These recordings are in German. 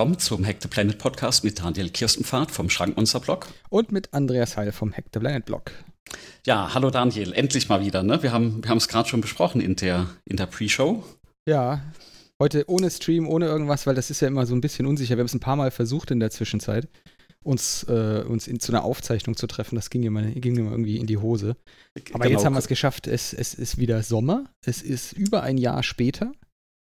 Willkommen zum Hack the Planet Podcast mit Daniel Kirstenpfad vom Schrankmonster Blog. Und mit Andreas Heil vom Hack the Planet Blog. Ja, hallo Daniel, endlich mal wieder. Ne? Wir haben wir es gerade schon besprochen in der, in der Pre-Show. Ja, heute ohne Stream, ohne irgendwas, weil das ist ja immer so ein bisschen unsicher. Wir haben es ein paar Mal versucht in der Zwischenzeit, uns, äh, uns in, zu einer Aufzeichnung zu treffen. Das ging immer, ging immer irgendwie in die Hose. Aber genau. jetzt haben wir es geschafft. Es, es ist wieder Sommer. Es ist über ein Jahr später.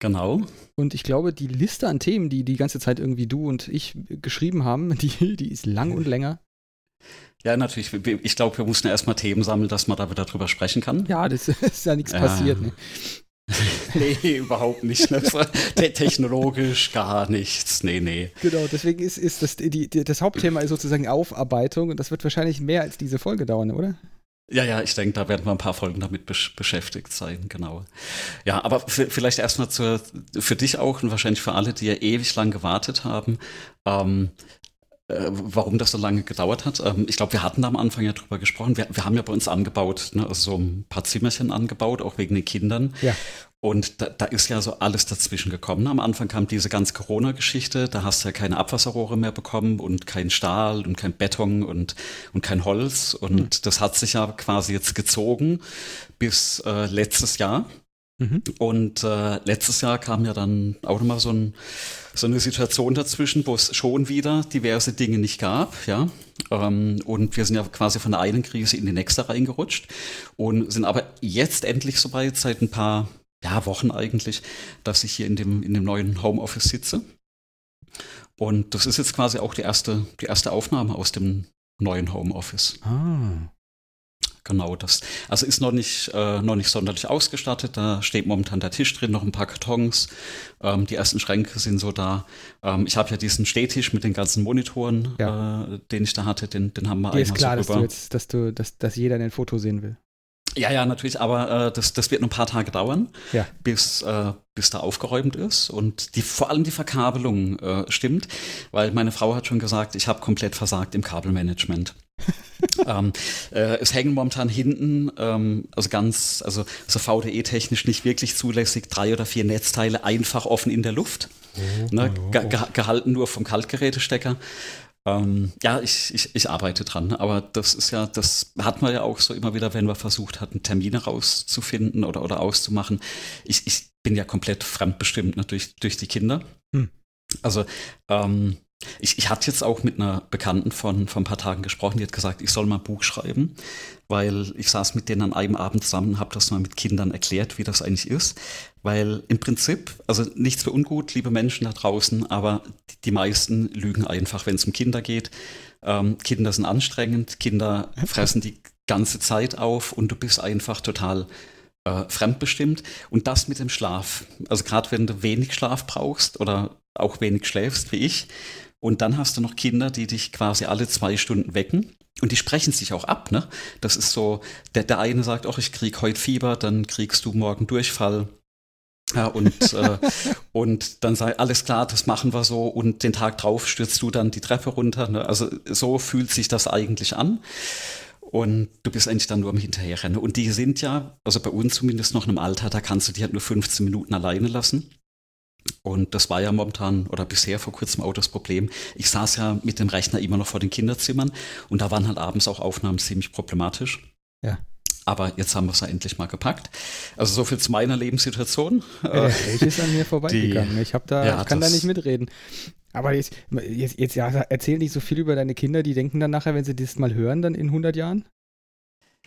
Genau. Und ich glaube, die Liste an Themen, die die ganze Zeit irgendwie du und ich geschrieben haben, die, die ist lang und länger. Ja, natürlich. Ich glaube, wir mussten erstmal Themen sammeln, dass man da wieder drüber sprechen kann. Ja, das ist ja nichts ja. passiert. Ne? nee, überhaupt nicht. Ne? Technologisch gar nichts. Nee, nee. Genau, deswegen ist, ist das, die, das Hauptthema ist sozusagen Aufarbeitung und das wird wahrscheinlich mehr als diese Folge dauern, oder? Ja, ja, ich denke, da werden wir ein paar Folgen damit besch beschäftigt sein, genau. Ja, aber vielleicht erstmal für dich auch und wahrscheinlich für alle, die ja ewig lang gewartet haben. Ähm, äh, warum das so lange gedauert hat. Ähm, ich glaube, wir hatten da am Anfang ja drüber gesprochen. Wir, wir haben ja bei uns angebaut, ne, also so ein paar Zimmerchen angebaut, auch wegen den Kindern. Ja. Und da, da ist ja so alles dazwischen gekommen. Am Anfang kam diese ganze Corona-Geschichte, da hast du ja keine Abwasserrohre mehr bekommen und kein Stahl und kein Beton und, und kein Holz. Und mhm. das hat sich ja quasi jetzt gezogen bis äh, letztes Jahr. Mhm. Und äh, letztes Jahr kam ja dann auch nochmal so, ein, so eine Situation dazwischen, wo es schon wieder diverse Dinge nicht gab, ja. Ähm, und wir sind ja quasi von der einen Krise in die nächste reingerutscht und sind aber jetzt endlich soweit seit ein paar ja, Wochen eigentlich, dass ich hier in dem, in dem neuen Homeoffice sitze. Und das ist jetzt quasi auch die erste, die erste Aufnahme aus dem neuen Homeoffice. Ah. Genau, das. Also ist noch nicht, äh, noch nicht sonderlich ausgestattet. Da steht momentan der Tisch drin, noch ein paar Kartons. Ähm, die ersten Schränke sind so da. Ähm, ich habe ja diesen Stehtisch mit den ganzen Monitoren, ja. äh, den ich da hatte, den, den haben wir Dir ist klar, so dass, du jetzt, dass, du, dass, dass jeder ein Foto sehen will. Ja, ja, natürlich, aber äh, das, das wird noch ein paar Tage dauern, ja. bis, äh, bis da aufgeräumt ist und die, vor allem die Verkabelung äh, stimmt, weil meine Frau hat schon gesagt, ich habe komplett versagt im Kabelmanagement. ähm, äh, es hängen momentan hinten, ähm, also ganz, also so VDE-technisch nicht wirklich zulässig, drei oder vier Netzteile einfach offen in der Luft, oh, ne, oh, oh. Ge gehalten nur vom Kaltgerätestecker. Ähm, ja, ich, ich, ich arbeite dran, aber das ist ja, das hat man ja auch so immer wieder, wenn wir versucht hatten, Termine rauszufinden oder, oder auszumachen. Ich, ich bin ja komplett fremdbestimmt ne, durch, durch die Kinder. Hm. Also ähm, ich, ich hatte jetzt auch mit einer Bekannten von, von ein paar Tagen gesprochen, die hat gesagt, ich soll mal ein Buch schreiben, weil ich saß mit denen an einem Abend zusammen, habe das mal mit Kindern erklärt, wie das eigentlich ist. Weil im Prinzip, also nichts für ungut, liebe Menschen da draußen, aber die, die meisten lügen einfach, wenn es um Kinder geht. Ähm, Kinder sind anstrengend, Kinder fressen die ganze Zeit auf und du bist einfach total äh, fremdbestimmt. Und das mit dem Schlaf. Also gerade wenn du wenig Schlaf brauchst oder auch wenig schläfst wie ich, und dann hast du noch Kinder, die dich quasi alle zwei Stunden wecken. Und die sprechen sich auch ab, ne? Das ist so, der, der eine sagt, ach, ich krieg heute Fieber, dann kriegst du morgen Durchfall. Ja, und, äh, und dann sei alles klar, das machen wir so. Und den Tag drauf stürzt du dann die Treppe runter. Ne? Also so fühlt sich das eigentlich an. Und du bist eigentlich dann nur am Hinterherrennen. Und die sind ja, also bei uns zumindest noch in einem Alter, da kannst du die halt nur 15 Minuten alleine lassen. Und das war ja momentan oder bisher vor kurzem auch das Problem. Ich saß ja mit dem Rechner immer noch vor den Kinderzimmern und da waren halt abends auch Aufnahmen ziemlich problematisch. Ja. Aber jetzt haben wir es ja endlich mal gepackt. Also so viel zu meiner Lebenssituation. Ja, ich ist an mir vorbeigegangen. Die, ich, hab da, ja, ich kann da nicht mitreden. Aber jetzt, jetzt, jetzt ja, erzähl nicht so viel über deine Kinder, die denken dann nachher, wenn sie das mal hören, dann in 100 Jahren?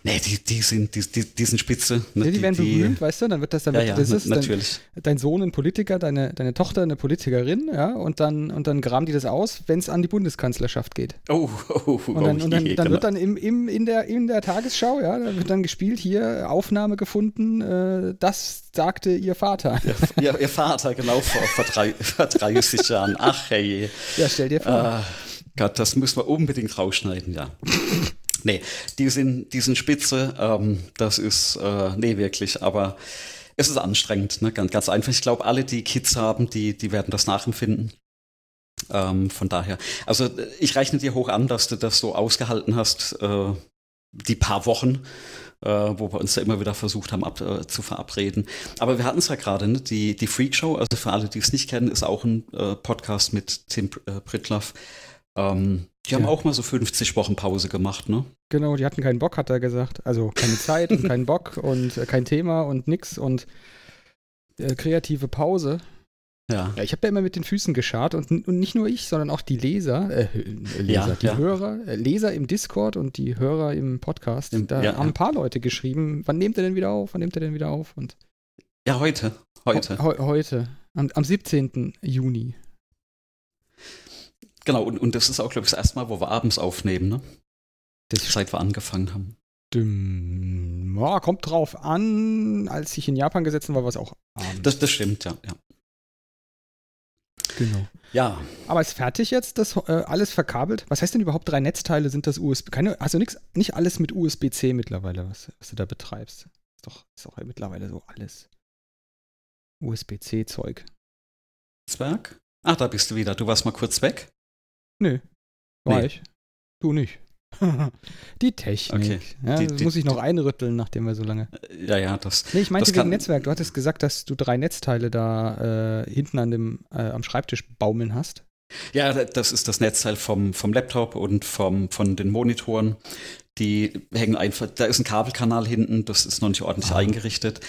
Nee, die, die sind, die, die, die sind spitze. Ne? Ja, die, werden berühmt, weißt du, dann wird das, dann ja, wird, ja, das ist natürlich. Dein, dein, Sohn ein Politiker, deine, deine Tochter eine Politikerin, ja, und dann, und dann graben die das aus, wenn es an die Bundeskanzlerschaft geht. Oh, oh, oh. Und dann, und dann, dann wird dann im, im, in, der, in der Tagesschau, ja, da wird dann gespielt, hier, Aufnahme gefunden, äh, das sagte ihr Vater. Ja, ihr, Vater, genau, vor, vor, drei, vor 30 Jahren. Ach, hey. Ja, stell dir vor. Uh, Gott, das müssen wir unbedingt rausschneiden, ja. Nee, die sind, die sind spitze. Ähm, das ist, äh, nee, wirklich, aber es ist anstrengend, ne? ganz, ganz einfach. Ich glaube, alle, die Kids haben, die, die werden das nachempfinden. Ähm, von daher, also ich rechne dir hoch an, dass du das so ausgehalten hast, äh, die paar Wochen. äh, wo wir uns da immer wieder versucht haben ab, äh, zu verabreden. Aber wir hatten es ja gerade, ne? die, die Freak Show, also für alle, die es nicht kennen, ist auch ein äh, Podcast mit Tim äh, Pritloff. Ähm, die ja. haben auch mal so 50 Wochen Pause gemacht, ne? Genau, die hatten keinen Bock, hat er gesagt. Also keine Zeit und keinen Bock und äh, kein Thema und nix und äh, kreative Pause. Ja. ja ich habe da immer mit den Füßen geschart und, und nicht nur ich, sondern auch die Leser, äh, Leser, ja, die ja. Hörer, äh, Leser im Discord und die Hörer im Podcast. Im, da haben ein paar Leute geschrieben, wann nehmt ihr denn wieder auf, wann nehmt ihr denn wieder auf? Und ja, heute. Heute. He heute. Am, am 17. Juni. Genau, und, und das ist auch, glaube ich, das erste Mal, wo wir abends aufnehmen, ne? Das Seit wir angefangen haben. Düm, ja, kommt drauf an. Als ich in Japan gesessen war, war es auch abends. Das, das stimmt, ja, ja. Genau. Ja. Aber ist fertig jetzt, das äh, alles verkabelt? Was heißt denn überhaupt drei Netzteile? Sind das USB? Keine, also nix, nicht alles mit USB-C mittlerweile, was, was, du da betreibst. Ist doch, ist doch mittlerweile so alles. USB-C-Zeug. Zwerg? Ach, da bist du wieder. Du warst mal kurz weg. Nö. War nee. ich. Du nicht. die Technik. Okay. Ja, die, das die, muss ich noch einrütteln, nachdem wir so lange. Äh, ja, ja, das. Nee, ich meinte wegen Netzwerk. Du hattest gesagt, dass du drei Netzteile da äh, hinten an dem, äh, am Schreibtisch baumeln hast. Ja, das ist das Netzteil vom, vom Laptop und vom, von den Monitoren. Die hängen einfach, da ist ein Kabelkanal hinten, das ist noch nicht ordentlich ah. eingerichtet.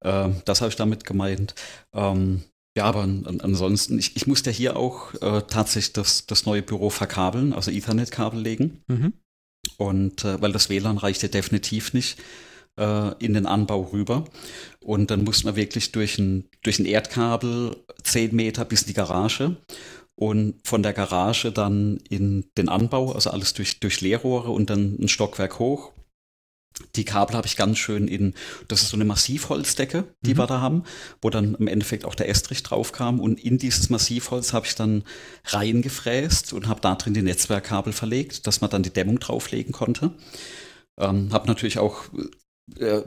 Äh, das habe ich damit gemeint. Ähm, ja, aber an, ansonsten, ich, ich musste hier auch äh, tatsächlich das, das neue Büro verkabeln, also Ethernet-Kabel legen. Mhm. Und äh, weil das WLAN reichte definitiv nicht äh, in den Anbau rüber. Und dann mussten wir wirklich durch ein, durch ein Erdkabel zehn Meter bis in die Garage und von der Garage dann in den Anbau, also alles durch, durch Leerrohre und dann ein Stockwerk hoch die Kabel habe ich ganz schön in, das ist so eine Massivholzdecke, die mhm. wir da haben, wo dann im Endeffekt auch der Estrich drauf kam. Und in dieses Massivholz habe ich dann reingefräst und habe da drin die Netzwerkkabel verlegt, dass man dann die Dämmung drauflegen konnte. Ähm, habe natürlich auch äh,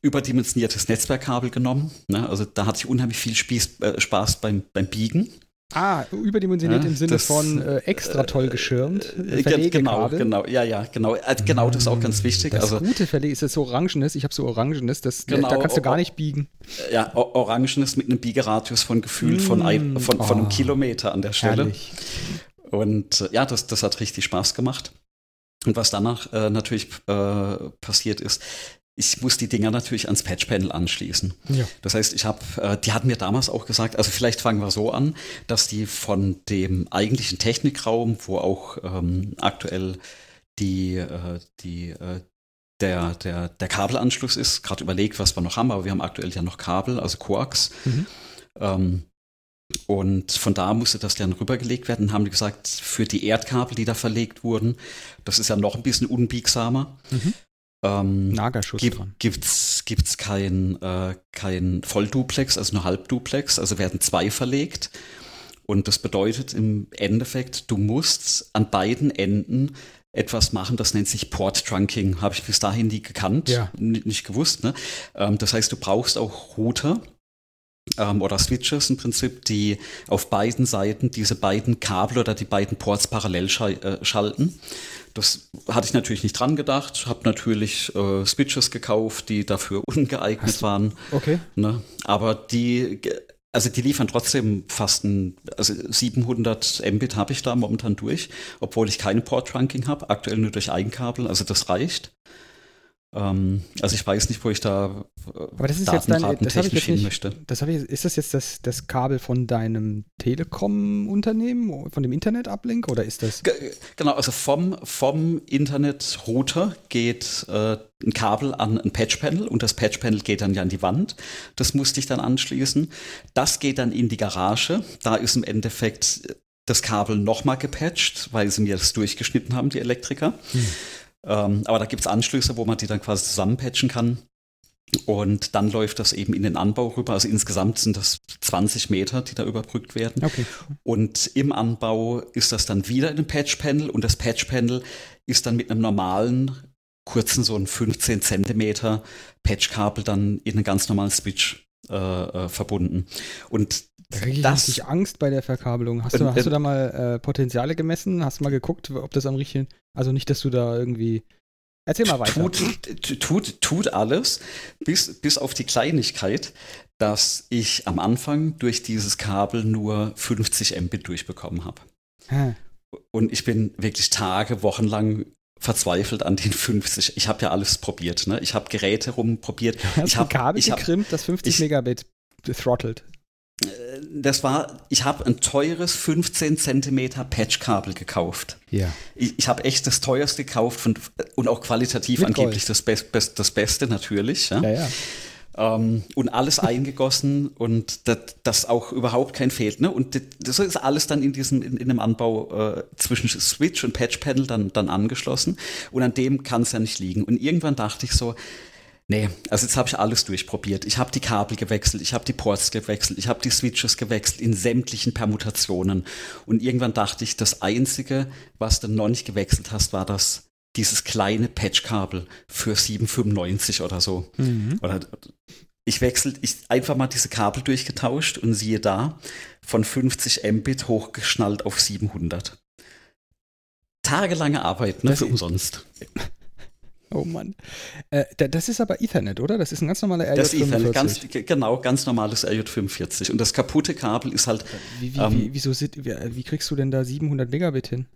überdimensioniertes Netzwerkkabel genommen. Ne? Also da hatte ich unheimlich viel Spieß, äh, Spaß beim, beim Biegen. Ah, überdimensioniert ja, im Sinne das, von äh, extra toll geschirmt. Äh, genau, genau, ja, ja, genau. Äh, genau, das ist auch ganz wichtig. Das also, gute Verlegen ist das so Orangenes. Ich habe so Orangenes, das, genau, da kannst du gar nicht biegen. Ja, Orangenes mit einem Biegeradius von gefühlt mm, von, ein, von, oh, von einem Kilometer an der Stelle. Herrlich. Und äh, ja, das, das hat richtig Spaß gemacht. Und was danach äh, natürlich äh, passiert ist, ich muss die Dinger natürlich ans Patchpanel anschließen. Ja. Das heißt, ich habe, äh, die hatten mir damals auch gesagt, also vielleicht fangen wir so an, dass die von dem eigentlichen Technikraum, wo auch ähm, aktuell die, äh, die, äh, der, der, der Kabelanschluss ist, gerade überlegt, was wir noch haben, aber wir haben aktuell ja noch Kabel, also Coax. Mhm. Ähm, und von da musste das dann rübergelegt werden. Haben die gesagt, für die Erdkabel, die da verlegt wurden, das ist ja noch ein bisschen unbiegsamer. Mhm. Ähm, Nagerschutz gibt, dran. Gibt's, gibt's kein, äh, kein Vollduplex, also nur Halbduplex, also werden zwei verlegt. Und das bedeutet im Endeffekt, du musst an beiden Enden etwas machen, das nennt sich Port Trunking. Habe ich bis dahin nie gekannt, ja. nicht gewusst. Ne? Ähm, das heißt, du brauchst auch Router ähm, oder Switches im Prinzip, die auf beiden Seiten diese beiden Kabel oder die beiden Ports parallel schal äh, schalten. Das hatte ich natürlich nicht dran gedacht, habe natürlich äh, Switches gekauft, die dafür ungeeignet waren. Okay. Ne? Aber die, also die liefern trotzdem fast ein, also 700 Mbit habe ich da momentan durch, obwohl ich keine Port-Trunking habe, aktuell nur durch Eigenkabel, also das reicht. Ähm, also ich weiß nicht, wo ich da Aber das ist jetzt dein, das ich jetzt nicht, möchte. Das ich, ist das jetzt das, das Kabel von deinem Telekom-Unternehmen, von dem Internet-Uplink oder ist das? Genau, also vom, vom Internet-Router geht äh, ein Kabel an ein Patch-Panel und das Patch-Panel geht dann ja an die Wand. Das musste ich dann anschließen. Das geht dann in die Garage. Da ist im Endeffekt das Kabel nochmal gepatcht, weil sie mir das durchgeschnitten haben, die Elektriker. Hm. Ähm, aber da gibt es Anschlüsse, wo man die dann quasi zusammenpatchen kann. Und dann läuft das eben in den Anbau rüber. Also insgesamt sind das 20 Meter, die da überbrückt werden. Okay. Und im Anbau ist das dann wieder in einem Patch-Panel und das Patch-Panel ist dann mit einem normalen, kurzen, so ein 15 Zentimeter Patchkabel dann in einen ganz normalen Switch äh, äh, verbunden. Und da kriege ich das, richtig Angst bei der Verkabelung. Hast du, äh, hast du da mal äh, Potenziale gemessen? Hast du mal geguckt, ob das am richtigen, also nicht, dass du da irgendwie Erzähl mal weiter. Tut, tut, tut alles, bis, bis auf die Kleinigkeit, dass ich am Anfang durch dieses Kabel nur 50 Mbit durchbekommen habe. Und ich bin wirklich Tage, Wochen lang verzweifelt an den 50. Ich habe ja alles probiert. Ne? Ich habe Geräte rumprobiert. Hast ich ein habe Kabel hab, gekrimmt, das 50 ich- Megabit throttelt. Das war, ich habe ein teures 15 Zentimeter Patchkabel gekauft. Ja. Ich, ich habe echt das teuerste gekauft von, und auch qualitativ Mit angeblich das, Best, Best, das Beste natürlich. Ja? Ja, ja. Ähm, und alles eingegossen und das, das auch überhaupt kein fehlt. Ne? Und das- ist alles dann in diesem, in, in dem Anbau äh, zwischen Switch und Patchpanel dann, dann angeschlossen. Und an dem kann es ja nicht liegen. Und irgendwann dachte ich so, Nee, also jetzt habe ich alles durchprobiert. Ich habe die Kabel gewechselt, ich habe die Ports gewechselt, ich habe die Switches gewechselt in sämtlichen Permutationen. Und irgendwann dachte ich, das Einzige, was du noch nicht gewechselt hast, war das dieses kleine Patchkabel für 7,95 oder so. Mhm. Oder ich wechselt, ich einfach mal diese Kabel durchgetauscht und siehe da, von 50 Mbit hochgeschnallt auf 700. Tagelange Arbeit, ne, Das für umsonst. Oh Mann. Äh, da- das ist aber Ethernet, oder? Das ist ein ganz normaler RJ45. Das Ethernet, ganz, ge- genau, ganz normales RJ45. Und das kaputte Kabel ist halt, wie, wie, ähm, wie, wieso sind, wie, kriegst du denn da 700 Megabit hin?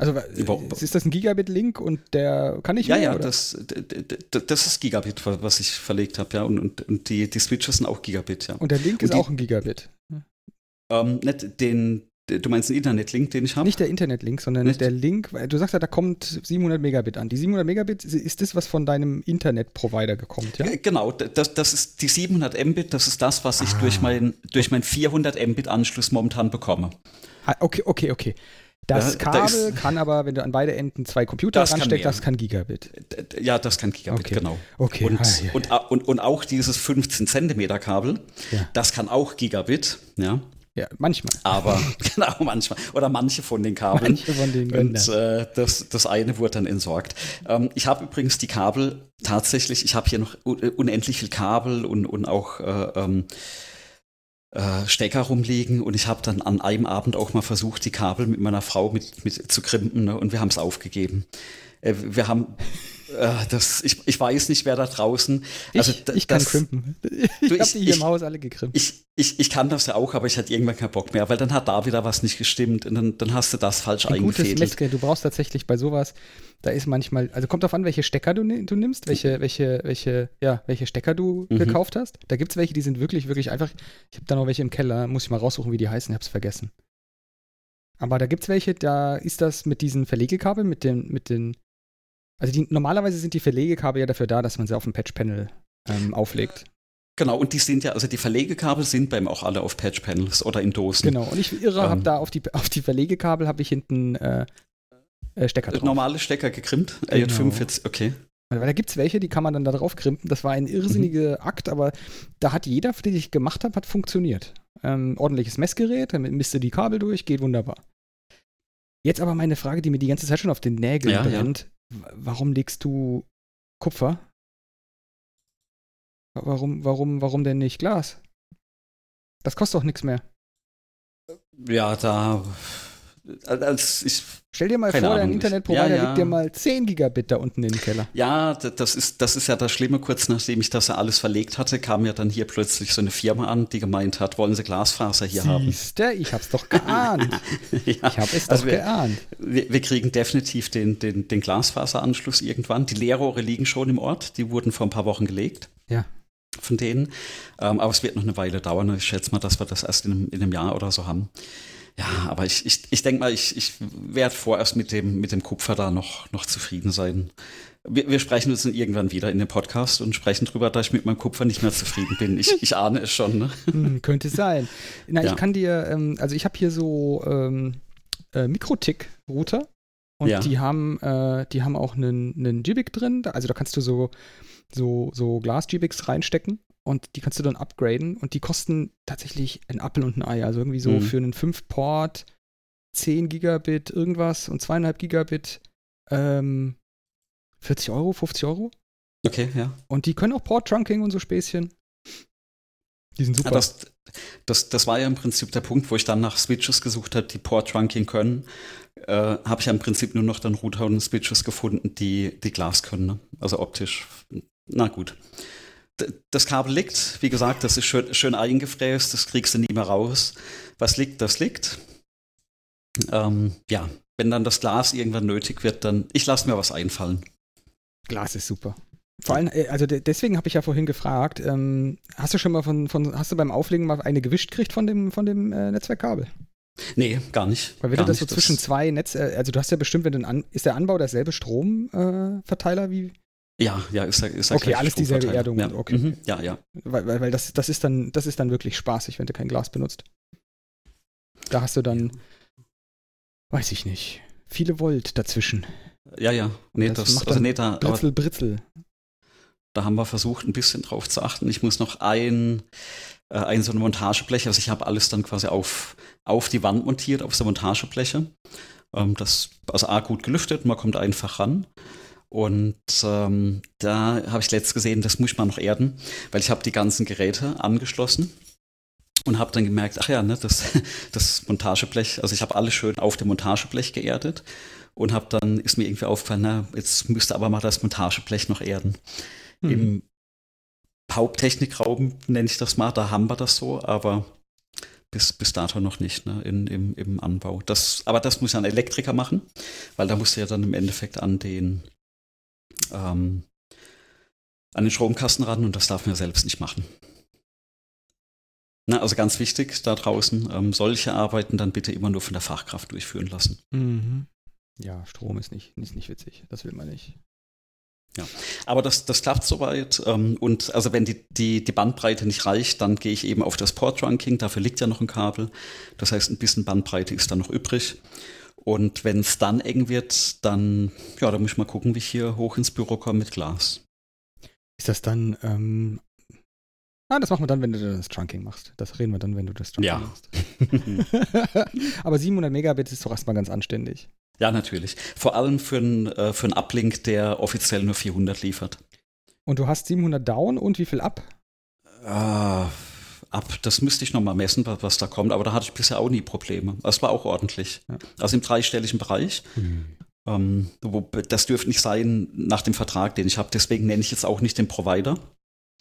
Also Wo- ist das ein Gigabit-Link und der kann ich ja, mehr, ja, das, das ist Gigabit, wa- was ich verlegt habe, ja. Und, und, und die, die Switches sind auch Gigabit, ja. und der Link und ist die- auch ein Gigabit. Ähm, nicht den, du meinst den Internetlink, den ich habe? Nicht der Internet-Link, sondern Nicht? der Link, weil du sagst ja, da kommt 700 Megabit an. Die 700 Megabit ist das, was von deinem Internet-Provider kommt, ja? Genau, das, das ist die 700 Mbit, das ist das, was ich Ah. durch mein, durch mein 400 Mbit Anschluss momentan bekomme. Ah, Okay, okay, okay. Das Ja, da Kabel ist- kann aber, wenn du an beide Enden zwei Computer Das ransteckst, das kann Gigabit. Ja, das kann Gigabit, Okay. genau. Okay. Und, ah, ja, und, a- und, und auch dieses 15 Zentimeter Kabel, Ja. das kann auch Gigabit, ja. Ja, manchmal. Aber genau, manchmal. Oder manche von den Kabeln. Manche von den Und äh, das, das eine wurde dann entsorgt. Ähm, ich habe übrigens die Kabel tatsächlich, ich habe hier noch un unendlich viel Kabel und, und auch äh, ähm, äh, Stecker rumliegen und ich habe dann an einem Abend auch mal versucht, die Kabel mit meiner Frau mit, mit zu krimpen ne? und wir haben es aufgegeben. Äh, wir haben äh, das, ich, ich weiß nicht, wer da draußen. also ich, ich kann crimpen. Ich habe die hier ich- im Haus alle gekrimpt. Ich, ich, ich kann das ja auch, aber ich hatte irgendwann keinen Bock mehr, weil dann hat da wieder was nicht gestimmt und dann, dann hast du das falsch Ein gutes eingefädelt. Messgerät. Du brauchst tatsächlich bei sowas, da ist manchmal, also kommt drauf an, welche Stecker du, du nimmst, welche, welche, welche, ja, welche Stecker du Mhm. gekauft hast. Da gibt es welche, die sind wirklich, wirklich einfach. Ich habe da noch welche im Keller, muss ich mal raussuchen, wie die heißen, ich hab's vergessen. Aber da gibt es welche, da ist das mit diesen Verlegekabeln, mit den, mit den, also die, normalerweise sind die Verlegekabel ja dafür da, dass man sie auf dem Patchpanel ähm, auflegt. Genau, und die sind ja, also die Verlegekabel sind beim auch alle auf Patch-Panels oder in Dosen. Genau. Und ich irre, Ähm. habe da auf die, auf die Verlegekabel habe ich hinten äh, äh, Stecker drauf. Normale Stecker gekrimmt, Genau. RJ45, okay. Weil da gibt es welche, die kann man dann da drauf krimpen. Das war ein irrsinniger Akt, aber da hat jeder, den ich gemacht habe, hat funktioniert. Ähm, ordentliches Messgerät, damit misst du die Kabel durch, geht wunderbar. Jetzt aber meine Frage, die mir die ganze Zeit schon auf den Nägeln Ja, ja. brennt. W- Warum legst du Kupfer? Warum, warum, warum denn nicht Glas? Das kostet doch nichts mehr. Ja, da, als ich, Stell dir mal vor, dein Ahnung. Internetprovider Ja, ja. legt dir mal 10 Gigabit da unten in den Keller. ja, das ist, das ist ja das Schlimme. Kurz nachdem ich das ja alles verlegt hatte, kam ja dann hier plötzlich so eine Firma an, die gemeint hat, wollen sie Glasfaser hier haben. Siehste, ich hab's doch geahnt. ja. Ich habe es Also doch wir- geahnt. Wir, wir kriegen definitiv den, den, den Glasfaseranschluss irgendwann. Die Leerrohre liegen schon im Ort, die wurden vor ein paar Wochen gelegt. Ja. Von denen. Ähm, aber es wird noch eine Weile dauern. Ich schätze mal, dass wir das erst in einem, in einem Jahr oder so haben. Ja, aber ich, ich, ich denke mal, ich, ich werde vorerst mit dem, mit dem Kupfer da noch, noch zufrieden sein. Wir, wir sprechen uns dann irgendwann wieder in dem Podcast und sprechen drüber, dass ich mit meinem Kupfer nicht mehr zufrieden bin. Ich, ich ahne es schon. Ne? Hm, könnte sein. Na, Ja. ich kann dir, ähm, also ich habe hier so ähm, äh, Mikrotik-Router und Ja. die haben, äh, die haben auch einen, einen Gibic drin. Also da kannst du so, so, so Glas-Gibics reinstecken und die kannst du dann upgraden und die kosten tatsächlich ein Apfel und ein Ei. Also irgendwie so Mhm. für einen 5-Port 10 Gigabit irgendwas und 2,5 Gigabit ähm, 40 Euro, 50 Euro. Okay, ja. Und die können auch Port-Trunking und so Späßchen. Die sind super. Ja, das, das, das war ja im Prinzip der Punkt, wo ich dann nach Switches gesucht habe, die Port Trunking können. äh, habe ich ja im Prinzip nur noch dann Router und Switches gefunden, die, die Glas können. Ne? Also optisch. Na gut. Das Kabel liegt, wie gesagt, das ist schön, schön eingefräst, das kriegst du nie mehr raus. Was liegt, das liegt. Ähm, ja, wenn dann das Glas irgendwann nötig wird, dann ich lasse mir was einfallen. Glas ist super. Vor allem, äh, also deswegen habe ich ja vorhin gefragt, ähm, hast du schon mal von, von, hast du beim Auflegen mal eine gewischt gekriegt von dem, von dem äh, Netzwerkkabel? Nee, gar nicht. Weil wenn du das so zwischen das zwei Netz, äh, also du hast ja bestimmt, wenn du an, ist der Anbau derselbe Stromverteiler äh, wie? Ja, ja, ist er, ist er Okay, alles dieselbe Erdung. Ja. Okay. Mhm, ja, ja. Weil, weil, weil das, das ist dann, das ist dann wirklich spaßig, wenn du kein Glas benutzt. Da hast du dann, weiß ich nicht, viele Volt dazwischen. Ja, ja. Nee, das, das also nee, da, Britzel, Britzel. Da haben wir versucht, ein bisschen drauf zu achten. Ich muss noch ein, äh, ein so ein Montageblech, also ich habe alles dann quasi auf, auf die Wand montiert, auf so Montagebleche. Ähm, das, also A, gut gelüftet, man kommt einfach ran. Und ähm, da habe ich letzt gesehen, das muss ich mal noch erden, weil ich habe die ganzen Geräte angeschlossen und habe dann gemerkt, ach ja, ne, das, das Montageblech, also ich habe alles schön auf dem Montageblech geerdet und habe dann, ist mir irgendwie aufgefallen, na, jetzt müsste aber mal das Montageblech noch erden. Mhm. Im Haupttechnikraum nenne ich das mal, da haben wir das so, aber bis, bis dato noch nicht ne, in, im, im Anbau. Das, aber das muss ja ein Elektriker machen, weil da musst du ja dann im Endeffekt an den, ähm, an den Stromkasten ran und das darf man ja selbst nicht machen. Na, also ganz wichtig da draußen, ähm, solche Arbeiten dann bitte immer nur von der Fachkraft durchführen lassen. Mhm. Ja, Strom ist nicht, ist nicht witzig. Das will man nicht. Ja, aber das, das klappt soweit. Ähm, und also wenn die, die, die Bandbreite nicht reicht, dann gehe ich eben auf das Port-Trunking. Dafür liegt ja noch ein Kabel. Das heißt, ein bisschen Bandbreite ist dann noch übrig. Und wenn es dann eng wird, dann, ja, dann muss ich mal gucken, wie ich hier hoch ins Büro komme mit Glas. Ist das dann, ähm, Ah, das machen wir dann, wenn du das Trunking machst. Das reden wir dann, wenn du das Trunking ja. machst. Aber 700 Megabit ist doch erstmal ganz anständig. Ja, natürlich. Vor allem für einen äh, für Uplink, der offiziell nur 400 liefert. Und du hast 700 down und wie viel ab? Äh, ab, das müsste ich nochmal messen, was da kommt, aber da hatte ich bisher auch nie Probleme. Das war auch ordentlich. Ja. Also im dreistelligen Bereich. Mhm. Ähm, das dürfte nicht sein nach dem Vertrag, den ich habe. Deswegen nenne ich jetzt auch nicht den Provider.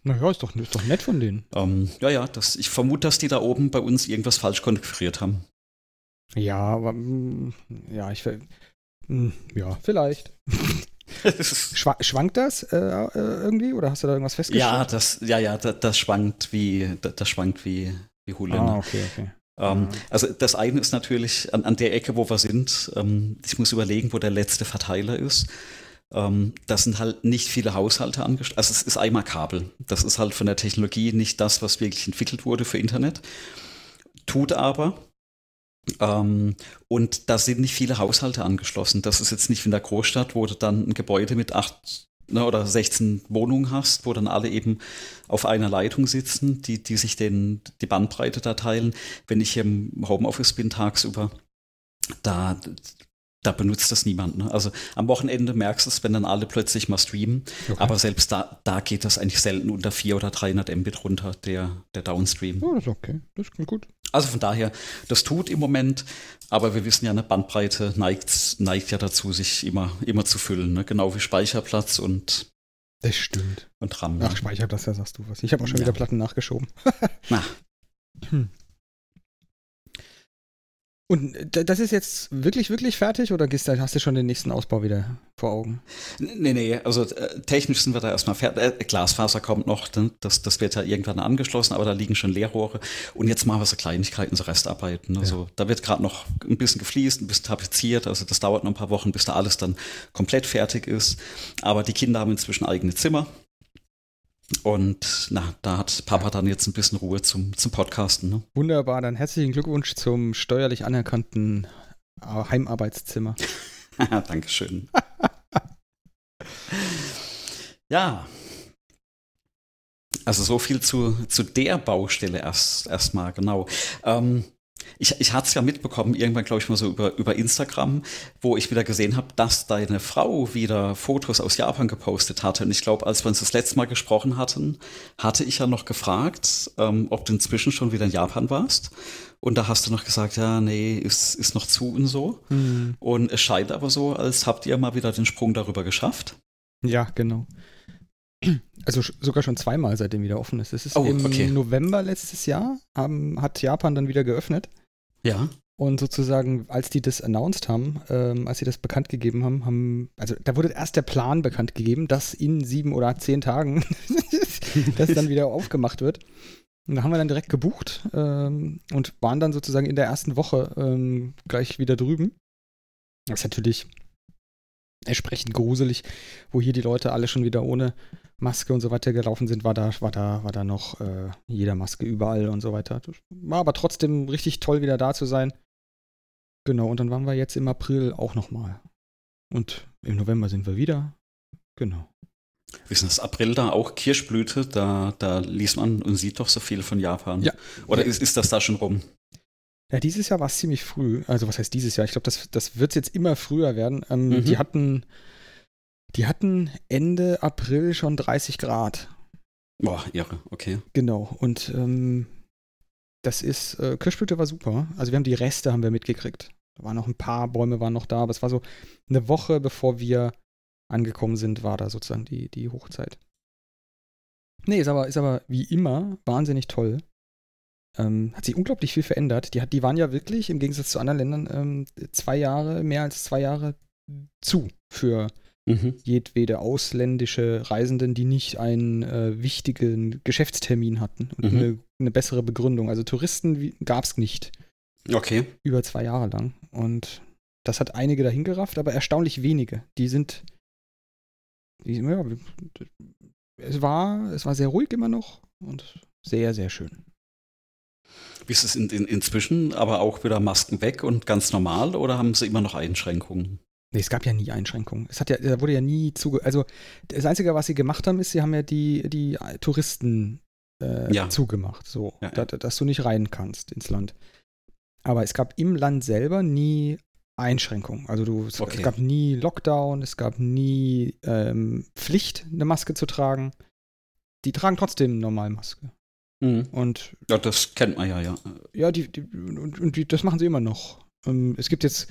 Naja, ist doch, ist doch nett von denen. Ähm, ja, ja, das, ich vermute, dass die da oben bei uns irgendwas falsch konfiguriert haben. Ja, aber ja, ich ja, vielleicht. schwankt das äh, äh, irgendwie oder hast du da irgendwas festgestellt? Ja, das, ja, ja, das, das schwankt wie, das, das, schwankt wie, wie. Ah, okay, okay. Ähm, ja. Also das eine ist natürlich an, an der Ecke, wo wir sind. Ähm, ich muss überlegen, wo der letzte Verteiler ist. Ähm, das sind halt nicht viele Haushalte angeschlossen. Also es ist einmal Kabel. Das ist halt von der Technologie nicht das, was wirklich entwickelt wurde für Internet. Tut aber, ähm, und da sind nicht viele Haushalte angeschlossen. Das ist jetzt nicht wie in der Großstadt, wo du dann ein Gebäude mit acht ne, oder 16 Wohnungen hast, wo dann alle eben auf einer Leitung sitzen, die, die sich den, die Bandbreite da teilen. Wenn ich im Homeoffice bin tagsüber, da, da benutzt das niemand. Ne? Also am Wochenende merkst du es, wenn dann alle plötzlich mal streamen. Okay. Aber selbst da, da geht das eigentlich selten unter 400 oder 300 Mbit runter, der, der Downstream. Oh, das ist okay. Das klingt gut. Also von daher, das tut im Moment, aber wir wissen ja, eine Bandbreite neigt, neigt ja dazu, sich immer, immer zu füllen. Ne? Genau wie Speicherplatz und das stimmt. Und RAM. Ach, Speicherplatz, da sagst du was. Ich habe auch schon ja. wieder Platten nachgeschoben. Na. Hm. Und das ist jetzt wirklich, wirklich fertig oder hast du schon den nächsten Ausbau wieder vor Augen? Nee, nee, also äh, technisch sind wir da erstmal fertig. Äh, Glasfaser kommt noch, das, das wird ja irgendwann angeschlossen, aber da liegen schon Leerrohre. Und jetzt machen wir so Kleinigkeiten, so Restarbeiten. Ne? Also ja. da wird gerade noch ein bisschen gefliest, ein bisschen tapeziert. Also das dauert noch ein paar Wochen, bis da alles dann komplett fertig ist. Aber die Kinder haben inzwischen eigene Zimmer. Und na, da hat Papa dann jetzt ein bisschen Ruhe zum, zum Podcasten. Ne? Wunderbar, dann herzlichen Glückwunsch zum steuerlich anerkannten Heimarbeitszimmer. Dankeschön. ja. Also so viel zu, zu der Baustelle erst erstmal, genau. Ähm, Ich, ich hatte es ja mitbekommen, irgendwann glaube ich mal so über, über Instagram, wo ich wieder gesehen habe, dass deine Frau wieder Fotos aus Japan gepostet hatte. Und ich glaube, als wir uns das letzte Mal gesprochen hatten, hatte ich ja noch gefragt, ähm, ob du inzwischen schon wieder in Japan warst. Und da hast du noch gesagt, ja, nee, ist, ist noch zu und so. Mhm. Und es scheint aber so, als habt ihr mal wieder den Sprung darüber geschafft. Ja, genau. Also sogar schon zweimal, seitdem wieder offen ist. Es ist oh, im okay. November letztes Jahr, haben, hat Japan dann wieder geöffnet. Ja. Und sozusagen, als die das announced haben, ähm, als sie das bekannt gegeben haben, haben, also da wurde erst der Plan bekannt gegeben, dass in sieben oder zehn Tagen das dann wieder aufgemacht wird. Und da haben wir dann direkt gebucht ähm, und waren dann sozusagen in der ersten Woche ähm, gleich wieder drüben. Das ist natürlich entsprechend gruselig, wo hier die Leute alle schon wieder ohne Maske und so weiter gelaufen sind, war da, war da, war da noch äh, jeder Maske überall und so weiter. War aber trotzdem richtig toll, wieder da zu sein. Genau, und dann waren wir jetzt im April auch nochmal. Und im November sind wir wieder. Genau. Ist das April da auch Kirschblüte? Da, da liest man und sieht doch so viel von Japan. Ja. Oder ist, ist das da schon rum? Ja, dieses Jahr war es ziemlich früh. Also was heißt dieses Jahr? Ich glaube, das, das wird jetzt immer früher werden. Ähm, mhm. Die hatten, die hatten Ende April schon 30 Grad. Boah, irre, okay. Genau. Und ähm, das ist, äh, Kirschblüte war super. Also wir haben die Reste haben wir mitgekriegt. Da waren noch ein paar Bäume waren noch da, aber es war so eine Woche, bevor wir angekommen sind, war da sozusagen die, die Hochzeit. Nee, ist aber, ist aber wie immer wahnsinnig toll. Ähm, hat sich unglaublich viel verändert. Die, hat, die waren ja wirklich, im Gegensatz zu anderen Ländern, ähm, zwei Jahre, mehr als zwei Jahre zu für mhm. jedwede ausländische Reisenden, die nicht einen äh, wichtigen Geschäftstermin hatten und mhm. eine, eine, bessere Begründung. Also Touristen gab es nicht. Okay. Über zwei Jahre lang. Und das hat einige dahin gerafft, aber erstaunlich wenige. Die sind. Die, ja, es war, es war sehr ruhig immer noch und sehr, sehr schön. Wie ist es in, in, inzwischen? Aber auch wieder Masken weg und ganz normal oder haben sie immer noch Einschränkungen? Nee, es gab ja nie Einschränkungen. Es hat ja, da wurde ja nie zuge. Also das Einzige, was sie gemacht haben, ist, sie haben ja die, die Touristen äh, ja. zugemacht, so, ja, ja. Da, dass du nicht rein kannst ins Land. Aber es gab im Land selber nie Einschränkungen. Also du, es, okay. es gab nie Lockdown, es gab nie ähm, Pflicht, eine Maske zu tragen. Die tragen trotzdem normal Maske. Mhm. Und ja, das kennt man ja, ja. Ja, die, die und, und die, das machen sie immer noch. Ähm, es gibt jetzt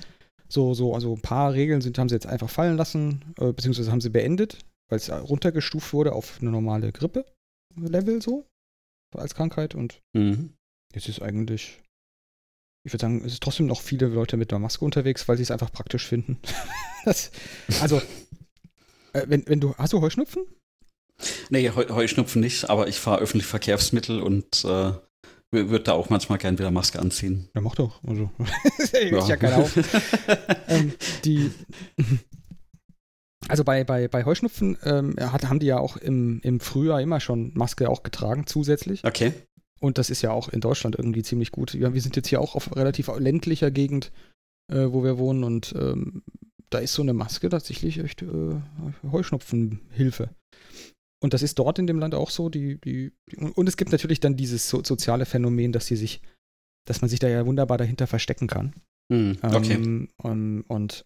so, so, also ein paar Regeln sind, haben sie jetzt einfach fallen lassen, äh, beziehungsweise haben sie beendet, weil es runtergestuft wurde auf eine normale Grippe-Level so, als Krankheit und mhm. jetzt ist eigentlich, ich würde sagen, es ist trotzdem noch viele Leute mit einer Maske unterwegs, weil sie es einfach praktisch finden. das, also, äh, wenn, wenn du, hast du Heuschnupfen? Nee, Heuschnupfen nicht, aber ich fahre öffentliche Verkehrsmittel und äh, würde da auch manchmal gern wieder Maske anziehen. Ja, mach doch. Also, ja. ja keiner auf. ähm, die, also bei, bei, bei Heuschnupfen ähm, hat, haben die ja auch im, im Frühjahr immer schon Maske auch getragen, zusätzlich. Okay. Und das ist ja auch in Deutschland irgendwie ziemlich gut. Ja, wir sind jetzt hier auch auf relativ ländlicher Gegend, äh, wo wir wohnen und ähm, da ist so eine Maske tatsächlich echt äh, Heuschnupfenhilfe. Und das ist dort in dem Land auch so. Die, die, und es gibt natürlich dann dieses so, soziale Phänomen, dass sie sich, dass man sich da ja wunderbar dahinter verstecken kann. Hm, okay. Ähm, und, und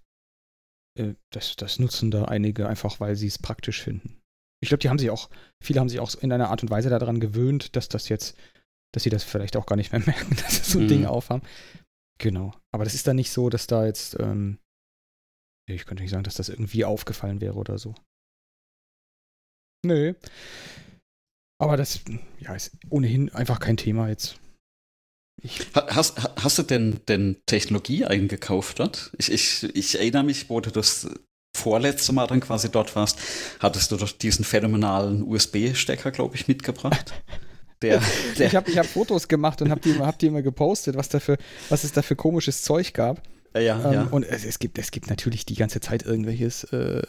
äh, das, das nutzen da einige einfach, weil sie es praktisch finden. Ich glaube, die haben sich auch, viele haben sich auch in einer Art und Weise daran gewöhnt, dass das jetzt, dass sie das vielleicht auch gar nicht mehr merken, dass sie so ein hm. Ding aufhaben. Genau. Aber das ist dann nicht so, dass da jetzt, ähm, ich könnte nicht sagen, dass das irgendwie aufgefallen wäre oder so. Nö. Aber das ja, ist ohnehin einfach kein Thema jetzt. Hast, hast du denn, denn Technologie eingekauft dort? Ich, ich, ich erinnere mich, wo du das vorletzte Mal dann quasi dort warst, hattest du doch diesen phänomenalen USB-Stecker, glaube ich, mitgebracht. Der, der ich habe ich hab Fotos gemacht und habe die, hab die immer gepostet, was, dafür, was es da für komisches Zeug gab. Ja, ähm, ja. Und es, es, gibt, es gibt natürlich die ganze Zeit irgendwelches äh,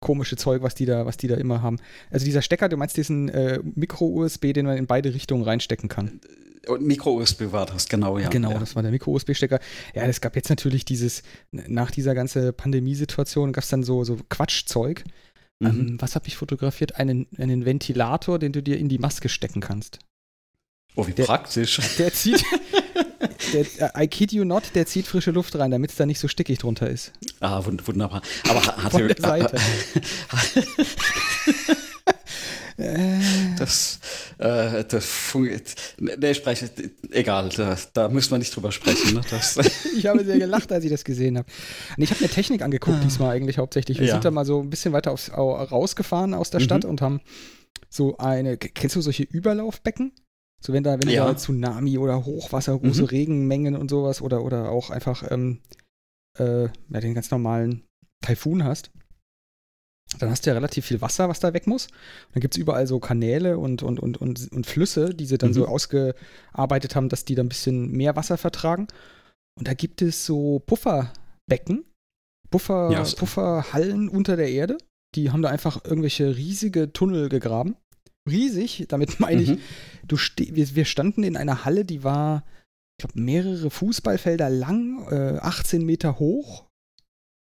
komische Zeug, was die da, was die da immer haben. Also dieser Stecker, du meinst diesen äh, Micro-USB, den man in beide Richtungen reinstecken kann. Und Micro-USB war das, genau, ja. Genau, ja. das war der Micro-USB-Stecker. Ja, es gab jetzt natürlich dieses, nach dieser ganzen Pandemiesituation gab es dann so, so Quatschzeug. Mhm. Ähm, was habe ich fotografiert? Einen, einen Ventilator, den du dir in die Maske stecken kannst. Oh, wie der, praktisch. Der zieht, der, I kid you not, der zieht frische Luft rein, damit es da nicht so stickig drunter ist. Ah, wunderbar. Aber hat Von der Seite. das, äh, das fungiert. Nee, spreche, egal, da, da müssen wir nicht drüber sprechen. Ne? Ich habe sehr gelacht, als ich das gesehen habe. Und ich habe mir Technik angeguckt, diesmal eigentlich hauptsächlich. Wir Ja. sind da mal so ein bisschen weiter aufs, au, rausgefahren aus der Mhm. Stadt und haben so eine, kennst du solche Überlaufbecken? So wenn da, wenn Ja. du da Tsunami oder Hochwasser, große Mhm. Regenmengen und sowas oder, oder auch einfach ähm, äh, ja, den ganz normalen Taifun hast, dann hast du ja relativ viel Wasser, was da weg muss. Dann gibt es überall so Kanäle und, und, und, und, und Flüsse, die sie dann Mhm. so ausgearbeitet haben, dass die da ein bisschen mehr Wasser vertragen. Und da gibt es so Pufferbecken, Puffer, Ja. Pufferhallen unter der Erde. Die haben da einfach irgendwelche riesige Tunnel gegraben. Riesig, damit meine ich, Mhm. du wir, wir standen in einer Halle, die war, ich glaube, mehrere Fußballfelder lang, äh, 18 Meter hoch,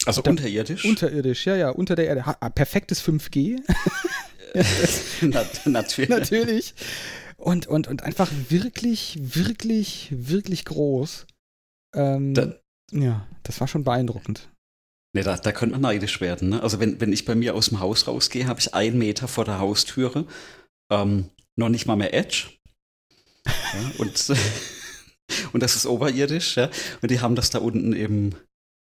Also Da- unterirdisch? unterirdisch, ja, ja, unter der Erde. Ha ah, perfektes 5G, Na, natürlich. natürlich. Und, und, und einfach wirklich, wirklich, wirklich groß. Ähm, Da- ja, das war schon beeindruckend. Nee, da, da könnte man neidisch werden. Ne? Also wenn, wenn ich bei mir aus dem Haus rausgehe, habe ich einen Meter vor der Haustüre ähm, noch nicht mal mehr Edge. Ja, und, und das ist oberirdisch, ja. Und die haben das da unten im,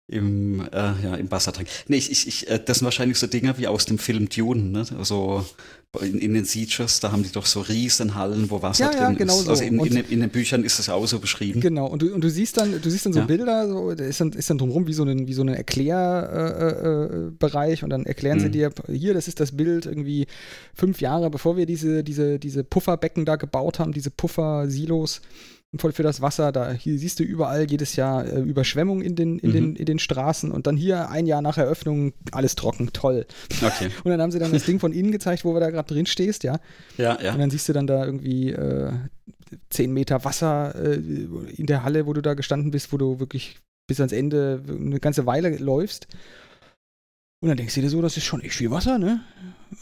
im, äh, ja, im Wassertank. Nee, ich, ich, ich, äh, das sind wahrscheinlich so Dinger wie aus dem Film Dune, ne? Also in, in den Sieges, da haben die doch so Riesenhallen, wo Wasser Ja, ja, drin genau ist. so. Also in, in, den- in den Büchern ist das ja auch so beschrieben. Genau, und du, und du siehst dann, du siehst dann so Ja. Bilder, so, ist dann, ist dann drumherum wie so ein, wie so ein Erklärbereich äh, äh, Bereich und dann erklären sie Mhm. dir, hier, das ist das Bild irgendwie fünf Jahre, bevor wir diese, diese, diese Pufferbecken da gebaut haben, diese Puffersilos voll für das Wasser, da hier siehst du überall jedes Jahr äh, Überschwemmung in den, in, Mhm. den, in den Straßen und dann hier ein Jahr nach Eröffnung alles trocken, toll. Okay. Und dann haben sie dann das Ding von innen gezeigt, wo wir da gerade drin stehst, ja. Ja, ja. Und dann siehst du dann da irgendwie äh, 10 Meter Wasser äh, in der Halle, wo du da gestanden bist, wo du wirklich bis ans Ende eine ganze Weile läufst. Und dann denkst du dir so, das ist schon echt viel Wasser, ne?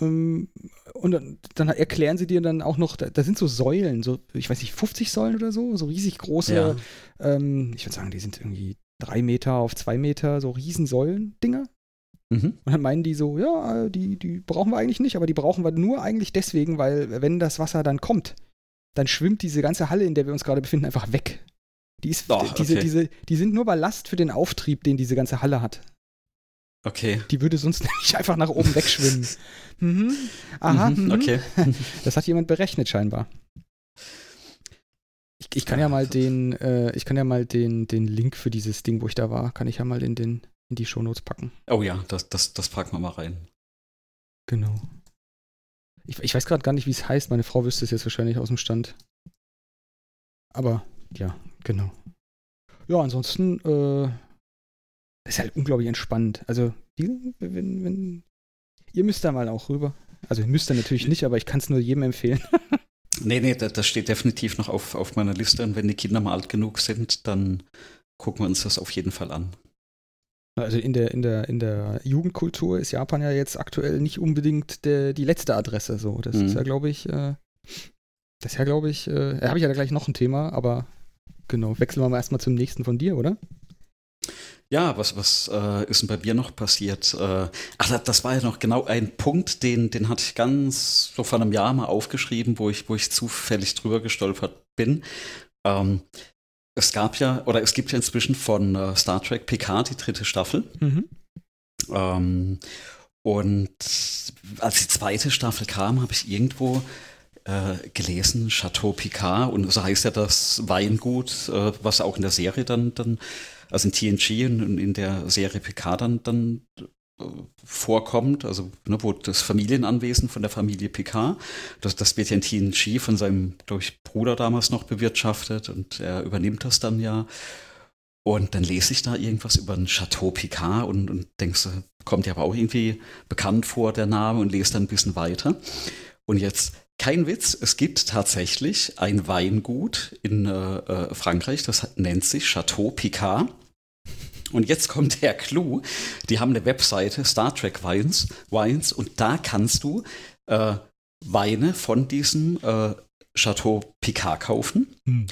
Ähm, Und dann, dann erklären sie dir dann auch noch, da, da sind so Säulen, so, ich weiß nicht, 50 Säulen oder so, so riesig große, Ja. ähm, ich würde sagen, die sind irgendwie drei Meter auf zwei Meter, so Riesensäulen-Dinger. Mhm. Und dann meinen die so, ja, die, die brauchen wir eigentlich nicht, aber die brauchen wir nur eigentlich deswegen, weil wenn das Wasser dann kommt, dann schwimmt diese ganze Halle, in der wir uns gerade befinden, einfach weg. Die, ist, diese, okay. diese, die sind nur Ballast für den Auftrieb, den diese ganze Halle hat. Okay. Die würde sonst nämlich einfach nach oben wegschwimmen. mhm. Aha, Mhm, mhm. Okay. Das hat jemand berechnet scheinbar. Ich, ich kann ja mal den, äh, ich kann ja mal den, den Link für dieses Ding, wo ich da war, kann ich ja mal in, den, in die Shownotes packen. Oh ja, das, das, das packen wir mal rein. Genau. Ich, ich weiß gerade gar nicht, wie es heißt. Meine Frau wüsste es jetzt wahrscheinlich aus dem Stand. Aber ja, genau. Ja, ansonsten äh, ist halt unglaublich entspannt. Also, wenn, wenn, ihr müsst da mal auch rüber. Also, ihr müsst da natürlich nicht, aber ich kann es nur jedem empfehlen. Nee, nee, das, das steht definitiv noch auf, auf meiner Liste. Und wenn die Kinder mal alt genug sind, dann gucken wir uns das auf jeden Fall an. Also in der, in der, in der Jugendkultur ist Japan ja jetzt aktuell nicht unbedingt der, die letzte Adresse. So, das Mhm. ist ja, glaube ich, äh, das ist ja, glaube ich, äh, da habe ich ja gleich noch ein Thema, aber genau, wechseln wir mal erstmal zum nächsten von dir, oder? Ja, was, was äh, ist denn bei mir noch passiert? Äh, ach, das, war ja noch genau ein Punkt, den, den hatte ich ganz so vor einem Jahr mal aufgeschrieben, wo ich, wo ich zufällig drüber gestolpert bin. Ähm, es gab ja, oder es gibt ja inzwischen von äh, Star Trek Picard die dritte Staffel. Mhm. Ähm, und als die zweite Staffel kam, habe ich irgendwo äh, gelesen, Chateau Picard, und so heißt ja das Weingut, äh, was auch in der Serie dann, dann also in TNG und in der Serie Picard dann, dann äh, vorkommt, also ne, wo das Familienanwesen von der Familie Picard, das, das wird ja in TNG von seinem, glaube ich, Bruder damals noch bewirtschaftet und er übernimmt das dann ja. Und dann lese ich da irgendwas über ein Chateau Picard und, und denkst, kommt ja aber auch irgendwie bekannt vor, der Name, und lese dann ein bisschen weiter. Und jetzt, kein Witz, es gibt tatsächlich ein Weingut in äh, äh, Frankreich, das nennt sich Chateau Picard. Und jetzt kommt der Clou. Die haben eine Webseite, Star Trek Wines, Wines und da kannst du äh, Weine von diesem äh, Chateau Picard kaufen. Hm.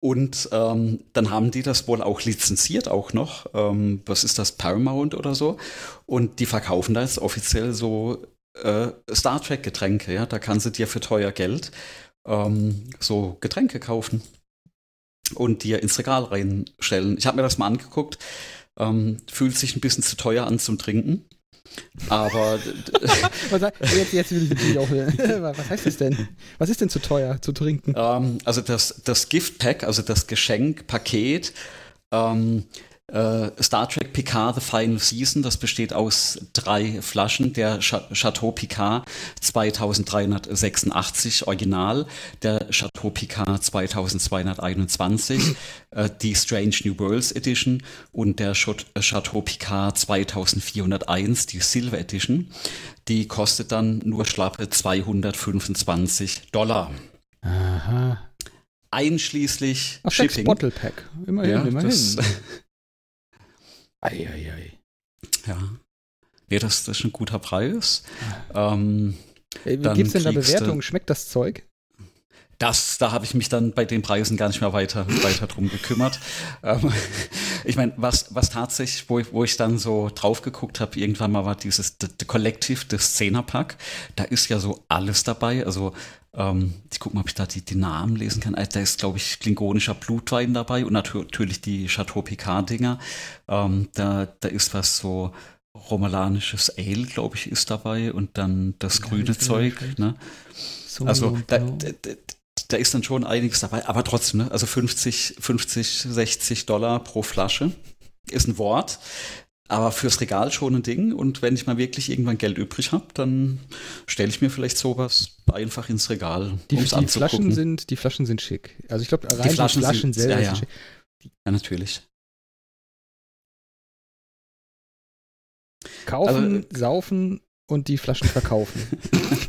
Und ähm, dann haben die das wohl auch lizenziert auch noch. Ähm, was ist das, Paramount oder so? Und die verkaufen da jetzt offiziell so äh, Star Trek Getränke. Ja, da kannst du dir für teuer Geld ähm, so Getränke kaufen und dir ins Regal reinstellen. Ich habe mir das mal angeguckt. Ähm, fühlt sich ein bisschen zu teuer an zum Trinken. Aber jetzt, jetzt will ich natürlich auch. Was heißt das denn? Was ist denn zu teuer zu trinken? Ähm, also das, das Gift Pack, also das Geschenkpaket, ähm, äh, Star Trek Picard The Final Season, das besteht aus drei Flaschen. Der Chateau Picard 2386 Original, der Chateau Picard 2221, äh, die Strange New Worlds Edition und der Chateau Picard 2401, die Silver Edition. Die kostet dann nur schlappe 225 Dollar. Aha. Einschließlich Ach, Shipping. Bottle Pack. Immerhin, ja, immerhin. das, Eieiei. Ja. Nee, das, das ist ein guter Preis. Ähm, Wie Dann gibt's denn da Bewertungen? Schmeckt das Zeug? Das, da habe ich mich dann bei den Preisen gar nicht mehr weiter, weiter drum gekümmert. Ähm, ich meine, was, was tatsächlich, wo ich, wo ich dann so drauf geguckt habe, irgendwann mal war dieses The, The Collective, das Zehnerpack. Da ist ja so alles dabei. Also ähm, ich gucke mal, ob ich da die, die Namen lesen kann. Also, Da ist, glaube ich, klingonischer Blutwein dabei und natür- natürlich die Chateau Picard-Dinger. Ähm, da, da ist was so romulanisches Ale, glaube ich, ist dabei und dann das Ja, grüne Zeug. Ne? So, Also genau. da, da, da ist dann schon einiges dabei, aber trotzdem, ne? also 50, 50, 60 Dollar pro Flasche ist ein Wort, aber fürs Regal schon ein Ding. Und wenn ich mal wirklich irgendwann Geld übrig habe, dann stelle ich mir vielleicht sowas einfach ins Regal, die, um's die Flaschen sind, die Flaschen sind schick. Also ich glaube, rein die Flaschen Flaschen, sind- selber ja, sind ja. schick. Ja, natürlich. Kaufen, Also- saufen und die Flaschen verkaufen.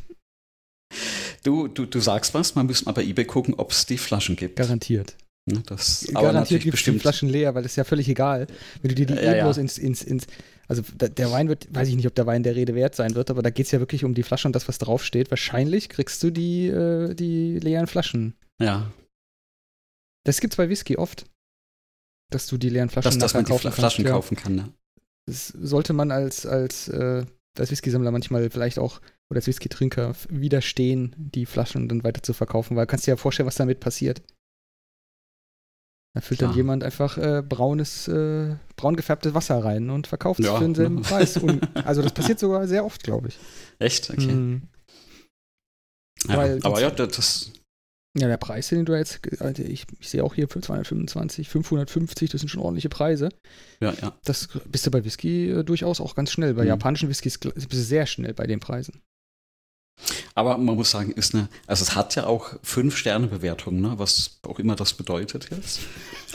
Du, du, du sagst was, man müsste mal bei eBay gucken, ob es die Flaschen gibt. Garantiert. Ne, Das, aber Garantiert natürlich gibt es die bestimmt. Flaschen leer, weil das ist ja völlig egal. Wenn du dir die Ja, eh ja. ins, ins, ins. Also da, der Wein wird, weiß ich nicht, ob der Wein der Rede wert sein wird, aber da geht es ja wirklich um die Flasche und das, was draufsteht. Wahrscheinlich kriegst du die, äh, die leeren Flaschen. Ja, Das gibt's bei Whisky oft. Dass du die leeren Flaschen dass, dass nachher man die kaufen Fla kannst, Flaschen ja. kaufen kann. Ne? Das sollte man als, als, äh, als Whisky-Sammler manchmal vielleicht auch oder als Whisky-Trinker widerstehen, die Flaschen dann weiter zu verkaufen, weil kannst dir ja vorstellen, was damit passiert. Da füllt dann Klar. jemand einfach äh, braunes, äh, braun gefärbtes Wasser rein und verkauft es Ja, für denselben ne? Preis. Und, also das passiert sogar sehr oft, glaube ich. Echt? Okay. Mhm. Ja, Weil- aber ja, das, Ja, der Preis, den du jetzt, also ich, ich sehe auch hier für 225, 550, das sind schon ordentliche Preise. ja, ja. Das bist du bei Whisky äh, durchaus auch ganz schnell. Bei Mhm. japanischen Whiskys bist du sehr schnell bei den Preisen. Aber man muss sagen, ist eine, also es hat ja auch fünf Sterne Bewertungen, ne? was auch immer das bedeutet jetzt.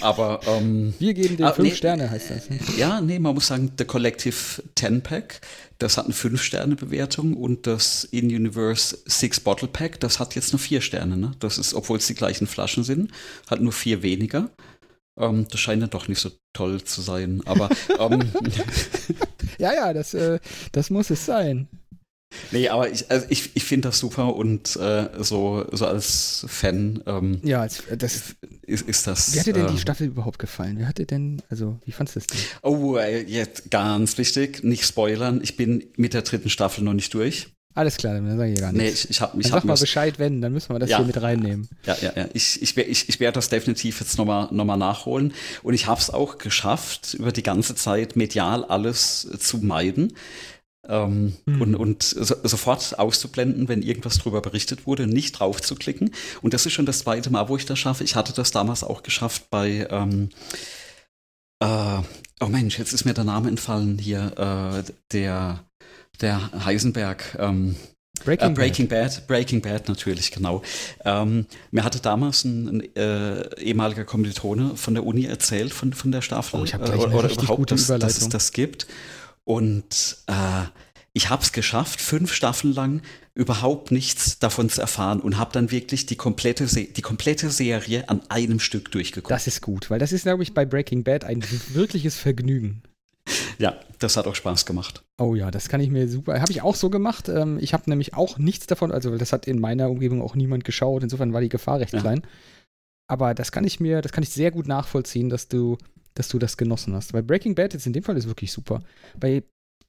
Aber ähm, Wir geben dir Ah, fünf nee, Sterne, heißt das. ne? ja, nee, man muss sagen, The Collective 10 Pack, das hat eine fünf Sterne Bewertung und das In Universe Six Bottle Pack, das hat jetzt nur vier Sterne. Ne? Das ist, obwohl es die gleichen Flaschen sind, hat nur vier weniger. Ähm, das scheint dann doch nicht so toll zu sein. Aber ähm, Ja, ja, das, äh, das muss es sein. Nee, aber ich, also ich, ich finde das super und äh, so, so als Fan ähm, Ja, als, das, ist, ist das. wie hat dir denn äh, die Staffel überhaupt gefallen? Wie hat dir denn, also, wie fandest du das denn? Oh, äh, jetzt ganz wichtig, nicht spoilern. Ich bin mit der dritten Staffel noch nicht durch. Alles klar, dann sage ich ja gar Nee, nichts. ich, ich habe dann mich sag hab mal Bescheid, wenn, dann müssen wir das Ja. hier mit reinnehmen. Ja, ja, ja. Ich, ich, ich, ich werde das definitiv jetzt nochmal noch mal nachholen. Und ich habe es auch geschafft, über die ganze Zeit medial alles äh, zu meiden. Ähm, Mhm. und, und so, sofort auszublenden, wenn irgendwas drüber berichtet wurde, nicht drauf zu klicken. Und das ist schon das zweite Mal, wo ich das schaffe. Ich hatte das damals auch geschafft bei ähm, äh, oh Mensch, jetzt ist mir der Name entfallen hier, äh, der, der Heisenberg, ähm, Breaking, äh, Breaking Bad. Breaking Bad natürlich, genau. Ähm, mir hatte damals ein, ein äh, ehemaliger Kommilitone von der Uni erzählt, von, von der Staffel. Oh, ich hab äh, oder richtig überhaupt, dass, dass es das gibt. Und äh, ich habe es geschafft, fünf Staffeln lang überhaupt nichts davon zu erfahren und habe dann wirklich die komplette, Se die komplette Serie an einem Stück durchgeguckt. Das ist gut, weil das ist, glaube ich, bei Breaking Bad ein wirkliches Vergnügen. ja, das hat auch Spaß gemacht. Oh ja, das kann ich mir super. Habe ich auch so gemacht. Ähm, ich habe nämlich auch nichts davon, also das hat in meiner Umgebung auch niemand geschaut. Insofern war die Gefahr recht Ja. klein. aber das kann ich mir, das kann ich sehr gut nachvollziehen, dass du, dass du das genossen hast. Weil Breaking Bad jetzt in dem Fall ist wirklich super. Bei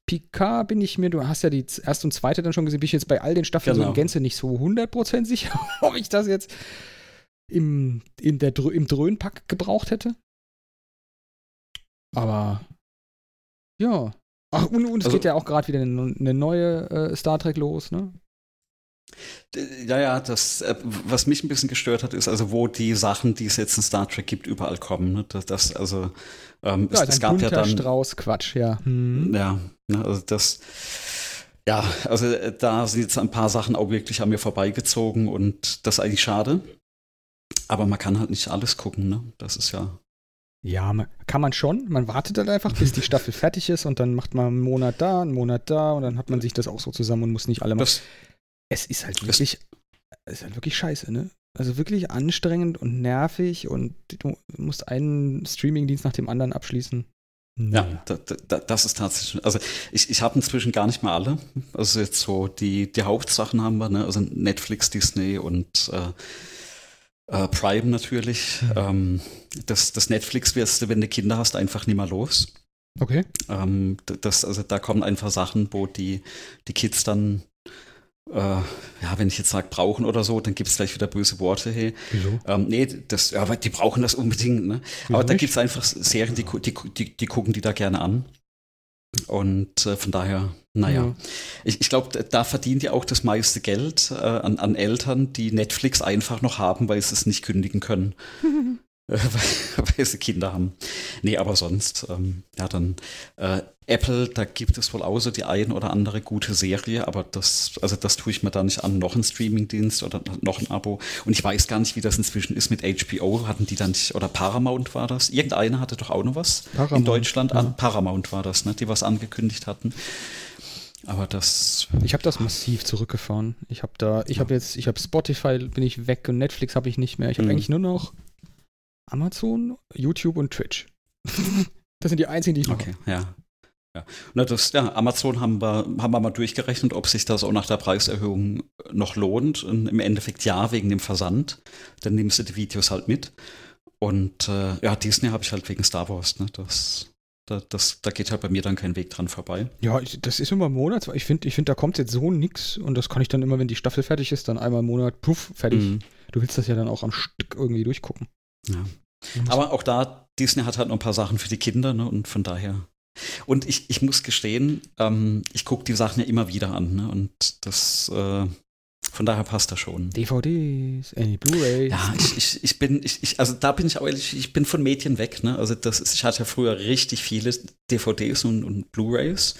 Picard bin ich mir, du hast ja die erste und zweite dann schon gesehen, bin ich jetzt bei all den Staffeln genau. so in Gänze nicht so 100% sicher, ob ich das jetzt im, in der, im Dröhnpack gebraucht hätte. Aber ja. Ach, und, und es also, geht ja auch gerade wieder eine, eine neue äh, Star Trek los, ne? Ja, ja, das, äh, was mich ein bisschen gestört hat, ist also, wo die Sachen, die es jetzt in Star Trek gibt, überall kommen. Ne? Das, das, also, ähm, ja, es, gab ja dann. Strauß Quatsch, ja. Hm. Ja, ne, also das. Ja, also äh, da sind jetzt ein paar Sachen auch wirklich an mir vorbeigezogen und das ist eigentlich schade. Aber man kann halt nicht alles gucken, ne? Das ist ja. Ja, kann man schon. Man wartet dann einfach, bis die Staffel fertig ist und dann macht man einen Monat da, einen Monat da und dann hat man sich das auch so zusammen und muss nicht alle machen. Das, es ist halt wirklich, es ist halt wirklich scheiße, ne? Also wirklich anstrengend und nervig und du musst einen Streamingdienst nach dem anderen abschließen. Ja, da, da, das ist tatsächlich. Also ich, ich habe inzwischen gar nicht mehr alle. Also jetzt so die, die Hauptsachen haben wir, ne? Also Netflix, Disney und äh, äh, Prime natürlich. Mhm. Ähm, das, das Netflix wirst du, wenn du Kinder hast, einfach nicht mehr los. Okay. Ähm, das, also da kommen einfach Sachen, wo die, die Kids dann äh, ja, wenn ich jetzt sage, brauchen oder so, dann gibt es gleich wieder böse Worte. Hey. Wieso? Ähm, nee, das, ja, die brauchen das unbedingt. Ne? Aber da gibt es einfach Serien, die, die, die, die gucken die da gerne an. Und äh, von daher, naja. Ja. Ich, ich glaube, da verdient ja auch das meiste Geld äh, an, an Eltern, die Netflix einfach noch haben, weil sie es nicht kündigen können. weil, sie Kinder haben. Nee, aber sonst, ähm, ja, dann äh, Apple, da gibt es wohl auch so die ein oder andere gute Serie, aber das, also das tue ich mir da nicht an. Noch ein Streamingdienst oder noch ein Abo. Und ich weiß gar nicht, wie das inzwischen ist mit HBO. Hatten die dann nicht, oder Paramount war das? Irgendeine hatte doch auch noch was Paramount, in Deutschland ja. an. Paramount war das, ne? Die was angekündigt hatten. Aber das. Ich habe das massiv zurückgefahren. Ich habe da, ich habe jetzt, ich habe Spotify, bin ich weg und Netflix habe ich nicht mehr. Ich habe mhm. eigentlich nur noch Amazon, YouTube und Twitch. das sind die einzigen, die ich mache. Okay, ja. Ja. Na, das, ja, Amazon haben wir, haben wir mal durchgerechnet, ob sich das auch nach der Preiserhöhung noch lohnt. Und Im Endeffekt ja, wegen dem Versand. Dann nimmst du die Videos halt mit. Und äh, ja, Disney habe ich halt wegen Star Wars. Ne? Das, da, das, da geht halt bei mir dann kein Weg dran vorbei. Ja, ich, das ist immer im Monat. Ich finde, ich find, da kommt jetzt so nix. Und das kann ich dann immer, wenn die Staffel fertig ist, dann einmal im Monat, puff, fertig. Mhm. Du willst das ja dann auch am Stück irgendwie durchgucken. Ja. Aber auch da, Disney hat halt noch ein paar Sachen für die Kinder, ne? Und von daher. Und ich, ich muss gestehen, ähm, ich gucke die Sachen ja immer wieder an, ne? Und das, äh, von daher passt das schon. DVDs, äh, Blu-rays. Ja, ich, ich, ich bin, ich, ich, also da bin ich auch ehrlich, ich bin von Medien weg, ne? Also das ist, ich hatte ja früher richtig viele DVDs und, und Blu-rays.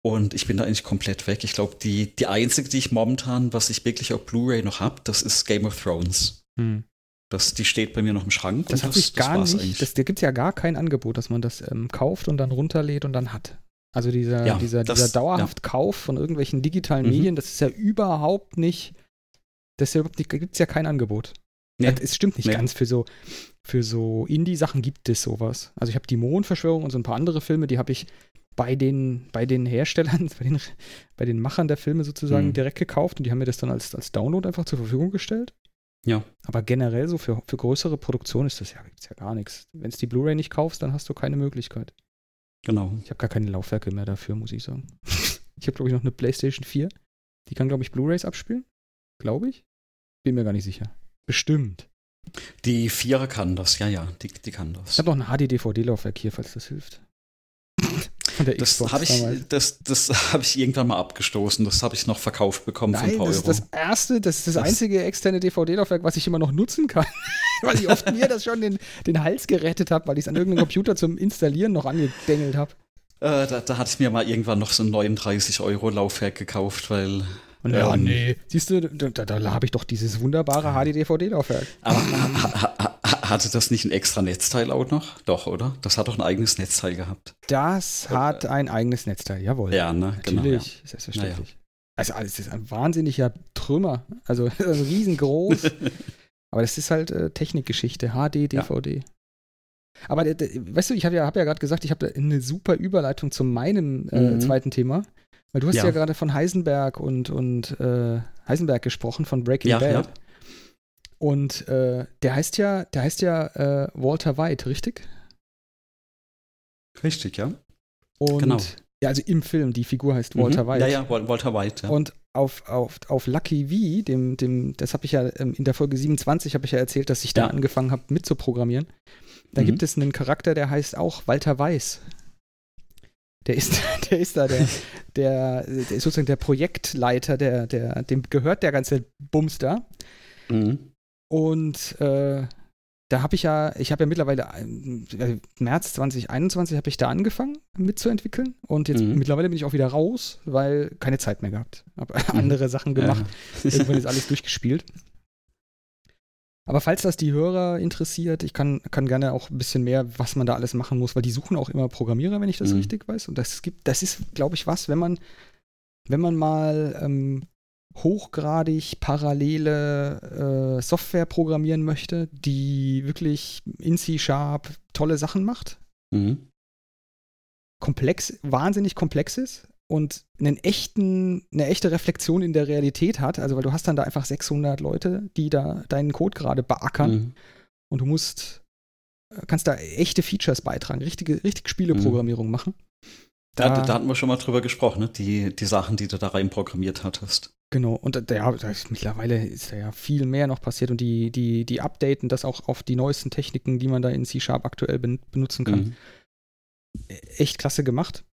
Und ich bin da eigentlich komplett weg. Ich glaube, die, die einzige, die ich momentan, was ich wirklich auf Blu-ray noch habe, das ist Game of Thrones. Hm. Das, die steht bei mir noch im Schrank. Das habe ich gar das nicht. Das, da gibt es ja gar kein Angebot, dass man das ähm, kauft und dann runterlädt und dann hat. Also dieser, ja, dieser, das, dieser dauerhaft ja. Kauf von irgendwelchen digitalen mhm. Medien, das ist ja überhaupt nicht, das ja gibt es ja kein Angebot. Nee. Es stimmt nicht nee. ganz. Für so, für so Indie-Sachen gibt es sowas. Also ich habe die Mondverschwörung und so ein paar andere Filme, die habe ich bei den, bei den Herstellern, bei den, bei den Machern der Filme sozusagen mhm. direkt gekauft und die haben mir das dann als, als Download einfach zur Verfügung gestellt. Ja. Aber generell so für, für größere Produktionen ist das ja, gibt's ja gar nichts. Wenn es die Blu-ray nicht kaufst, dann hast du keine Möglichkeit. Genau. Ich habe gar keine Laufwerke mehr dafür, muss ich sagen. ich habe, glaube ich, noch eine PlayStation 4. Die kann, glaube ich, Blu-rays abspielen. Glaube ich. Bin mir gar nicht sicher. Bestimmt. Die Vierer kann das, ja, ja, die, die kann das. Ich habe noch ein HD-DVD-Laufwerk hier, falls das hilft das habe ich, das, das hab ich irgendwann mal abgestoßen. Das habe ich noch verkauft bekommen Nein, für ein paar das Euro. Das ist das erste, das ist das, das einzige externe DVD-Laufwerk, was ich immer noch nutzen kann. weil ich oft mir das schon den, den Hals gerettet habe, weil ich es an irgendeinem Computer zum Installieren noch angedengelt habe. Äh, da, da hatte ich mir mal irgendwann noch so ein 39 Euro Laufwerk gekauft, weil und ja, ähm, nee. Siehst du, da, da, da habe ich doch dieses wunderbare HD-DVD-Laufwerk. Aber hatte das nicht ein extra Netzteil auch noch? Doch, oder? Das hat doch ein eigenes Netzteil gehabt. Das hat ein eigenes Netzteil, jawohl. Ja, ne? Genau, Natürlich, ja. selbstverständlich. Naja. Also, es ist ein wahnsinniger Trümmer. Also, riesengroß. Aber das ist halt äh, Technikgeschichte. HD, DVD. Ja. Aber weißt du, ich habe ja, hab ja gerade gesagt, ich habe eine super Überleitung zu meinem äh, mhm. zweiten Thema. Weil du hast ja, ja gerade von Heisenberg und, und äh, Heisenberg gesprochen, von Breaking ja, Bad. Und äh, der heißt ja, der heißt ja äh, Walter White, richtig? Richtig, ja. Und Genau. ja, also im Film, die Figur heißt Walter Mhm. White. Ja, ja, Wal- Walter White. Ja. Und auf, auf, auf Lucky V, dem, dem, das habe ich ja ähm, in der Folge 27 habe ich ja erzählt, dass ich da Ja. angefangen habe mitzuprogrammieren. Da Mhm. gibt es einen Charakter, der heißt auch Walter Weiß. Der ist, der ist da der, der, der ist sozusagen der Projektleiter, der, der, dem gehört der ganze Bums da. Mhm. Und äh, da habe ich ja, ich habe ja mittlerweile äh, März 2021 habe ich da angefangen mitzuentwickeln und jetzt Mhm. mittlerweile bin ich auch wieder raus, weil keine Zeit mehr gehabt. Habe andere Sachen gemacht. Ja. Irgendwann ist alles durchgespielt. Aber falls das die Hörer interessiert, ich kann, kann gerne auch ein bisschen mehr, was man da alles machen muss, weil die suchen auch immer Programmierer, wenn ich das Mhm. richtig weiß. Und das gibt, das ist, glaube ich, was, wenn man, wenn man mal ähm, hochgradig parallele äh, Software programmieren möchte, die wirklich in C-Sharp tolle Sachen macht, Mhm. komplex, wahnsinnig komplex ist und einen echten, eine echte Reflexion in der Realität hat. Also, weil du hast dann da einfach 600 Leute, die da deinen Code gerade beackern Mhm. und du musst, äh, kannst da echte Features beitragen, richtige, richtig Spieleprogrammierung machen. Da, da, da hatten wir schon mal drüber gesprochen, ne? die, die Sachen, die du da rein programmiert hattest. Genau, und da, ja, ist, mittlerweile ist da ja viel mehr noch passiert und die, die, die updaten das auch auf die neuesten Techniken, die man da in C-Sharp aktuell ben, benutzen kann. Mhm. echt klasse gemacht.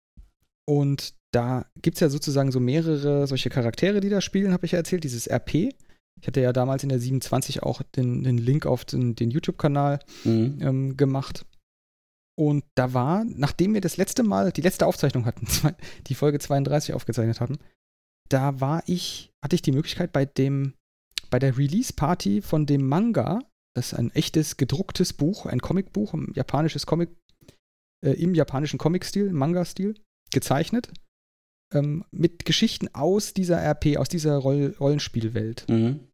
Und da gibt es ja sozusagen so mehrere solche Charaktere, die da spielen, habe ich ja erzählt, dieses RP. Ich hatte ja damals in der 27 auch den, den Link auf den, den YouTube-Kanal Mhm. ähm, gemacht. Und da war, nachdem wir das letzte Mal, die letzte Aufzeichnung hatten, die Folge 32 aufgezeichnet hatten, da war ich, hatte ich die Möglichkeit bei dem, bei der Release-Party von dem Manga, das ist ein echtes gedrucktes Buch, ein Comicbuch, ein japanisches Comic, äh, im japanischen Comic-Stil, Manga-Stil, gezeichnet, ähm, mit Geschichten aus dieser RP, aus dieser Roll Rollenspielwelt. Mhm.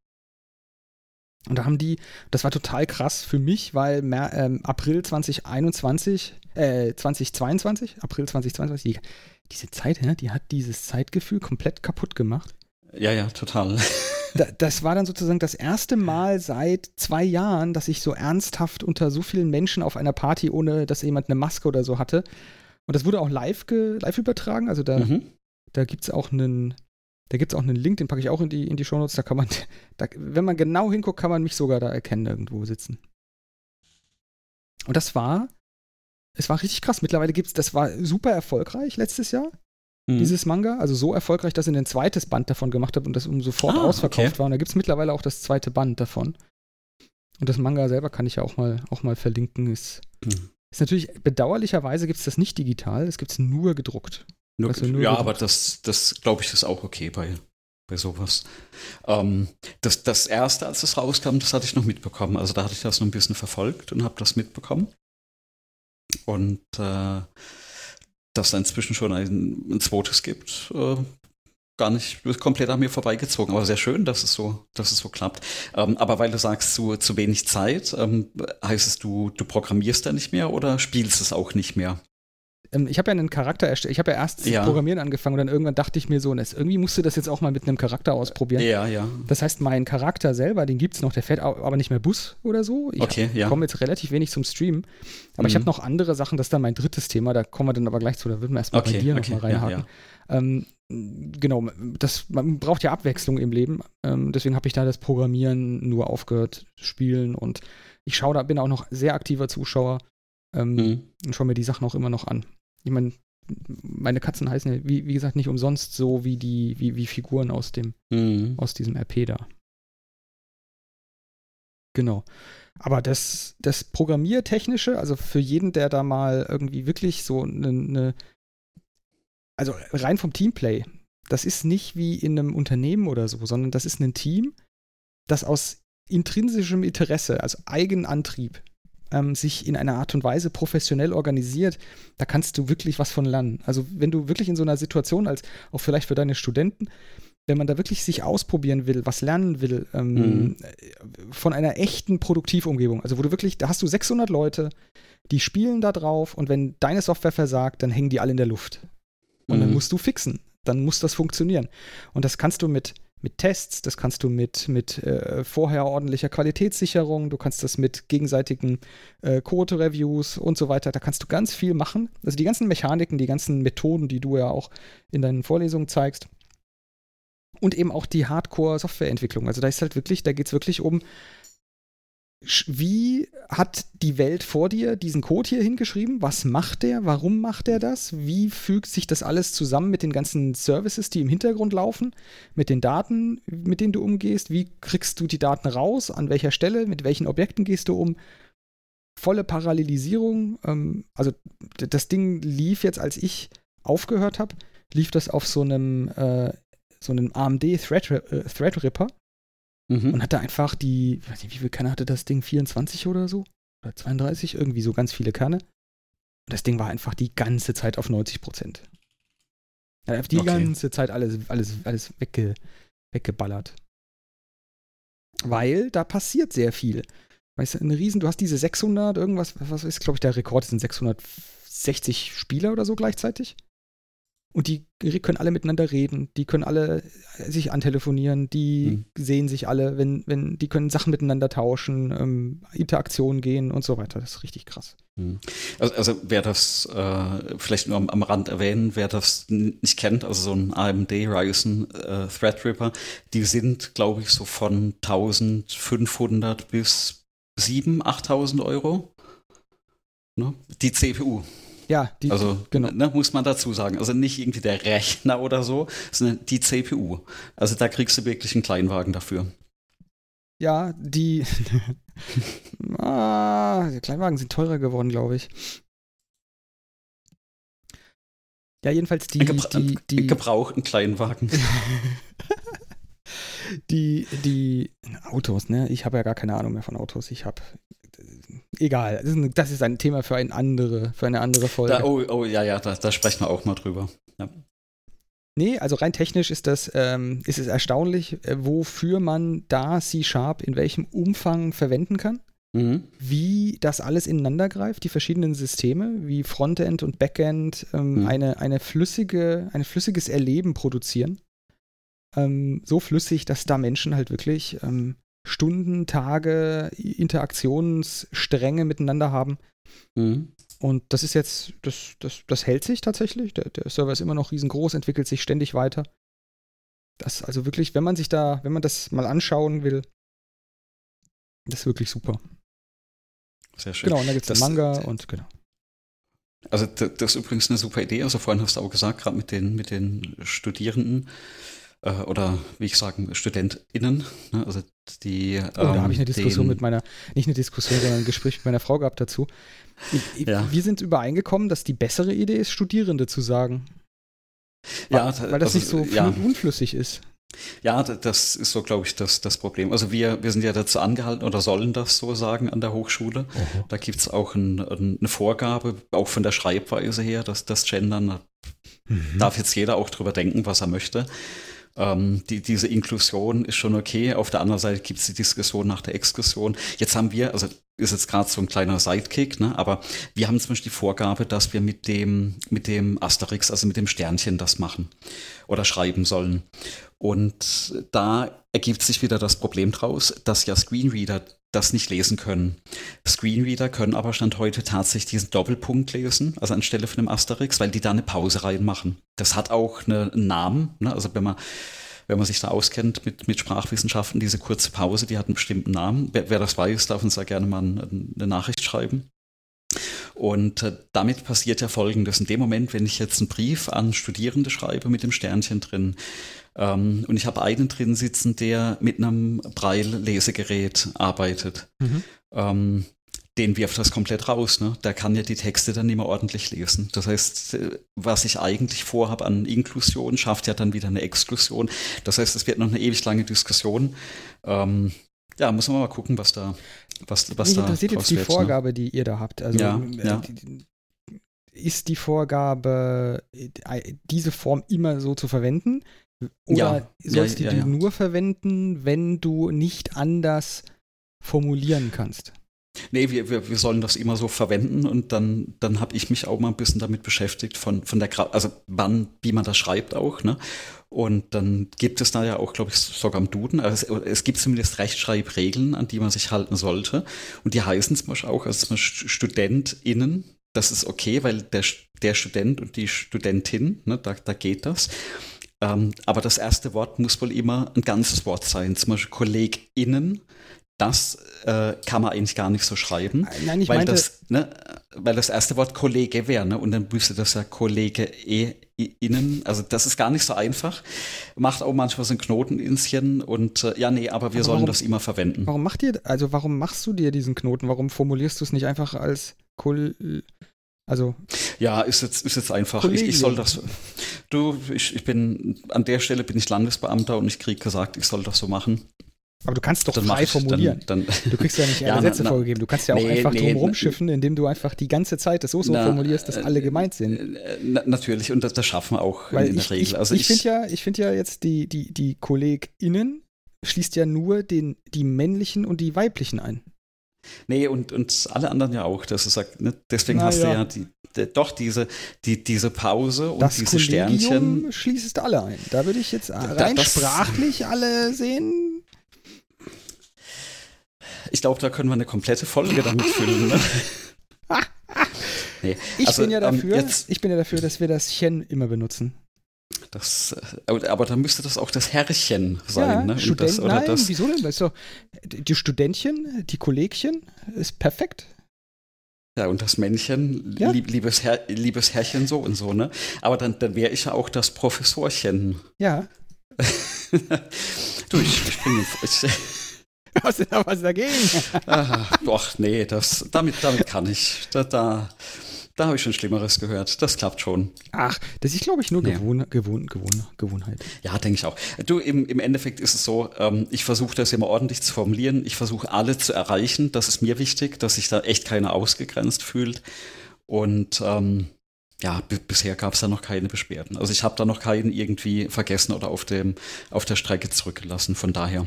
Und da haben die, das war total krass für mich, weil Mer, ähm, April 2021, äh, 2022, April 2022, die, diese Zeit, ja, die hat dieses Zeitgefühl komplett kaputt gemacht. Ja, ja, total. Da, das war dann sozusagen das erste Mal seit zwei Jahren, dass ich so ernsthaft unter so vielen Menschen auf einer Party, ohne dass jemand eine Maske oder so hatte. Und das wurde auch live, live übertragen. Also da, Mhm. da gibt es auch einen, da gibt's auch einen Link, den packe ich auch in die, in die Shownotes. Da kann man, da, wenn man genau hinguckt, kann man mich sogar da erkennen, irgendwo sitzen. Und das war, es war richtig krass. Mittlerweile gibt es, das war super erfolgreich letztes Jahr, Mhm. dieses Manga. Also so erfolgreich, dass ich ein zweites Band davon gemacht habe und das um sofort Ah, ausverkauft okay. war. Und da gibt es mittlerweile auch das zweite Band davon. Und das Manga selber kann ich ja auch mal, auch mal verlinken. Ist, Mhm. ist natürlich, bedauerlicherweise gibt es das nicht digital, das gibt es nur gedruckt. Nur, Also nur ja, aber das, das glaube ich, ist auch okay bei, bei sowas. Ähm, das, das erste, als es rauskam, das hatte ich noch mitbekommen. Also da hatte ich das noch ein bisschen verfolgt und habe das mitbekommen. Und äh, dass da inzwischen schon ein, ein zweites gibt, äh, gar nicht komplett an mir vorbeigezogen. Aber sehr schön, dass es so, dass es so klappt. Ähm, aber weil du sagst, zu, zu wenig Zeit, ähm, heißt es, du, du programmierst da nicht mehr oder spielst es auch nicht mehr? Ähm, ich habe ja einen Charakter erstellt. Ich habe ja erst Ja. Programmieren angefangen und dann irgendwann dachte ich mir so, das, irgendwie musst du das jetzt auch mal mit einem Charakter ausprobieren. Ja, ja. Das heißt, mein Charakter selber, den gibt es noch, der fährt aber nicht mehr Bus oder so. Ich Okay, ja. komme jetzt relativ wenig zum Stream. Aber ich Mhm. habe noch andere Sachen, das ist dann mein drittes Thema, da kommen wir dann aber gleich zu, da würden wir erstmal bei Okay, dir okay, nochmal ja, reinhaken. Ähm, genau, das, man braucht ja Abwechslung im Leben. Ähm, deswegen habe ich da das Programmieren nur aufgehört, spielen und ich schaue da, bin auch noch sehr aktiver Zuschauer ähm, Mhm. und schaue mir die Sachen auch immer noch an. Ich meine, meine Katzen heißen ja, wie, wie gesagt, nicht umsonst so wie die, wie, wie Figuren aus dem, Mhm. aus diesem RP da. Genau. Aber das, das Programmiertechnische, also für jeden, der da mal irgendwie wirklich so eine, eine also rein vom Teamplay, das ist nicht wie in einem Unternehmen oder so, sondern das ist ein Team, das aus intrinsischem Interesse, also Eigenantrieb, ähm, sich in einer Art und Weise professionell organisiert, da kannst du wirklich was von lernen. Also wenn du wirklich in so einer Situation, als auch vielleicht für deine Studenten, wenn man da wirklich sich ausprobieren will, was lernen will, ähm, Mhm. von einer echten Produktivumgebung, also wo du wirklich, da hast du 600 Leute, die spielen da drauf und wenn deine Software versagt, dann hängen die alle in der Luft. Und dann Mhm. musst du fixen. Dann muss das funktionieren. Und das kannst du mit, mit Tests, das kannst du mit, mit äh, vorher ordentlicher Qualitätssicherung, du kannst das mit gegenseitigen äh, Code-Reviews und so weiter. Da kannst du ganz viel machen. Also die ganzen Mechaniken, die ganzen Methoden, die du ja auch in deinen Vorlesungen zeigst. Und eben auch die Hardcore-Softwareentwicklung. Also da ist halt wirklich, da geht es wirklich um, wie hat die Welt vor dir diesen Code hier hingeschrieben? Was macht der? Warum macht er das? Wie fügt sich das alles zusammen mit den ganzen Services, die im Hintergrund laufen? Mit den Daten, mit denen du umgehst? Wie kriegst du die Daten raus? An welcher Stelle? Mit welchen Objekten gehst du um? Volle Parallelisierung. Ähm, also das Ding lief jetzt, als ich aufgehört habe, lief das auf so einem, äh, so einem AMD Threadripper. Mhm. und hatte einfach die, weiß nicht, wie viele Kerne hatte das Ding? 24 oder so? Oder 32? Irgendwie so ganz viele Kerne. Und das Ding war einfach die ganze Zeit auf 90 Prozent. Er hat die okay. ganze Zeit alles, alles, alles wegge, weggeballert. Weil da passiert sehr viel. Weißt du, ein Riesen, du hast diese 600, irgendwas, was ist, glaube ich, der Rekord sind 660 Spieler oder so gleichzeitig. Und die können alle miteinander reden, die können alle sich antelefonieren, die mhm. sehen sich alle, wenn, wenn, die können Sachen miteinander tauschen, ähm, Interaktionen gehen und so weiter. Das ist richtig krass. Mhm. Also, also, wer das äh, vielleicht nur am, am, Rand erwähnen, wer das nicht kennt, also so ein AMD Ryzen äh, Threadripper, die sind, glaube ich, so von 1500 bis 7.000, 8.000 Euro. Ne? Die CPU. Ja, die, also genau. ne, muss man dazu sagen. Also nicht irgendwie der Rechner oder so, sondern die CPU. Also da kriegst du wirklich einen Kleinwagen dafür. Ja, die, ah, die Kleinwagen sind teurer geworden, glaube ich. Ja, jedenfalls die, Gebra die, die gebrauchten Kleinwagen. die, die Autos, ne? Ich habe ja gar keine Ahnung mehr von Autos. Ich habe egal. Das ist, ein, Thema für, ein andere, für eine andere Folge. Da, oh, oh, ja, ja, da, da, sprechen wir auch mal drüber. Ja. Nee, also rein technisch ist das, ähm, ist es erstaunlich, äh, wofür man da C-Sharp in welchem Umfang verwenden kann. Mhm. Wie das alles ineinander greift, die verschiedenen Systeme, wie Frontend und Backend ähm, mhm. eine, eine flüssige, ein flüssiges Erleben produzieren. Ähm, so flüssig, dass da Menschen halt wirklich ähm, Stunden, Tage, Interaktionsstränge miteinander haben. Mhm. Und das ist jetzt, das, das, das hält sich tatsächlich. Der, der Server ist immer noch riesengroß, entwickelt sich ständig weiter. Das also wirklich, wenn man sich da, wenn man das mal anschauen will, das ist wirklich super. Sehr schön. Genau, und da gibt es Manga und genau. Also das ist übrigens eine super Idee. Also vorhin hast du auch gesagt, gerade mit den, mit den Studierenden äh, oder wie ich sagen, StudentInnen. Ne? Also die, oh, da habe ich eine ähm, Diskussion mit meiner, nicht eine Diskussion, sondern ein Gespräch mit meiner Frau gehabt dazu. Ich, ja. Wir sind übereingekommen, dass die bessere Idee ist, Studierende zu sagen. Ja, weil, weil das also, nicht so ja. unflüssig ist. Ja, das ist so, glaube ich, das, das Problem. Also wir, wir sind ja dazu angehalten oder sollen das so sagen an der Hochschule. Mhm. Da gibt es auch ein, ein, eine Vorgabe, auch von der Schreibweise her, dass das Gendern, mhm. darf jetzt jeder auch drüber denken, was er möchte. Ähm, die, diese Inklusion ist schon okay. Auf der anderen Seite gibt es die Diskussion nach der Exkursion. Jetzt haben wir, also ist jetzt gerade so ein kleiner Sidekick, ne? aber wir haben zum Beispiel die Vorgabe, dass wir mit dem, mit dem Asterix, also mit dem Sternchen das machen oder schreiben sollen. Und da ergibt sich wieder das Problem draus, dass ja Screenreader das nicht lesen können. Screenreader können aber Stand heute tatsächlich diesen Doppelpunkt lesen, also anstelle von einem Asterix, weil die da eine Pause reinmachen. Das hat auch eine, einen Namen, ne? also wenn man wenn man sich da auskennt mit, mit Sprachwissenschaften, diese kurze Pause, die hat einen bestimmten Namen. Wer, wer das weiß, darf uns da gerne mal eine Nachricht schreiben. Und äh, damit passiert ja Folgendes. In dem Moment, wenn ich jetzt einen Brief an Studierende schreibe mit dem Sternchen drin, ähm, und ich habe einen drin sitzen, der mit einem Braille-Lesegerät arbeitet. Mhm. Ähm, den wirft das komplett raus. Ne? Der kann ja die Texte dann nicht mehr ordentlich lesen. Das heißt, äh, was ich eigentlich vorhabe an Inklusion, schafft ja dann wieder eine Exklusion. Das heißt, es wird noch eine ewig lange Diskussion. Ähm, ja, muss man mal gucken, was da, was, was Mich da interessiert jetzt die wird, ne? Vorgabe, ne? die ihr da habt. Also ja, äh, ja. ist die Vorgabe, äh, diese Form immer so zu verwenden? Oder ja, sollst ja, du die nur verwenden, wenn du nicht anders formulieren kannst? Nee, wir, wir, wir sollen das immer so verwenden und dann, dann habe ich mich auch mal ein bisschen damit beschäftigt, von, von der, Gra also wann, wie man das schreibt auch, ne? Und dann gibt es da ja auch, glaube ich, sogar im Duden, also es, es, gibt zumindest Rechtschreibregeln, an die man sich halten sollte. Und die heißen zum Beispiel auch, also zum Beispiel StudentInnen, das ist okay, weil der, der Student und die Studentin, ne, da, da geht das. Ähm, aber das erste Wort muss wohl immer ein ganzes Wort sein, zum Beispiel KollegInnen das äh, kann man eigentlich gar nicht so schreiben. Äh, nein, ich weil meinte, das, ne, weil das erste Wort Kollege wäre, ne? Und dann müsste das ja Kollege e, innen. Also das ist gar nicht so einfach. Macht auch manchmal so ein Knoteninschen und äh, ja, nee, aber wir aber sollen warum, das immer verwenden. Warum macht ihr, also warum machst du dir diesen Knoten? Warum formulierst du es nicht einfach als Kol also. Ja, ist jetzt, ist jetzt einfach. Ich, ich, soll das. Du, ich, ich bin, an der Stelle bin ich Landesbeamter und ich kriege gesagt, ich soll das so machen. Aber du kannst doch dann frei formulieren. Dann, dann du kriegst ja nicht alle ja, Sätze na, vorgegeben. Du kannst ja auch nee, einfach nee, drum rumschiffen, indem du einfach die ganze Zeit das so so na, formulierst, dass alle gemeint sind. Äh, na, natürlich, und das, das, schaffen wir auch Weil in der ich, Regel. Also ich, ich finde ja, ich finde ja jetzt die, die, die KollegInnen schließt ja nur den, die männlichen und die weiblichen ein. Nee, und, und alle anderen ja auch. Das ist, ne? Deswegen Na, hast ja. du ja die, die, doch diese, die, diese Pause und das diese Kollegium Sternchen. schließt alle ein. Da würde ich jetzt rein das, sprachlich alle sehen, ich glaube, da können wir eine komplette Folge damit füllen. Ne? nee, ich, also, bin ja ähm, dafür, ähm, jetzt, ich bin ja dafür, dass wir das Chen immer benutzen. Das, äh, aber dann müsste das auch das Herrchen sein, ja, ne? Student, das, nein, das, wieso denn? Weißt du, die Studentchen, die Kollegchen ist perfekt. Ja, und das Männchen, ja. lieb, liebes, Herr, liebes Herrchen so und so, ne? Aber dann, dann wäre ich ja auch das Professorchen. Ja. du, ich, ich bin. Ich, Hast du da was dagegen? Doch, nee, das, damit, damit kann ich. Da, da, da habe ich schon Schlimmeres gehört. Das klappt schon. Ach, das ist, glaube ich, nur Gewohn, Gewohn, Gewohn, Gewohnheit. Ja, denke ich auch. Du, im, im Endeffekt ist es so, ähm, ich versuche das immer ordentlich zu formulieren. Ich versuche alle zu erreichen. Das ist mir wichtig, dass sich da echt keiner ausgegrenzt fühlt. Und ähm, ja, bisher gab es da noch keine Beschwerden. Also ich habe da noch keinen irgendwie vergessen oder auf, dem, auf der Strecke zurückgelassen. Von daher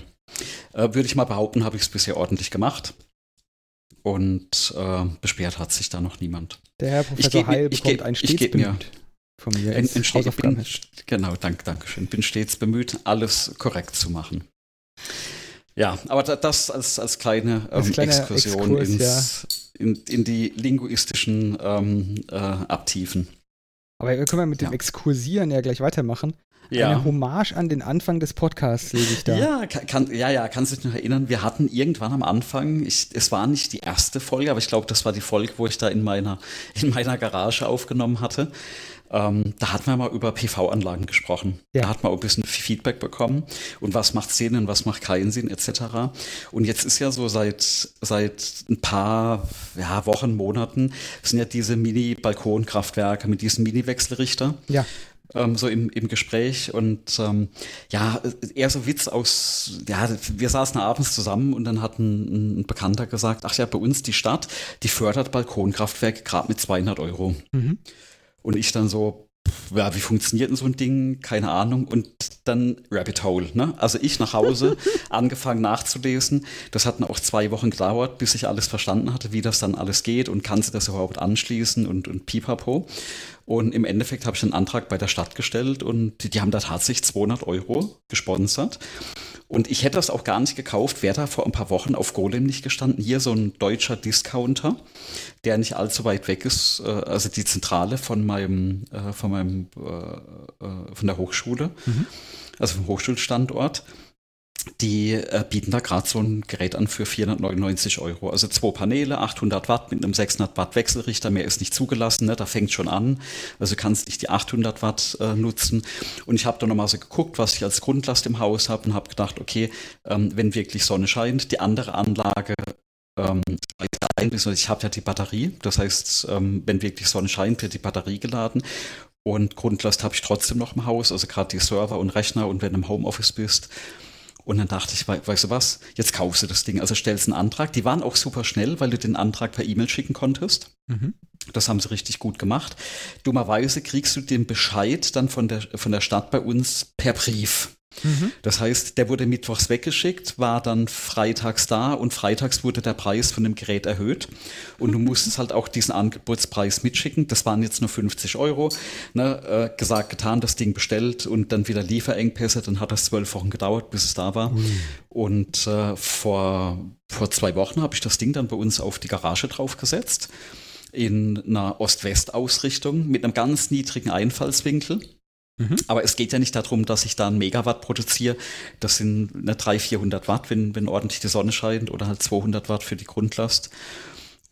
äh, würde ich mal behaupten, habe ich es bisher ordentlich gemacht. Und äh, beschwert hat sich da noch niemand. Der Herr Professor ich Heil bekommt ein stets ich bemüht von mir. In, in ich bin, genau, danke, danke schön. Bin stets bemüht, alles korrekt zu machen. Ja, aber das als, als kleine, ähm, kleine Exkursion Exkurs, ins, ja. in, in, die linguistischen ähm, äh, Abtiefen. Aber wir können wir mit dem Exkursieren ja gleich weitermachen. Ja. Eine Hommage an den Anfang des Podcasts lese ich da. Ja, kann, ja, ja, kannst du dich noch erinnern? Wir hatten irgendwann am Anfang, ich, es war nicht die erste Folge, aber ich glaube, das war die Folge, wo ich da in meiner, in meiner Garage aufgenommen hatte. Ähm, da hatten wir mal über PV-Anlagen gesprochen. Ja. Da hat man auch ein bisschen Feedback bekommen und was macht Sinn und was macht keinen Sinn etc. Und jetzt ist ja so seit, seit ein paar ja, Wochen, Monaten sind ja diese Mini-Balkonkraftwerke mit diesen Mini-Wechselrichter. Ja ähm, so im, im Gespräch und ähm, ja, eher so Witz aus, ja, wir saßen abends zusammen und dann hat ein, ein Bekannter gesagt, ach ja, bei uns die Stadt, die fördert Balkonkraftwerke gerade mit 200 Euro. Mhm. Und ich dann so, ja, wie funktioniert denn so ein Ding? Keine Ahnung. Und dann Rabbit Hole, ne? Also ich nach Hause, angefangen nachzulesen. Das hat auch zwei Wochen gedauert, bis ich alles verstanden hatte, wie das dann alles geht und kann sie das überhaupt anschließen und, und pipapo. Und im Endeffekt habe ich einen Antrag bei der Stadt gestellt und die, die haben da tatsächlich 200 Euro gesponsert. Und ich hätte das auch gar nicht gekauft, wäre da vor ein paar Wochen auf Golem nicht gestanden. Hier so ein deutscher Discounter, der nicht allzu weit weg ist, äh, also die Zentrale von meinem, äh, von meinem, äh, von der Hochschule, mhm. also vom Hochschulstandort die äh, bieten da gerade so ein Gerät an für 499 Euro. Also zwei Paneele, 800 Watt mit einem 600 Watt Wechselrichter, mehr ist nicht zugelassen, ne? da fängt schon an. Also kannst nicht die 800 Watt äh, nutzen. Und ich habe da nochmal so geguckt, was ich als Grundlast im Haus habe und habe gedacht, okay, ähm, wenn wirklich Sonne scheint, die andere Anlage ähm, ich habe ja die Batterie, das heißt, ähm, wenn wirklich Sonne scheint, wird die Batterie geladen. Und Grundlast habe ich trotzdem noch im Haus, also gerade die Server und Rechner und wenn du im Homeoffice bist, und dann dachte ich, weißt du was, jetzt kaufst du das Ding. Also stellst einen Antrag. Die waren auch super schnell, weil du den Antrag per E-Mail schicken konntest. Mhm. Das haben sie richtig gut gemacht. Dummerweise kriegst du den Bescheid dann von der, von der Stadt bei uns per Brief. Mhm. Das heißt, der wurde mittwochs weggeschickt, war dann freitags da und freitags wurde der Preis von dem Gerät erhöht. Und du musstest halt auch diesen Angebotspreis mitschicken. Das waren jetzt nur 50 Euro. Ne, äh, gesagt, getan, das Ding bestellt und dann wieder Lieferengpässe. Dann hat das zwölf Wochen gedauert, bis es da war. Mhm. Und äh, vor, vor zwei Wochen habe ich das Ding dann bei uns auf die Garage draufgesetzt in einer Ost-West-Ausrichtung mit einem ganz niedrigen Einfallswinkel. Mhm. Aber es geht ja nicht darum, dass ich da einen Megawatt produziere. Das sind eine 300, 400 Watt, wenn, wenn ordentlich die Sonne scheint oder halt 200 Watt für die Grundlast.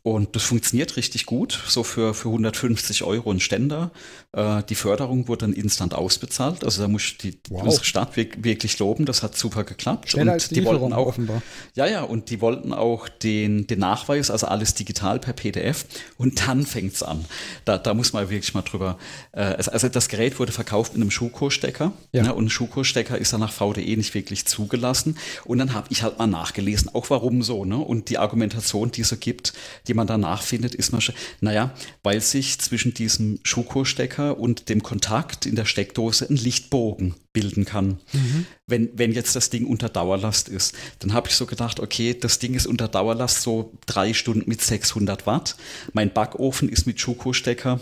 Und das funktioniert richtig gut, so für, für 150 Euro ein Ständer. Äh, die Förderung wurde dann instant ausbezahlt. Also da muss ich die, wow. unsere Stadt wirklich loben, das hat super geklappt. Schneller und die, wollten auch offenbar. Ja, ja, und die wollten auch den, den Nachweis, also alles digital per PDF. Und dann fängt's an. Da, da muss man wirklich mal drüber. Äh, also das Gerät wurde verkauft mit einem Schuko-Stecker. Ja. Ne, und ein Schuko-Stecker ist dann nach VDE nicht wirklich zugelassen. Und dann habe ich halt mal nachgelesen, auch warum so. Ne? Und die Argumentation, die es so gibt, die die man danach findet, ist man, naja, weil sich zwischen diesem Schuko-Stecker und dem Kontakt in der Steckdose ein Lichtbogen bilden kann. Mhm. Wenn, wenn jetzt das Ding unter Dauerlast ist, dann habe ich so gedacht, okay, das Ding ist unter Dauerlast so drei Stunden mit 600 Watt. Mein Backofen ist mit Schuko-Stecker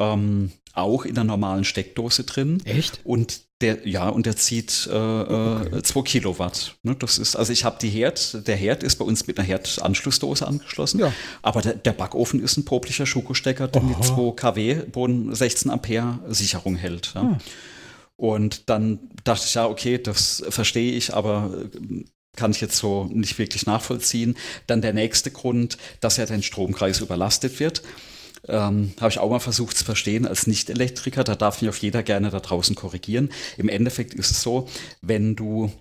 ähm, auch in der normalen Steckdose drin. Echt? Und der, ja, und der zieht äh, okay. 2 Kilowatt. Ne, das ist, also ich habe die Herd, der Herd ist bei uns mit einer Herdanschlussdose angeschlossen, ja. aber der, der Backofen ist ein poplicher Schokostecker, der Aha. mit 2 kW, wo 16 Ampere Sicherung hält. Ja. Hm. Und dann dachte ich, ja, okay, das verstehe ich, aber äh, kann ich jetzt so nicht wirklich nachvollziehen. Dann der nächste Grund, dass ja dein Stromkreis überlastet wird. Ähm, Habe ich auch mal versucht zu verstehen als Nicht-Elektriker. Da darf mich auf jeder gerne da draußen korrigieren. Im Endeffekt ist es so, wenn du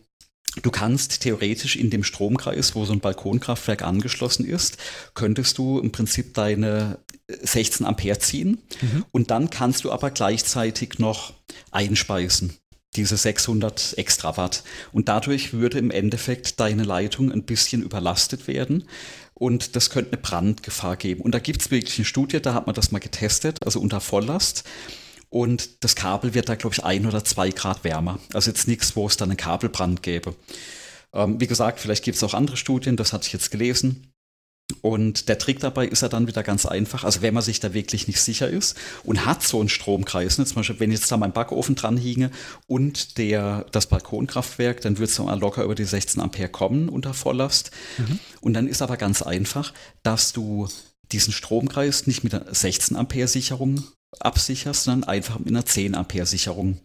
Du kannst theoretisch in dem Stromkreis, wo so ein Balkonkraftwerk angeschlossen ist, könntest du im Prinzip deine 16 Ampere ziehen mhm. und dann kannst du aber gleichzeitig noch einspeisen diese 600 extra Watt. Und dadurch würde im Endeffekt deine Leitung ein bisschen überlastet werden und das könnte eine Brandgefahr geben. Und da gibt es wirklich eine Studie, da hat man das mal getestet, also unter Volllast. Und das Kabel wird da, glaube ich, ein oder zwei Grad wärmer. Also jetzt nichts, wo es dann einen Kabelbrand gäbe. Ähm, wie gesagt, vielleicht gibt es auch andere Studien, das hatte ich jetzt gelesen. Und der Trick dabei ist ja dann wieder ganz einfach. Also wenn man sich da wirklich nicht sicher ist und hat so einen Stromkreis, ne, zum Beispiel wenn jetzt da mein Backofen dran hinge und der, das Balkonkraftwerk, dann wird es mal locker über die 16 Ampere kommen unter Volllast. Mhm. Und dann ist aber ganz einfach, dass du diesen Stromkreis nicht mit einer 16 Ampere Sicherung absicherst, sondern einfach mit einer 10 Ampere Sicherung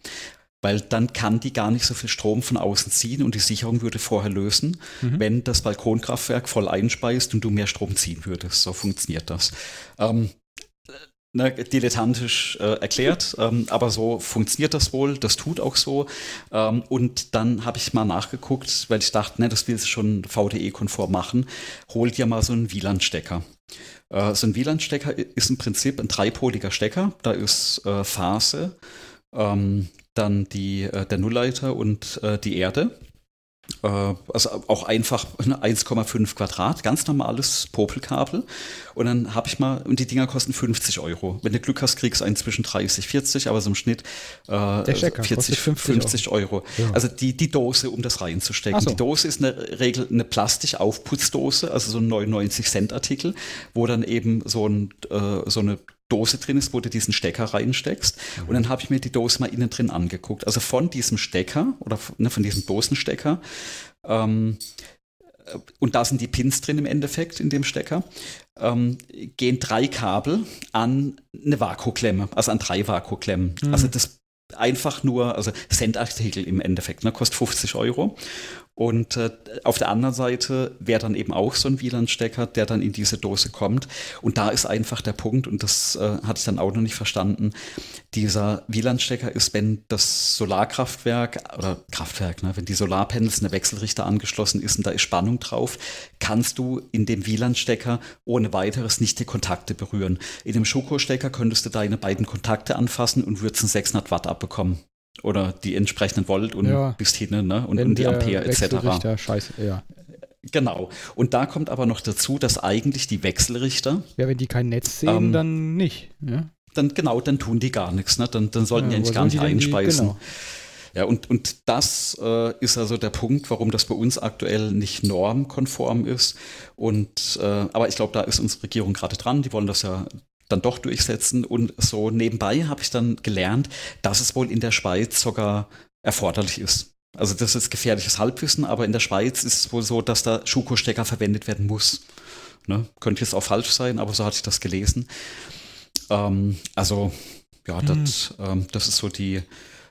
weil dann kann die gar nicht so viel Strom von außen ziehen und die Sicherung würde vorher lösen, mhm. wenn das Balkonkraftwerk voll einspeist und du mehr Strom ziehen würdest. So funktioniert das. Ähm, ne, dilettantisch äh, erklärt, ähm, aber so funktioniert das wohl, das tut auch so. Ähm, und dann habe ich mal nachgeguckt, weil ich dachte, ne, das willst du schon VDE-konform machen, hol dir mal so einen WLAN-Stecker. Äh, so ein WLAN-Stecker ist im Prinzip ein dreipoliger Stecker, da ist äh, Phase, ähm, dann die, äh, der Nullleiter und äh, die Erde. Äh, also auch einfach 1,5 Quadrat, ganz normales Popelkabel. Und dann habe ich mal, und die Dinger kosten 50 Euro. Wenn du Glück hast, kriegst du einen zwischen 30, 40, aber so im Schnitt äh, 40, 50, 50 Euro. Euro. Ja. Also die, die Dose, um das reinzustecken. So. Die Dose ist eine Regel, eine Plastikaufputzdose, also so ein 99 Cent Artikel, wo dann eben so, ein, äh, so eine Dose drin ist, wo du diesen Stecker reinsteckst. Und dann habe ich mir die Dose mal innen drin angeguckt. Also von diesem Stecker oder ne, von diesem Dosenstecker, ähm, und da sind die Pins drin im Endeffekt in dem Stecker, ähm, gehen drei Kabel an eine Vakuumklemme, also an drei Vakuumklemmen. Mhm. Also das einfach nur, also Centartikel im Endeffekt, ne, kostet 50 Euro. Und äh, auf der anderen Seite wäre dann eben auch so ein WLAN-Stecker, der dann in diese Dose kommt. Und da ist einfach der Punkt, und das äh, hatte ich dann auch noch nicht verstanden, dieser WLAN-Stecker ist, wenn das Solarkraftwerk oder Kraftwerk, ne, wenn die Solarpanels eine Wechselrichter angeschlossen ist und da ist Spannung drauf, kannst du in dem WLAN-Stecker ohne weiteres nicht die Kontakte berühren. In dem Schoko-Stecker könntest du deine beiden Kontakte anfassen und würdest einen 600 Watt abbekommen oder die entsprechenden Volt und ja. bis hin ne? und, und die Ampere etc. Scheiße, ja. Genau. Und da kommt aber noch dazu, dass eigentlich die Wechselrichter. Ja, wenn die kein Netz sehen, ähm, dann nicht. Ja? Dann genau, dann tun die gar nichts. Ne? Dann, dann sollten ja, die eigentlich gar nicht einspeisen. Die, genau. Ja, und, und das äh, ist also der Punkt, warum das bei uns aktuell nicht normkonform ist. Und äh, aber ich glaube, da ist unsere Regierung gerade dran. Die wollen das ja dann doch durchsetzen. Und so nebenbei habe ich dann gelernt, dass es wohl in der Schweiz sogar erforderlich ist. Also das ist gefährliches Halbwissen, aber in der Schweiz ist es wohl so, dass da Schuko-Stecker verwendet werden muss. Ne? Könnte jetzt auch falsch sein, aber so hatte ich das gelesen. Ähm, also ja, hm. das, ähm, das ist so die,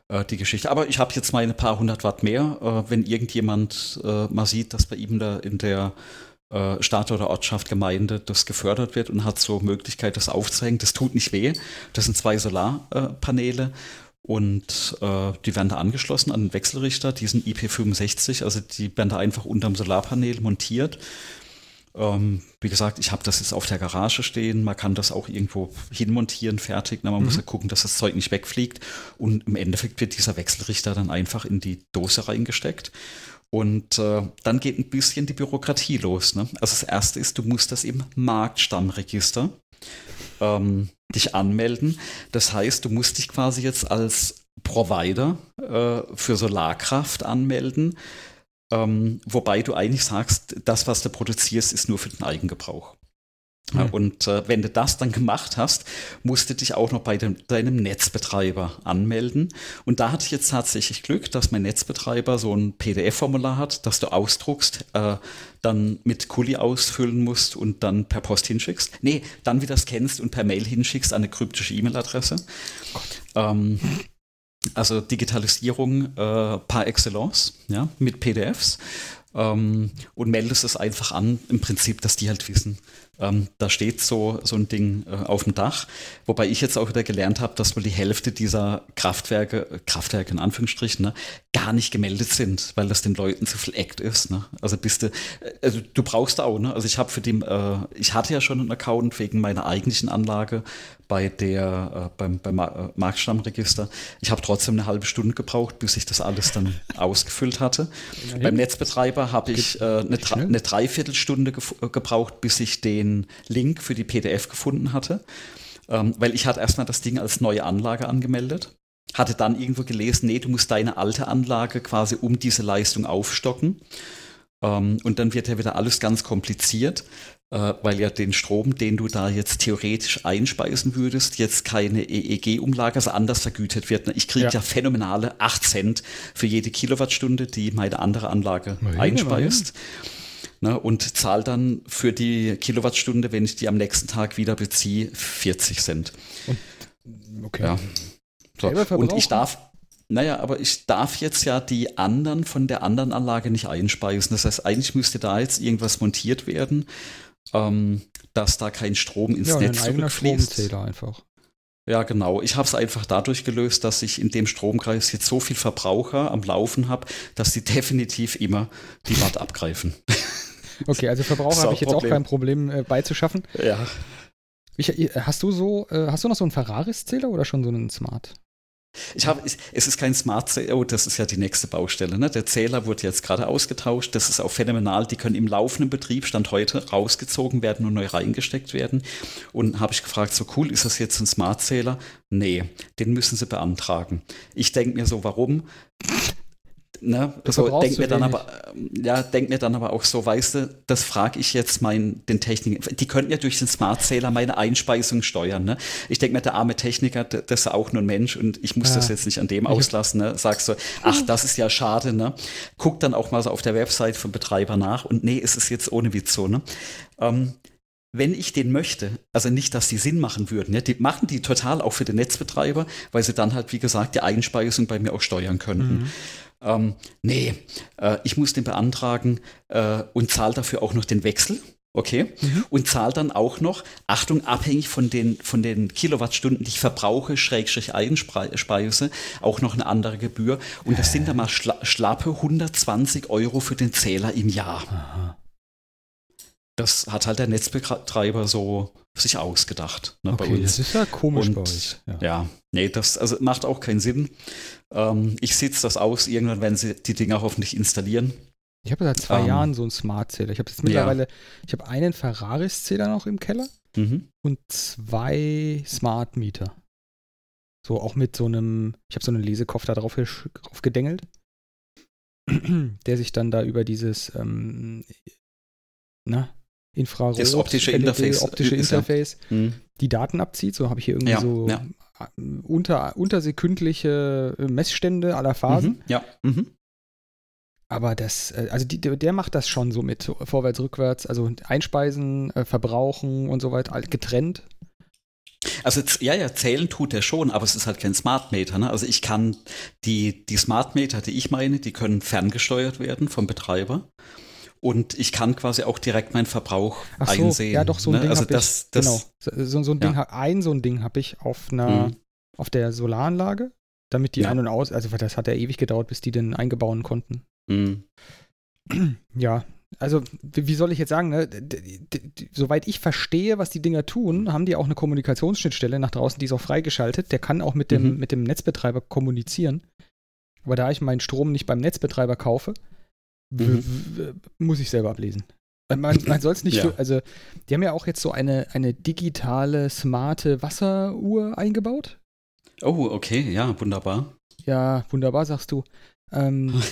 äh, die Geschichte. Aber ich habe jetzt meine paar hundert Watt mehr. Äh, wenn irgendjemand äh, mal sieht, dass bei ihm da in der äh, Stadt oder Ortschaft, Gemeinde das gefördert wird und hat so Möglichkeit, das aufzuhängen, das tut nicht weh. Das sind zwei Solarpaneele. Und äh, die werden da angeschlossen an den Wechselrichter, diesen IP65, also die werden da einfach unterm Solarpanel montiert. Ähm, wie gesagt, ich habe das jetzt auf der Garage stehen. Man kann das auch irgendwo hinmontieren, fertig. Na, man mhm. muss ja gucken, dass das Zeug nicht wegfliegt. Und im Endeffekt wird dieser Wechselrichter dann einfach in die Dose reingesteckt. Und äh, dann geht ein bisschen die Bürokratie los. Ne? Also das erste ist, du musst das im Marktstammregister ähm, dich anmelden. Das heißt, du musst dich quasi jetzt als Provider äh, für Solarkraft anmelden. Ähm, wobei du eigentlich sagst, das, was du produzierst, ist nur für den Eigengebrauch. Ja, und äh, wenn du das dann gemacht hast, musst du dich auch noch bei dem, deinem Netzbetreiber anmelden. Und da hatte ich jetzt tatsächlich Glück, dass mein Netzbetreiber so ein PDF-Formular hat, das du ausdruckst, äh, dann mit Kuli ausfüllen musst und dann per Post hinschickst. Nee, dann wieder scannst und per Mail hinschickst an eine kryptische E-Mail-Adresse. Ähm, also Digitalisierung äh, par excellence, ja, mit PDFs. Ähm, und meldest es einfach an, im Prinzip, dass die halt wissen, ähm, da steht so, so ein Ding äh, auf dem Dach. Wobei ich jetzt auch wieder gelernt habe, dass wohl die Hälfte dieser Kraftwerke, äh, Kraftwerke in Anführungsstrichen, ne, gar nicht gemeldet sind, weil das den Leuten zu viel Act ist. Ne? Also bist du, äh, also du brauchst auch, ne? Also ich habe für die, äh, ich hatte ja schon einen Account wegen meiner eigentlichen Anlage bei der, äh, beim, beim äh, Marktstammregister. Ich habe trotzdem eine halbe Stunde gebraucht, bis ich das alles dann ausgefüllt hatte. Ja, beim Netzbetreiber habe ich äh, eine, eine Dreiviertelstunde gebraucht, bis ich den Link für die PDF gefunden hatte. Ähm, weil ich hatte erstmal das Ding als neue Anlage angemeldet. Hatte dann irgendwo gelesen, nee, du musst deine alte Anlage quasi um diese Leistung aufstocken. Ähm, und dann wird ja wieder alles ganz kompliziert äh, weil ja den Strom, den du da jetzt theoretisch einspeisen würdest, jetzt keine EEG-Umlage, also anders vergütet wird. Ich kriege ja. ja. phänomenale 8 Cent für jede Kilowattstunde, die meine andere Anlage ja, einspeist. Ne, und zahle dann für die Kilowattstunde, wenn ich die am nächsten Tag wieder beziehe, 40 Cent. okay. Ja. So. Und ich darf, naja, aber ich darf jetzt ja die anderen von der anderen Anlage nicht einspeisen. Das heißt, eigentlich müsste da jetzt irgendwas montiert werden, ähm, dass da kein Strom ins ja, Netz ein zurückfließt. Stromzähler einfach. Ja, genau. Ich habe es einfach dadurch gelöst, dass ich in dem Stromkreis jetzt so viel Verbraucher am Laufen habe, dass sie definitiv immer die Watt abgreifen. Okay, also Verbraucher habe ich jetzt Problem. auch kein Problem äh, beizuschaffen. Ja. Ich, äh, hast du so, äh, hast du noch so einen Ferraris-Zähler oder schon so einen Smart? Ich habe, es ist kein Smart Zähler, oh, das ist ja die nächste Baustelle. Ne? Der Zähler wurde jetzt gerade ausgetauscht. Das ist auch phänomenal. Die können im laufenden Betrieb, Stand heute, rausgezogen werden und neu reingesteckt werden. Und habe ich gefragt, so cool, ist das jetzt ein Smart Zähler? Nee, den müssen sie beantragen. Ich denke mir so, warum? Ne? So, denk mir dann aber, ja, denk mir dann aber auch so, weißt du, das frage ich jetzt meinen, den Techniker. Die könnten ja durch den Smart-Zähler meine Einspeisung steuern. Ne? Ich denke mir, der arme Techniker, das ist auch nur ein Mensch und ich muss ja. das jetzt nicht an dem auslassen. Ne? Sagst du, ach, das ist ja schade. Ne? Guck dann auch mal so auf der Website vom Betreiber nach und nee, ist es jetzt ohne Witz so. Ne? Ähm, wenn ich den möchte, also nicht, dass die Sinn machen würden, ja, die machen die total auch für den Netzbetreiber, weil sie dann halt, wie gesagt, die Einspeisung bei mir auch steuern könnten. Mhm ähm, nee, äh, ich muss den beantragen äh, und zahle dafür auch noch den Wechsel. Okay. Mhm. Und zahle dann auch noch, Achtung, abhängig von den, von den Kilowattstunden, die ich verbrauche, Schrägstrich einspeise, auch noch eine andere Gebühr. Und das sind dann mal schla schlappe 120 Euro für den Zähler im Jahr. Aha. Das hat halt der Netzbetreiber so sich ausgedacht. Ne, okay, das ist ja komisch Und, bei euch. Ja. ja, nee, das also macht auch keinen Sinn. Ähm, ich sitze das aus, irgendwann werden sie die Dinger hoffentlich installieren. Ich habe seit zwei um, ähm, Jahren so einen Smart-Zähler. Ich habe jetzt mittlerweile, ja. ich habe einen Ferraris-Zähler noch im Keller mhm. und zwei Smart-Meter. So auch mit so einem, ich habe so einen Lesekopf da drauf, drauf gedengelt, der sich dann da über dieses ähm, na, Infrarot, das optische LED, Interface, optische Interface ja. mhm. die Daten abzieht. So habe ich hier irgendwie ja, so ja. Unter, untersekündliche Messstände aller Phasen. Mhm, ja. Mhm. Aber das, äh, also die, der macht das schon so mit vorwärts, rückwärts, also einspeisen, äh, verbrauchen und so weiter, getrennt. Also ja, ja, zählen tut er schon, aber es ist halt kein Smart Meter. Ne? Also ich kann die, die Smart Meter, die ich meine, die können ferngesteuert werden vom Betreiber. Und ich kann quasi auch direkt meinen Verbrauch Ach so, einsehen. Ja, doch, so ein ne? Ding also das, ich, das, genau. So, so ein Ding, ja. ein so ein Ding habe ich auf einer, mhm. auf der Solaranlage, damit die ja. ein- und aus, also das hat ja ewig gedauert, bis die den eingebauen konnten. Mhm. Ja, also wie soll ich jetzt sagen, ne? soweit ich verstehe, was die Dinger tun, haben die auch eine Kommunikationsschnittstelle nach draußen, die ist auch freigeschaltet. Der kann auch mit dem, mhm. mit dem Netzbetreiber kommunizieren. Aber da ich meinen Strom nicht beim Netzbetreiber kaufe, mhm. muss ich selber ablesen. Man, man soll es nicht, ja. also die haben ja auch jetzt so eine, eine digitale, smarte Wasseruhr eingebaut. Oh, okay, ja, wunderbar. Ja, wunderbar, sagst du. Ähm,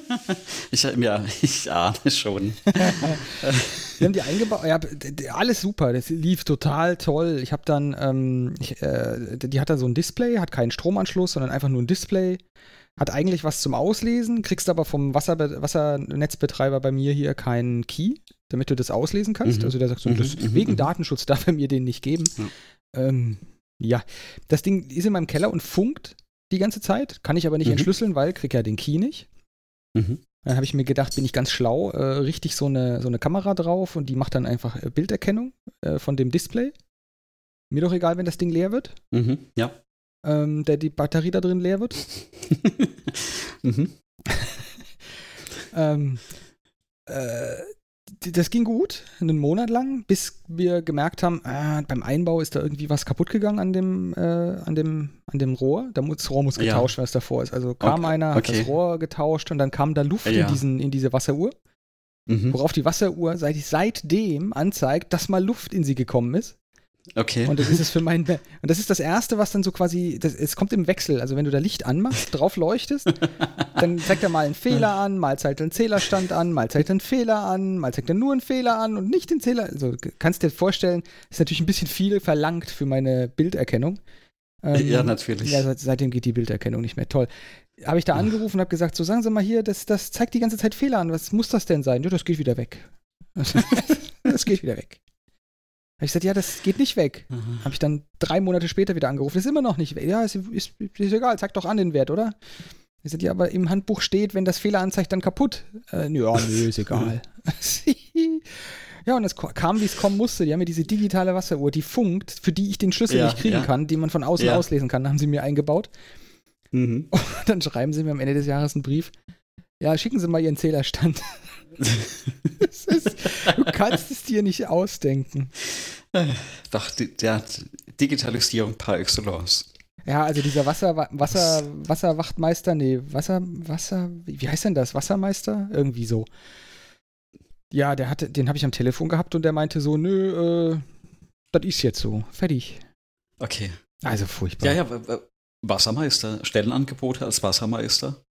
ich, ja, ich ahne schon. Wir haben die eingebaut, ja, alles super, das lief total toll. Ich habe dann, ähm, ich, äh, die hat dann so ein Display, hat keinen Stromanschluss, sondern einfach nur ein Display. Hat eigentlich was zum Auslesen, kriegst aber vom Wasser, Wassernetzbetreiber bei mir hier keinen Key, damit du das auslesen kannst. Mhm. Also der sagt so, mhm. das, mhm. wegen mhm. Datenschutz darf er mir den nicht geben. Ja. Ähm, ja, das Ding ist in meinem Keller und funkt die ganze Zeit, kann ich aber nicht mhm. entschlüsseln, weil krieg ja den Key nicht. Mhm. Dann habe ich mir gedacht, bin ich ganz schlau, äh, richtig so eine, so eine Kamera drauf und die macht dann einfach äh, Bilderkennung äh, von dem Display. Mir doch egal, wenn das Ding leer wird. Mhm. Ja. Ähm, der die Batterie da drin leer wird. mhm. ähm, äh, das ging gut, einen Monat lang, bis wir gemerkt haben, äh, beim Einbau ist da irgendwie was kaputt gegangen an dem, äh, an dem, an dem Rohr. Da muss, das Rohr muss getauscht, ja. was davor ist. Also kam okay. einer, hat okay. das Rohr getauscht und dann kam da Luft ja. in, diesen, in diese Wasseruhr. Mhm. Worauf die Wasseruhr seit, seitdem anzeigt, dass mal Luft in sie gekommen ist. Okay. Und das ist es für mein und das ist das erste, was dann so quasi das, es kommt im Wechsel, also wenn du da Licht anmachst, drauf leuchtest, dann zeigt er mal einen Fehler an, mal zeigt er einen Zählerstand an, mal zeigt er einen Fehler an, mal zeigt er nur einen Fehler an und nicht den Zähler. Also kannst dir vorstellen, ist natürlich ein bisschen viel verlangt für meine Bilderkennung. Ähm, ja, natürlich. Ja, seit, seitdem geht die Bilderkennung nicht mehr. Toll. Habe ich da angerufen und habe gesagt, so sagen Sie mal hier, das, das zeigt die ganze Zeit Fehler an. Was muss das denn sein? Ja, das geht wieder weg. das geht wieder weg. Habe ich gesagt, ja, das geht nicht weg. Mhm. Habe ich dann drei Monate später wieder angerufen. Das ist immer noch nicht weg. Ja, ist, ist, ist egal, zeig doch an den Wert, oder? Ich sagte, ja, aber im Handbuch steht, wenn das Fehler anzeigt, dann kaputt. Äh, ja, nö, ist egal. ja, und es kam, wie es kommen musste. Die haben mir diese digitale Wasseruhr, die funkt, für die ich den Schlüssel ja, nicht kriegen ja. kann, die man von außen ja. auslesen kann, haben sie mir eingebaut. Mhm. Und dann schreiben sie mir am Ende des Jahres einen Brief. Ja, schicken Sie mal Ihren Zählerstand. Ist, du kannst es dir nicht ausdenken. Doch, die, der Digitalisierung par excellence. Ja, also dieser Wasser, Wasser, Wasserwachtmeister, nee, Wasser, Wasser, wie heißt denn das? Wassermeister? Irgendwie so. Ja, der hatte, den habe ich am Telefon gehabt und der meinte so, nö, äh, das ist jetzt so. Fertig. Okay. Also furchtbar. Ja, ja, Wassermeister, Stellenangebote als Wassermeister.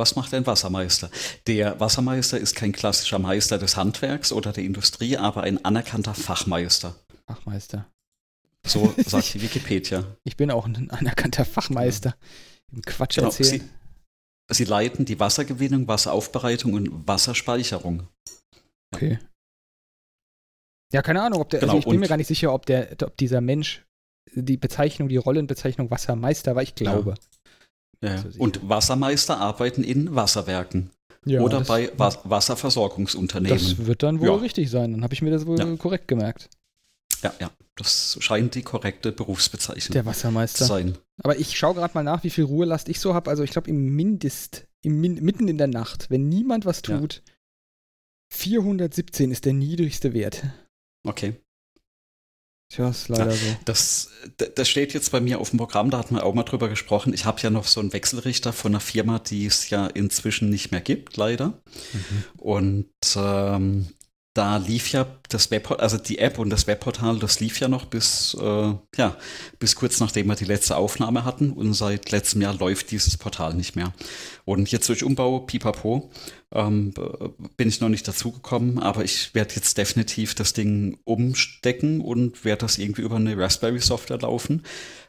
Was macht ein Wassermeister? Der Wassermeister ist kein klassischer Meister des Handwerks oder der Industrie, aber ein anerkannter Fachmeister. Fachmeister. So sagt die Wikipedia. Ich bin auch ein anerkannter Fachmeister. Ja. Quatsch genau, erzählen. Sie, sie, leiten die Wassergewinnung, Wasseraufbereitung und Wasserspeicherung. Okay. Ja, keine Ahnung, ob der, genau, also ich bin mir gar nicht sicher, ob der, ob dieser Mensch die Bezeichnung, die Rollenbezeichnung Wassermeister war. Ich glaube. Ja. Ja. Und Wassermeister arbeiten in Wasserwerken. Ja, oder bei Was Wasserversorgungsunternehmen. Das wird dann wohl ja. richtig sein. Dann habe ich mir das wohl korrekt gemerkt. Ja, ja. Das scheint die korrekte Berufsbezeichnung Der Wassermeister. zu sein. Aber ich schaue gerade mal nach, wie viel Ruhelast ich so habe. Also ich glaube im Mindest, im Min mitten in der Nacht, wenn niemand was tut, 417 ist der niedrigste Wert. Okay. Tja, ist leider so. Das, das steht jetzt bei mir auf dem Programm, da hatten wir auch mal drüber gesprochen. Ich habe ja noch so einen Wechselrichter von einer Firma, die es ja inzwischen nicht mehr gibt, leider. Mhm. Und ähm, da lief ja das Webportal, also die App und das Webportal, das lief ja noch bis, äh, ja, bis kurz nachdem wir die letzte Aufnahme hatten und seit letztem Jahr läuft dieses Portal nicht mehr. Und jetzt durch Umbau, pipapo, ähm, bin ich noch nicht dazugekommen, aber ich werde jetzt definitiv das Ding umstecken und werde das irgendwie über eine Raspberry Software laufen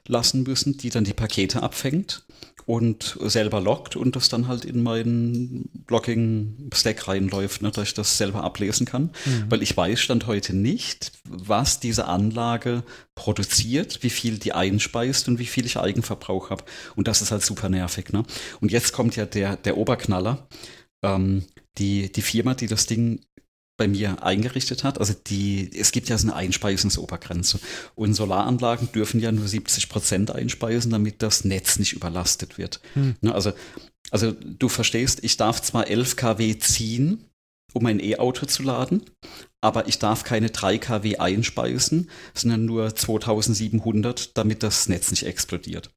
lassen müssen, die dann die Pakete abfängt und selber loggt und das dann halt in meinen Blogging-Stack reinläuft, ne, dass ich das selber ablesen kann. Mhm. Weil ich weiß Stand heute nicht, was diese Anlage produziert, wie viel die einspeist und wie viel ich Eigenverbrauch habe. Und das ist halt super nervig. Ne? Und jetzt kommt ja der, der Oberknaller. Ähm, die, die Firma, die das Ding bei mir eingerichtet hat. Also die, es gibt ja so eine Einspeisensobergrenze. Und Solaranlagen dürfen ja nur 70 Prozent einspeisen, damit das Netz nicht überlastet wird. Hm. Ne, also, also du verstehst, ich darf zwar 11 kW ziehen, um ein E-Auto zu laden, aber ich darf keine 3 kW einspeisen, sondern nur 2700, damit das Netz nicht explodiert.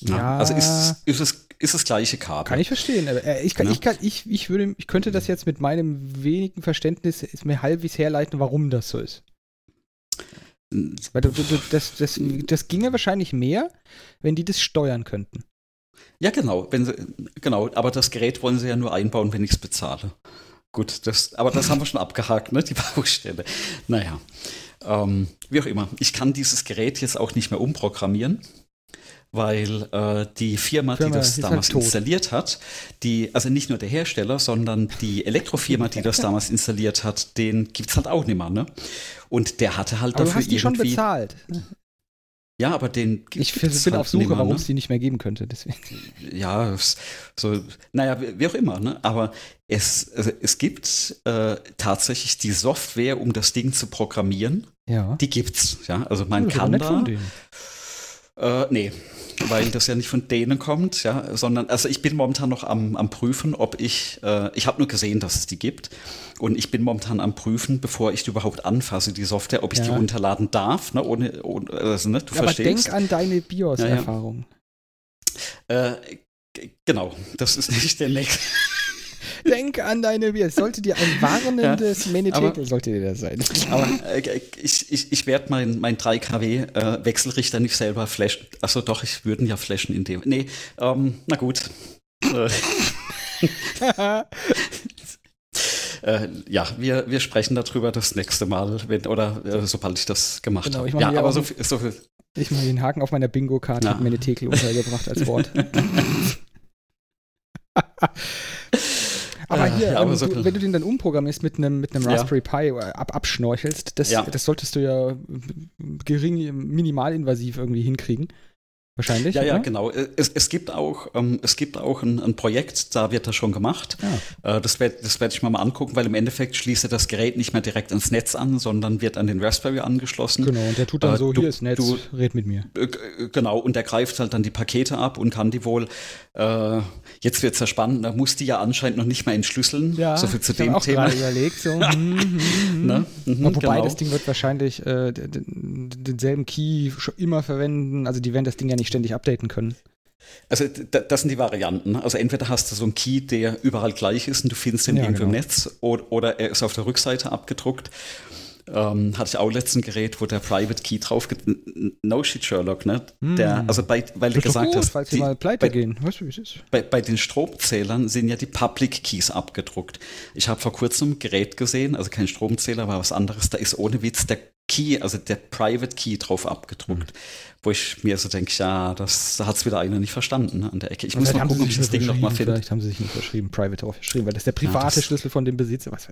Ja. Also ist, ist, es, ist das gleiche Kabel. Kann ich verstehen. Äh, ich, kann, ja. ich, kann, ich, ich, würde, ich könnte das jetzt mit meinem wenigen Verständnis mir halbwegs herleiten, warum das so ist. Weil du, du, das, das, das ginge wahrscheinlich mehr, wenn die das steuern könnten. Ja, genau. Wenn sie, genau, aber das Gerät wollen sie ja nur einbauen, wenn ich es bezahle. Gut, das, aber das haben wir schon abgehakt, ne? Die Baustelle. Naja. Ähm, wie auch immer. Ich kann dieses Gerät jetzt auch nicht mehr umprogrammieren weil äh, die Firma, Firma, die das damals halt installiert hat, die, also nicht nur der Hersteller, sondern die Elektrofirma, die das damals installiert hat, den gibt es halt auch nicht mehr, ne? Und der hatte halt aber dafür du hast die schon bezahlt. Ja, aber den Ich bin halt auf Suche, warum es ne? die nicht mehr geben könnte. Deswegen. Ja, so, naja, wie auch immer, ne? Aber es, also es gibt äh, tatsächlich die Software, um das Ding zu programmieren. Ja. Die gibt's, ja. Also man ja, kann da. Äh, nee, weil das ja nicht von denen kommt, ja, sondern, also ich bin momentan noch am, am Prüfen, ob ich, äh, ich habe nur gesehen, dass es die gibt und ich bin momentan am Prüfen, bevor ich die überhaupt anfasse, die Software, ob ich ja. die runterladen darf, ne, ohne, ohne also, ne, du ja, verstehst. Aber denk an deine BIOS-Erfahrung. Ja, äh, genau, das ist nicht der nächste. Denk an deine Bier. Sollte dir ein warnendes ja, Menetekel, sollte dir das sein. Aber äh, ich, ich, ich werde mein, mein 3 kW äh, Wechselrichter nicht selber flashen. Achso, doch, ich würde ja flashen in dem. Nee, ähm, na gut. Äh. Äh, ja, wir, wir sprechen darüber das nächste Mal, wenn, oder äh, sobald ich das gemacht genau, habe. Ja, aber so, viel, so viel. Ich mache den Haken auf meiner Bingo-Karte, ja. Menetekel untergebracht als Wort. Aber hier, ja, aber ähm, so du, wenn du den dann umprogrammierst mit einem mit Raspberry ja. Pi äh, ab, abschnorchelst, das, das solltest du ja gering, minimalinvasiv irgendwie hinkriegen. Wahrscheinlich. Ja, oder? ja, genau. Es, es gibt auch, ähm, es gibt auch ein, ein, Projekt, da wird das schon gemacht. Ja. Äh, das werde das werd ich mir mal angucken, weil im Endeffekt schließt das Gerät nicht mehr direkt ans Netz an, sondern wird an den Raspberry angeschlossen. Genau, und der tut dann äh, so, du, hier ist Netz, du, red mit mir. Äh, genau, und der greift halt dann die Pakete ab und kann die wohl, äh, jetzt wird es ja spannend, da muss die ja anscheinend noch nicht mehr entschlüsseln. Ja, so viel zu dem auch Thema. überlegt, so. Mhm, mhm, ne? mhm, wobei genau. das Ding wird wahrscheinlich äh, denselben Key immer verwenden, also die werden das Ding ja nicht nicht ständig updaten können. Also das sind die Varianten. Ne? Also entweder hast du so einen Key, der überall gleich ist und du findest ihn ja, irgendwo genau. im Netz oder, oder er ist auf der Rückseite abgedruckt. Ähm, hatte ich auch letzten Gerät, wo der Private Key drauf. No shit, Sherlock, ne? Der, hm. also bei, weil du gesagt gut, hast, falls die, mal pleite bei, gehen. Weißt du, wie es ist? Bei, bei den Stromzählern sind ja die Public Keys abgedruckt. Ich habe vor kurzem ein Gerät gesehen, also kein Stromzähler, aber was anderes. Da ist ohne Witz der Key, also der Private Key drauf abgedruckt. Mhm. Wo ich mir so denke, ja, das hat es wieder einer nicht verstanden ne, an der Ecke. Ich muss mal gucken, ob ich das Ding nochmal finde. Vielleicht haben sie sich nicht verschrieben, Private aufgeschrieben, weil das der private ja, Schlüssel von dem Besitzer. Was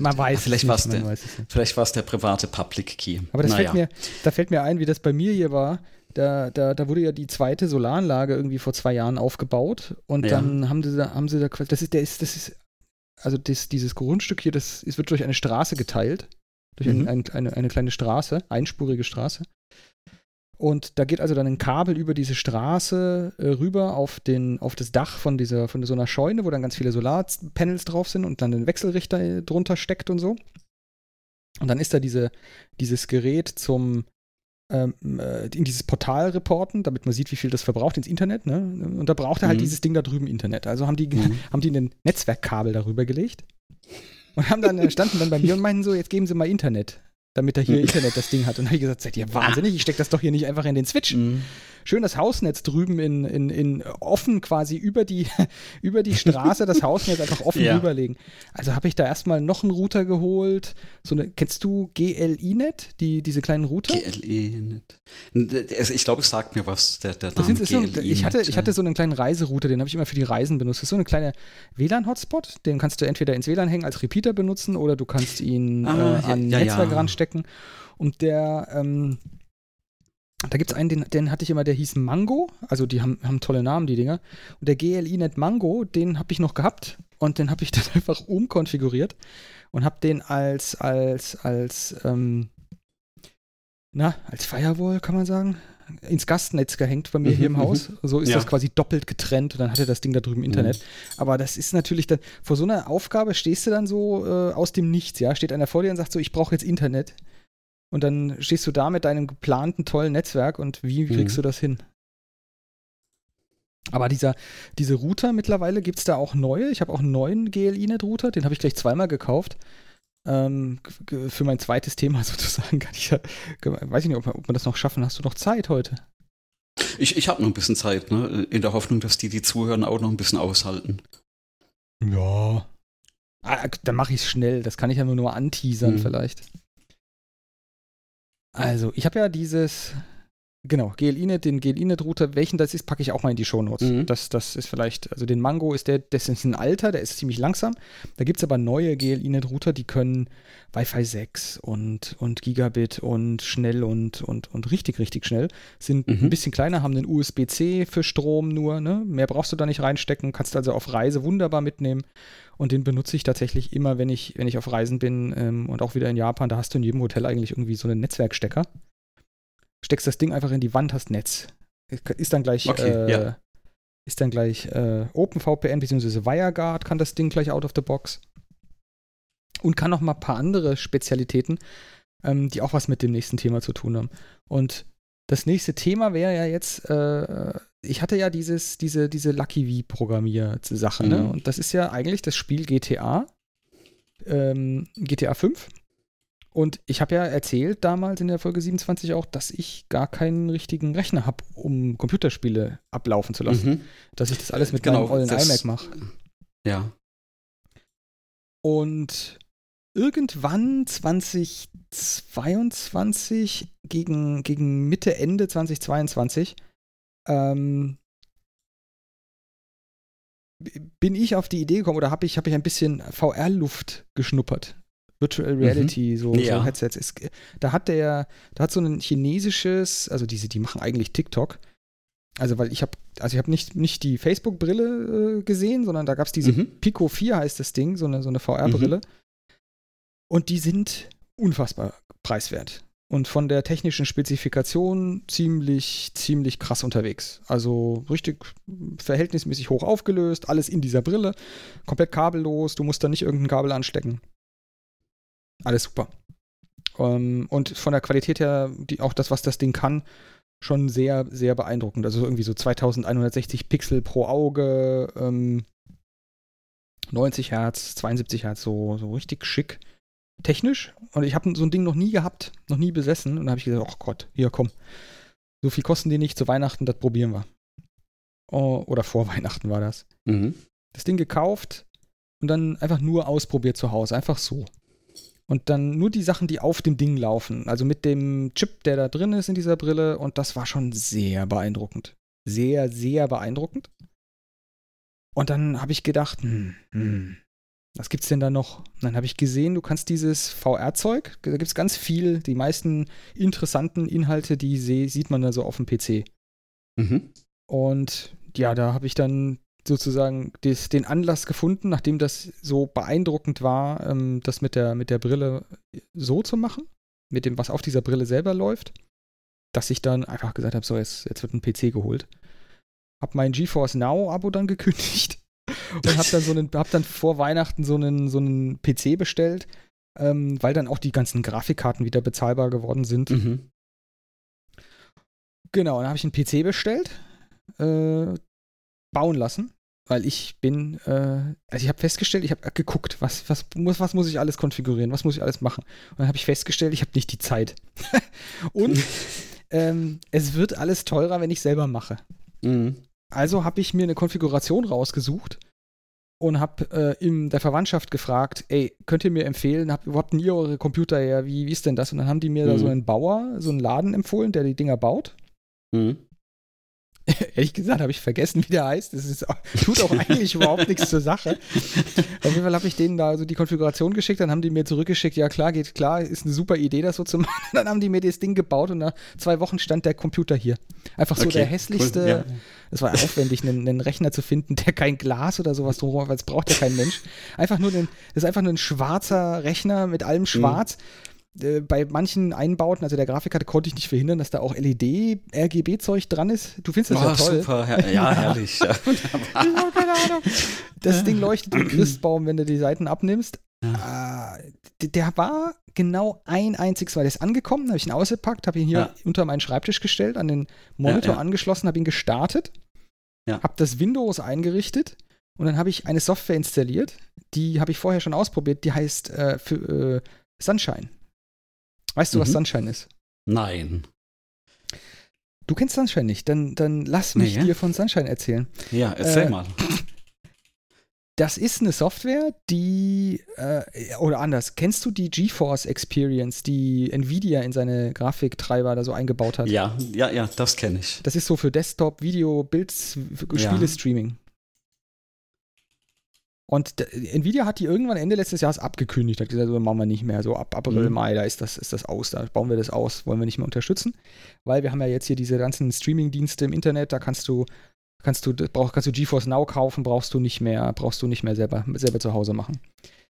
Man weiß vielleicht es nicht, der, Vielleicht war es der private Public Key. Aber das naja. fällt mir, da fällt mir ein, wie das bei mir hier war. Da, da, da wurde ja die zweite Solaranlage irgendwie vor zwei Jahren aufgebaut und ja. dann haben sie da, haben sie da, das ist, der ist, das ist, also das, dieses Grundstück hier, das ist, wird durch eine Straße geteilt durch mhm. ein, ein, eine, eine kleine Straße, einspurige Straße. Und da geht also dann ein Kabel über diese Straße äh, rüber auf, den, auf das Dach von, dieser, von so einer Scheune, wo dann ganz viele Solarpanels drauf sind und dann ein Wechselrichter äh, drunter steckt und so. Und dann ist da diese, dieses Gerät zum ähm, äh, in dieses Portal reporten, damit man sieht, wie viel das verbraucht ins Internet. Ne? Und da braucht er halt mhm. dieses Ding da drüben Internet. Also haben die, mhm. haben die ein Netzwerkkabel darüber gelegt und haben dann, standen dann bei mir und meinten so, jetzt geben Sie mal Internet, damit er hier Internet das Ding hat. Und dann habe ich gesagt, seid ihr wahnsinnig, ich stecke das doch hier nicht einfach in den Switch. Mhm. Schön das Hausnetz drüben in, in, in offen quasi über die, über die Straße, das Hausnetz einfach offen Ja. rüberlegen. Also habe ich da erstmal noch einen Router geholt. So eine, kennst du GLINet, die, diese kleinen Router? Also ich glaube, es sagt mir was, der, der Name ist so, GLE ich, hatte, ich hatte so einen kleinen Reiserouter, den habe ich immer für die Reisen benutzt. Das ist so eine kleine WLAN-Hotspot, den kannst du entweder ins WLAN hängen als Repeater benutzen oder du kannst ihn Ah, äh, an ja, Netzwerk ja. ranstecken. Und der, ähm, da gibt es einen, den, den hatte ich immer, der hieß Mango. Also die haben, haben tolle Namen, die Dinger. Und der GLI-Net Mango, den habe ich noch gehabt und den habe ich dann einfach umkonfiguriert und habe den als, als, als, ähm, na, als Firewall, kann man sagen, ins Gastnetz gehängt bei mir hier im Mhm, Haus. So ist Ja. das quasi doppelt getrennt und dann hatte das Ding da drüben Internet. Aber das ist natürlich dann, vor so einer Aufgabe stehst du dann so äh, aus dem Nichts, ja. Steht einer vor dir und sagt so, ich brauche jetzt Internet. Und dann stehst du da mit deinem geplanten tollen Netzwerk und wie kriegst Mhm. du das hin? Aber dieser, diese Router mittlerweile gibt es da auch neue. Ich habe auch einen neuen GLI-Net-Router, den habe ich gleich zweimal gekauft. Ähm, für mein zweites Thema sozusagen kann ich ja, weiß ich nicht, ob wir, ob wir das noch schaffen. Hast du noch Zeit heute? Ich, ich habe noch ein bisschen Zeit, ne? in der Hoffnung, dass die, die zuhören, auch noch ein bisschen aushalten. Ja. Ah, dann mache ich es schnell. Das kann ich ja nur, nur anteasern Mhm. vielleicht. Also, ich habe ja dieses, genau, GLINet, den GLINet-Router, welchen das ist, packe ich auch mal in die Shownotes. Mhm. Das, das ist vielleicht, also den Mango ist der, das ist ein alter, der ist ziemlich langsam. Da gibt es aber neue GLINet-Router, die können Wi-Fi 6 und, und Gigabit und schnell und, und, und richtig, richtig schnell. Sind Mhm. ein bisschen kleiner, haben einen USB-C für Strom nur, ne? Mehr brauchst du da nicht reinstecken, kannst also auf Reise wunderbar mitnehmen. Und den benutze ich tatsächlich immer, wenn ich, wenn ich auf Reisen bin ähm, und auch wieder in Japan. Da hast du in jedem Hotel eigentlich irgendwie so einen Netzwerkstecker. Steckst das Ding einfach in die Wand, hast Netz. Ist dann gleich, Okay, äh, ja. ist dann gleich äh, OpenVPN bzw. WireGuard kann das Ding gleich out of the box. Und kann noch mal ein paar andere Spezialitäten, ähm, die auch was mit dem nächsten Thema zu tun haben. Und das nächste Thema wäre ja jetzt, äh, ich hatte ja dieses, diese, diese Lucky V-Programmier-Sache, ne? Mhm. Und das ist ja eigentlich das Spiel GTA, ähm, GTA 5. Und ich habe ja erzählt damals in der Folge 27 auch, dass ich gar keinen richtigen Rechner habe, um Computerspiele ablaufen zu lassen. Mhm. Dass ich das alles mit Genau, meinem ollen iMac mache. Ja. Und irgendwann 2022, gegen, gegen Mitte, Ende 2022, ähm, bin ich auf die Idee gekommen oder habe ich, hab ich ein bisschen VR-Luft geschnuppert. Virtual Reality, so, Ja. so Headsets. Es, da hat der, da hat so ein chinesisches, also diese, die machen eigentlich TikTok. Also, weil ich habe, also ich habe nicht, nicht die Facebook-Brille äh, gesehen, sondern da gab es diese Mhm. Pico 4 heißt das Ding, so eine, so eine VR-Brille. Und die sind unfassbar preiswert. Und von der technischen Spezifikation ziemlich, ziemlich krass unterwegs. Also richtig verhältnismäßig hoch aufgelöst, alles in dieser Brille, komplett kabellos, du musst da nicht irgendein Kabel anstecken. Alles super. Ähm, und von der Qualität her, die, auch das, was das Ding kann, schon sehr, sehr beeindruckend. Also irgendwie so 2160 Pixel pro Auge, ähm, 90 Hertz, 72 Hertz, so, so richtig schick technisch. Und ich habe so ein Ding noch nie gehabt, noch nie besessen. Und da habe ich gesagt, ach Gott, hier komm. So viel kosten die nicht zu Weihnachten, das probieren wir. Oh, oder vor Weihnachten war das. Mhm. Das Ding gekauft und dann einfach nur ausprobiert zu Hause, einfach so. Und dann nur die Sachen, die auf dem Ding laufen. Also mit dem Chip, der da drin ist in dieser Brille. Und das war schon sehr beeindruckend. Sehr, sehr beeindruckend. Und dann habe ich gedacht, hm, hm, was gibt's denn da noch? Und dann habe ich gesehen, du kannst dieses VR-Zeug, da gibt es ganz viel, die meisten interessanten Inhalte, die sieht man da so auf dem PC. Mhm. Und ja, da habe ich dann sozusagen des, den Anlass gefunden, nachdem das so beeindruckend war, ähm, das mit der, mit der Brille so zu machen, mit dem, was auf dieser Brille selber läuft, dass ich dann einfach gesagt habe, so, jetzt, jetzt wird ein PC geholt. Hab mein GeForce Now-Abo dann gekündigt und hab dann so einen, hab dann vor Weihnachten so einen, so einen PC bestellt, ähm, weil dann auch die ganzen Grafikkarten wieder bezahlbar geworden sind. Mhm. Genau, dann habe ich einen PC bestellt, äh, bauen lassen. Weil ich bin, äh, also ich habe festgestellt, ich habe geguckt, was, was, muss, was muss ich alles konfigurieren, was muss ich alles machen. Und dann habe ich festgestellt, ich habe nicht die Zeit. und ähm, es wird alles teurer, wenn ich selber mache. Mhm. Also habe ich mir eine Konfiguration rausgesucht und habe äh, in der Verwandtschaft gefragt, ey, könnt ihr mir empfehlen, hab, wo habt ihr eure Computer her, wie, wie ist denn das? Und dann haben die mir mhm. da so einen Bauer, so einen Laden empfohlen, der die Dinger baut. Mhm. Ehrlich gesagt habe ich vergessen, wie der heißt. Das ist, tut auch eigentlich überhaupt nichts zur Sache. Auf jeden Fall habe ich denen da so die Konfiguration geschickt, dann haben die mir zurückgeschickt, ja klar, geht klar, ist eine super Idee, das so zu machen. Dann haben die mir das Ding gebaut und nach zwei Wochen stand der Computer hier. Einfach so okay, der hässlichste, cool, ja. es war aufwendig, einen, einen, Rechner zu finden, der kein Glas oder sowas drumherum, weil es braucht ja kein Mensch. Einfach nur ein, das ist einfach nur ein schwarzer Rechner mit allem mhm. schwarz. Mhm äh, bei manchen Einbauten, also der Grafikkarte, konnte ich nicht verhindern, dass da auch LED-RGB-Zeug dran ist. Du findest das oh, ja toll. Super, ja, ja herrlich. Ja. keine Ahnung. Das Ding leuchtet wie Christbaum, wenn du die Seiten abnimmst. Ja. Äh, der war genau ein einziges Mal. Der ist angekommen, habe ich ihn ausgepackt, habe ihn hier ja. unter meinen Schreibtisch gestellt, an den Monitor angeschlossen, habe ihn gestartet, habe das Windows eingerichtet und dann habe ich eine Software installiert, die habe ich vorher schon ausprobiert, die heißt äh, für, äh, Sunshine. Weißt du, mhm. was Sunshine ist? Nein. Du kennst Sunshine nicht, dann, dann lass mich nee, dir von Sunshine erzählen. Ja, erzähl äh, mal. Das ist eine Software, die, äh, oder anders, kennst du die GeForce Experience, die Nvidia in seine Grafiktreiber da so eingebaut hat? Ja, ja, ja, das kenne ich. Das ist so für Desktop, Video, Bild, Spiele-Streaming. Und Nvidia hat die irgendwann Ende letztes Jahres abgekündigt, hat gesagt, so machen wir nicht mehr, so ab April, mhm. Mai, da ist das, ist das aus, da bauen wir das aus, wollen wir nicht mehr unterstützen, weil wir haben ja jetzt hier diese ganzen Streaming-Dienste im Internet, da kannst du, kannst du, brauch, kannst du GeForce Now kaufen, brauchst du nicht mehr, brauchst du nicht mehr selber, selber zu Hause machen.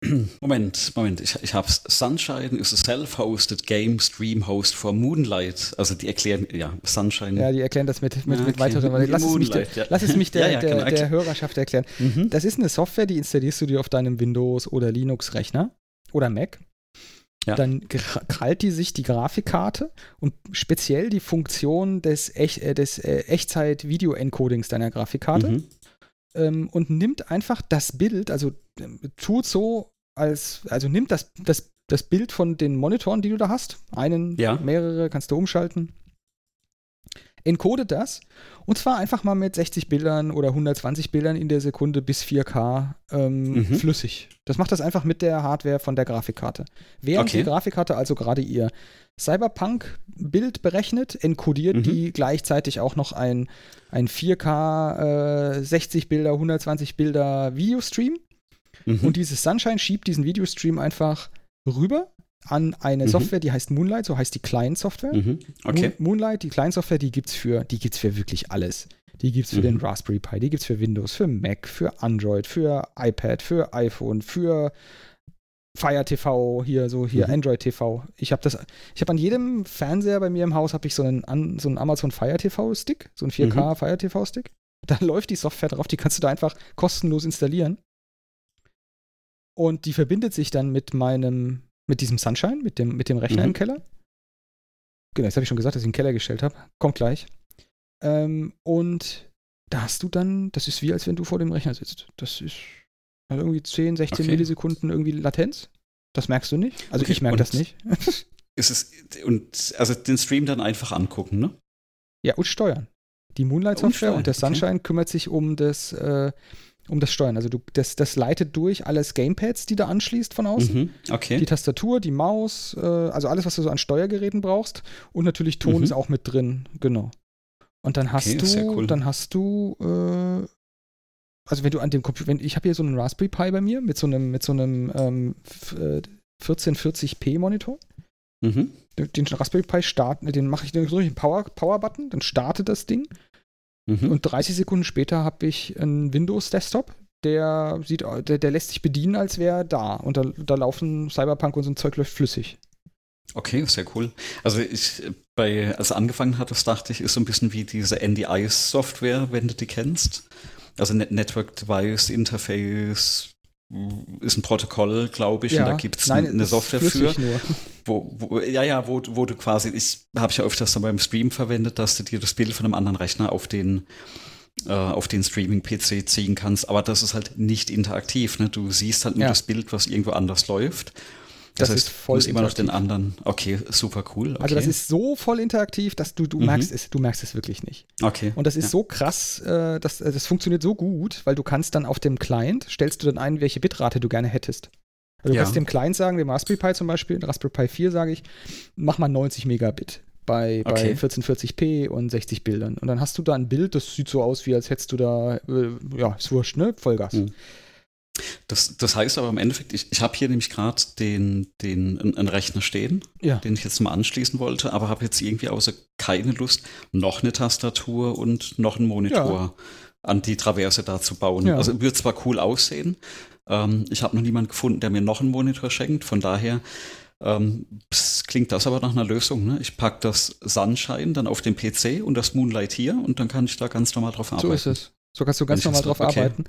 Moment, Moment, ich, ich hab's. Sunshine ist a self-hosted game stream host for Moonlight. Also die erklären, ja, Sunshine. Ja, die erklären das mit, mit, okay. mit weiteren, lass, es mich, der, ja. lass es mich der, ja, ja, der, genau. der Hörerschaft erklären. Mhm. Das ist eine Software, die installierst du dir auf deinem Windows- oder Linux-Rechner oder Mac. Ja. Dann krallt die sich die Grafikkarte und speziell die Funktion des, Ech äh, des äh, Echtzeit-Video-Encodings deiner Grafikkarte. Mhm ähm, und nimmt einfach das Bild, also äh, tut so, als, also nimmt das, das, das Bild von den Monitoren, die du da hast, einen, ja. mehrere, kannst du umschalten, encodet das und zwar einfach mal mit 60 Bildern oder 120 Bildern in der Sekunde bis 4K ähm, mhm. flüssig. Das macht das einfach mit der Hardware von der Grafikkarte. Während okay. die Grafikkarte also gerade ihr Cyberpunk-Bild berechnet, encodiert mhm. die gleichzeitig auch noch ein, ein 4K äh, 60 Bilder, 120 Bilder Videostream. Mhm. Und dieses Sunshine schiebt diesen Videostream einfach rüber an eine mhm. Software, die heißt Moonlight, so heißt die Client-Software. Mhm. Okay. Moonlight, die Client-Software, die gibt's für, die gibt's für wirklich alles. Die gibt's für mhm. den Raspberry Pi, die gibt's für Windows, für Mac, für Android, für iPad, für iPhone, für Fire TV, hier so hier mhm. Android TV. Ich habe das, ich habe an jedem Fernseher bei mir im Haus habe ich so einen, so einen Amazon Fire TV Stick, so einen 4K mhm. Fire TV Stick. Da läuft die Software drauf, die kannst du da einfach kostenlos installieren. Und die verbindet sich dann mit meinem mit diesem Sunshine, mit dem, mit dem Rechner mhm. im Keller. Genau, jetzt habe ich schon gesagt, dass ich einen Keller gestellt habe. Kommt gleich. Ähm, und da hast du dann, das ist wie als wenn du vor dem Rechner sitzt. Das ist also irgendwie 10, 16 okay. Millisekunden irgendwie Latenz. Das merkst du nicht. Also okay. ich merke das nicht. ist es, und also den Stream dann einfach angucken, ne? Ja, und steuern. Die Moonlight-Software und, und, der Sunshine okay. kümmert sich um das, äh, um das Steuern. Also du, das, das leitet durch alles Gamepads, die du anschließt von außen. Mhm, okay. Die Tastatur, die Maus, äh, also alles, was du so an Steuergeräten brauchst. Und natürlich Ton mhm. ist auch mit drin, genau. Und dann hast okay, du, cool. dann hast du, äh, also wenn du an dem Computer, ich habe hier so einen Raspberry Pi bei mir mit so einem, mit so einem ähm, 1440p äh, Monitor. Mhm. Den Raspberry Pi starten, den mache ich durch den Power, Power Button, dann startet das Ding Mhm. Und 30 Sekunden später habe ich einen Windows-Desktop, der sieht, der, der lässt sich bedienen, als wäre er da. Und da, da laufen Cyberpunk und so ein Zeug läuft flüssig. Okay, sehr cool. Also ich bei, als angefangen hat, das dachte ich, ist so ein bisschen wie diese NDI-Software, wenn du die kennst. Also Network Device Interface ist ein Protokoll, glaube ich, ja, und da gibt es eine Software für. Wo, wo, ja, ja, wo, wo du quasi, ich habe ja öfters dann beim Stream verwendet, dass du dir das Bild von einem anderen Rechner auf den äh, auf den Streaming-PC ziehen kannst. Aber das ist halt nicht interaktiv. Ne? Du siehst halt nur ja. das Bild, was irgendwo anders läuft. Das, das heißt, ist voll immer noch den anderen. Okay, super cool. Okay. Also das ist so voll interaktiv, dass du du mhm. merkst es, du merkst es wirklich nicht. Okay. Und das ist ja. so krass, äh, dass äh, das funktioniert so gut, weil du kannst dann auf dem Client stellst du dann ein, welche Bitrate du gerne hättest. Also du ja. kannst dem Client sagen, dem Raspberry Pi zum Beispiel, Raspberry Pi 4 sage ich, mach mal 90 Megabit bei, okay. bei 1440p und 60 Bildern. Und dann hast du da ein Bild, das sieht so aus, wie als hättest du da, äh, ja, ist wurscht, ne? Vollgas. Mhm. Das, das heißt aber im Endeffekt, ich, ich habe hier nämlich gerade den, den einen Rechner stehen, ja. den ich jetzt mal anschließen wollte, aber habe jetzt irgendwie außer keine Lust, noch eine Tastatur und noch einen Monitor ja. an die Traverse da zu bauen. Ja. Also wird zwar cool aussehen, ähm, ich habe noch niemanden gefunden, der mir noch einen Monitor schenkt, von daher ähm, klingt das aber nach einer Lösung. Ne? Ich packe das Sunshine dann auf den PC und das Moonlight hier und dann kann ich da ganz normal drauf arbeiten. So ist es. So kannst du ganz normal drauf okay. arbeiten.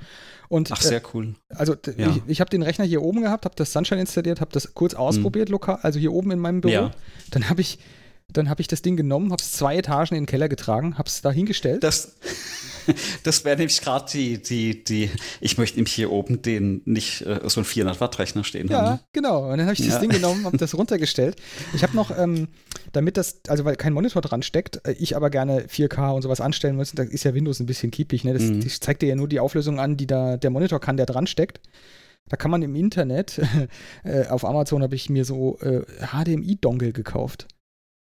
Und, Ach, sehr cool. Äh, also ja. ich, ich habe den Rechner hier oben gehabt, habe das Sunshine installiert, habe das kurz ausprobiert, mhm. lokal, also hier oben in meinem Büro. Ja. Dann habe ich, dann habe ich das Ding genommen, habe es zwei Etagen in den Keller getragen, habe es da hingestellt. Das, das wäre nämlich gerade die, die, die, ich möchte nämlich hier oben den nicht äh, so einen 400 Watt Rechner stehen ja, haben. Ja, genau. Und dann habe ich das ja. Ding genommen, habe das runtergestellt. Ich habe noch, ähm, damit das, also weil kein Monitor dran steckt, äh, ich aber gerne 4K und sowas anstellen muss, da ist ja Windows ein bisschen kiepig. Ne? Das, mhm. das zeigt dir ja nur die Auflösung an, die da der Monitor kann, der dran steckt. Da kann man im Internet, äh, auf Amazon habe ich mir so äh, HDMI-Dongle gekauft.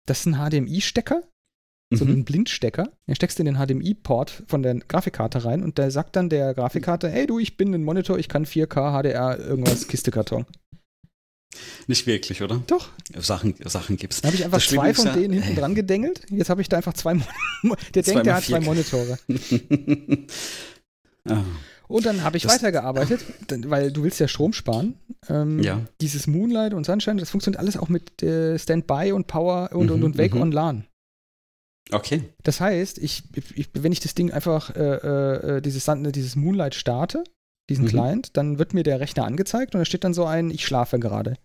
Das ist ein HDMI-Stecker, so mhm. einen Blindstecker. Den steckst du in den HDMI-Port von der Grafikkarte rein und da sagt dann der Grafikkarte, hey du, ich bin ein Monitor, ich kann 4K, HDR, irgendwas, Kistekarton. Nicht wirklich, oder? Doch. Sachen, Sachen gibt's. Da habe ich einfach das zwei von ja, denen hinten dran gedengelt. Jetzt habe ich da einfach zwei. Mon der denkt, der hat zwei Monitore. ah. Und dann habe ich das, weitergearbeitet, weil du willst ja Strom sparen. Ähm, ja. Dieses Moonlight und Sunshine, das funktioniert alles auch mit äh, Standby und Power und, mhm, und, und Wake mhm. on LAN. Okay. Das heißt, ich, ich, wenn ich das Ding einfach, äh, äh, dieses, dieses Moonlight starte, diesen mhm. Client, dann wird mir der Rechner angezeigt und da steht dann so ein, ich schlafe gerade.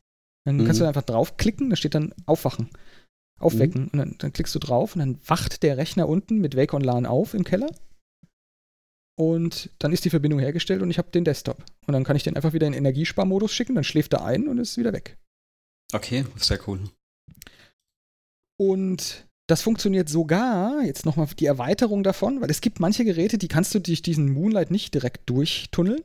Dann mhm. kannst du einfach draufklicken, da steht dann Aufwachen, Aufwecken. Mhm. Und dann, dann, klickst du drauf und dann wacht der Rechner unten mit Wake on LAN auf im Keller. Und dann ist die Verbindung hergestellt und ich habe den Desktop. Und dann kann ich den einfach wieder in Energiesparmodus schicken, dann schläft er ein und ist wieder weg. Okay, sehr cool. Und das funktioniert sogar, jetzt nochmal die Erweiterung davon, weil es gibt manche Geräte, die kannst du durch diesen Moonlight nicht direkt durchtunneln.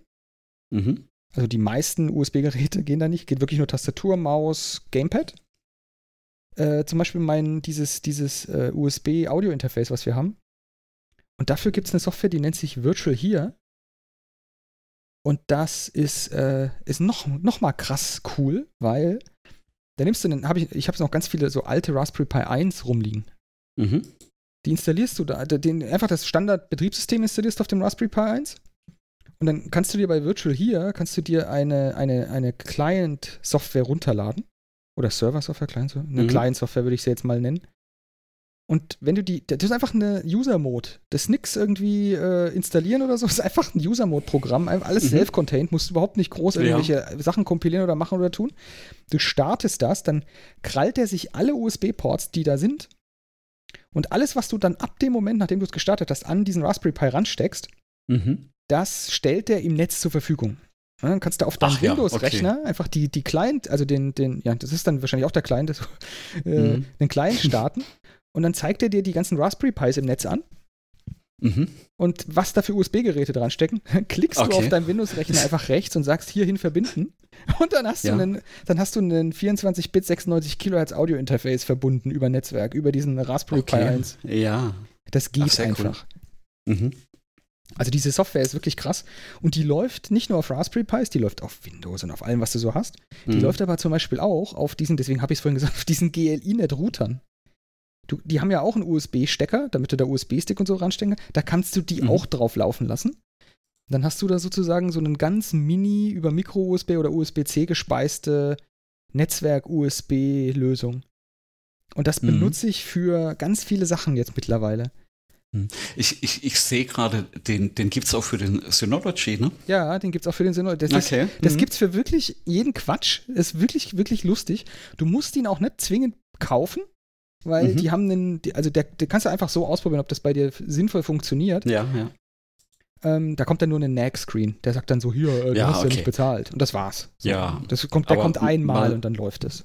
Mhm. Also die meisten USB-Geräte gehen da nicht, geht wirklich nur Tastatur, Maus, Gamepad. Äh, zum Beispiel mein, dieses, dieses äh, USB-Audio-Interface, was wir haben. Und dafür gibt es eine Software, die nennt sich Virtual Here. Und das ist, äh, ist noch, noch mal krass cool, weil da nimmst du dann, hab ich, ich habe noch ganz viele so alte Raspberry Pi 1 rumliegen. Mhm. Die installierst du da, den, einfach das Standard-Betriebssystem installierst auf dem Raspberry Pi 1. Und dann kannst du dir bei Virtual hier, kannst du dir eine, eine, eine Client-Software runterladen. Oder Server-Software, Client, eine mhm. Client-Software würde ich sie jetzt mal nennen. Und wenn du die, das ist einfach eine User-Mode. Das ist nix irgendwie äh, installieren oder so, das ist einfach ein User-Mode-Programm. Alles mhm. self-contained, musst du überhaupt nicht groß irgendwelche ja. Sachen kompilieren oder machen oder tun. Du startest das, dann krallt er sich alle USB-Ports, die da sind. Und alles, was du dann ab dem Moment, nachdem du es gestartet hast, an diesen Raspberry Pi ransteckst, mhm. das stellt er im Netz zur Verfügung. Und dann kannst du auf deinem Windows-Rechner ja, okay. einfach die, die Client, also den, den, ja, das ist dann wahrscheinlich auch der Client, das, äh, mhm. den Client starten und dann zeigt er dir die ganzen Raspberry Pis im Netz an. Mhm. Und was da für USB-Geräte dran stecken, klickst okay. du auf deinem Windows-Rechner einfach rechts und sagst hierhin verbinden. Und dann hast ja. du einen, dann hast du einen 24-Bit 96 Kilohertz Audio-Interface verbunden über Netzwerk, über diesen Raspberry okay. Pi 1. Ja. Das geht Ach, einfach. Cool. Mhm. Also diese Software ist wirklich krass und die läuft nicht nur auf Raspberry Pis, die läuft auf Windows und auf allem, was du so hast. Die mhm. läuft aber zum Beispiel auch auf diesen, deswegen habe ich es vorhin gesagt, auf diesen GLI-Net-Routern. Du, die haben ja auch einen USB-Stecker, damit du da USB-Stick und so ranstecken kannst. Da kannst du die mhm. auch drauf laufen lassen. Dann hast du da sozusagen so einen ganz mini über Micro-USB oder USB-C gespeiste Netzwerk-USB-Lösung. Und das mhm. benutze ich für ganz viele Sachen jetzt mittlerweile. Mhm. Ich, ich, ich sehe gerade, den, den gibt es auch für den Synology, ne? Ja, den gibt es auch für den Synology. Das, okay. Ist, das mhm. gibt es für wirklich jeden Quatsch. Das ist wirklich, wirklich lustig. Du musst ihn auch nicht zwingend kaufen weil mhm. die haben einen, also der, der kannst du einfach so ausprobieren, ob das bei dir sinnvoll funktioniert. Ja, ja. Ähm, da kommt dann nur ein Nag-Screen. Der sagt dann so, hier, äh, du Ja, hast ja okay. nicht bezahlt. Und das war's. So, Ja, Das kommt, der aber kommt einmal mal- und dann läuft es.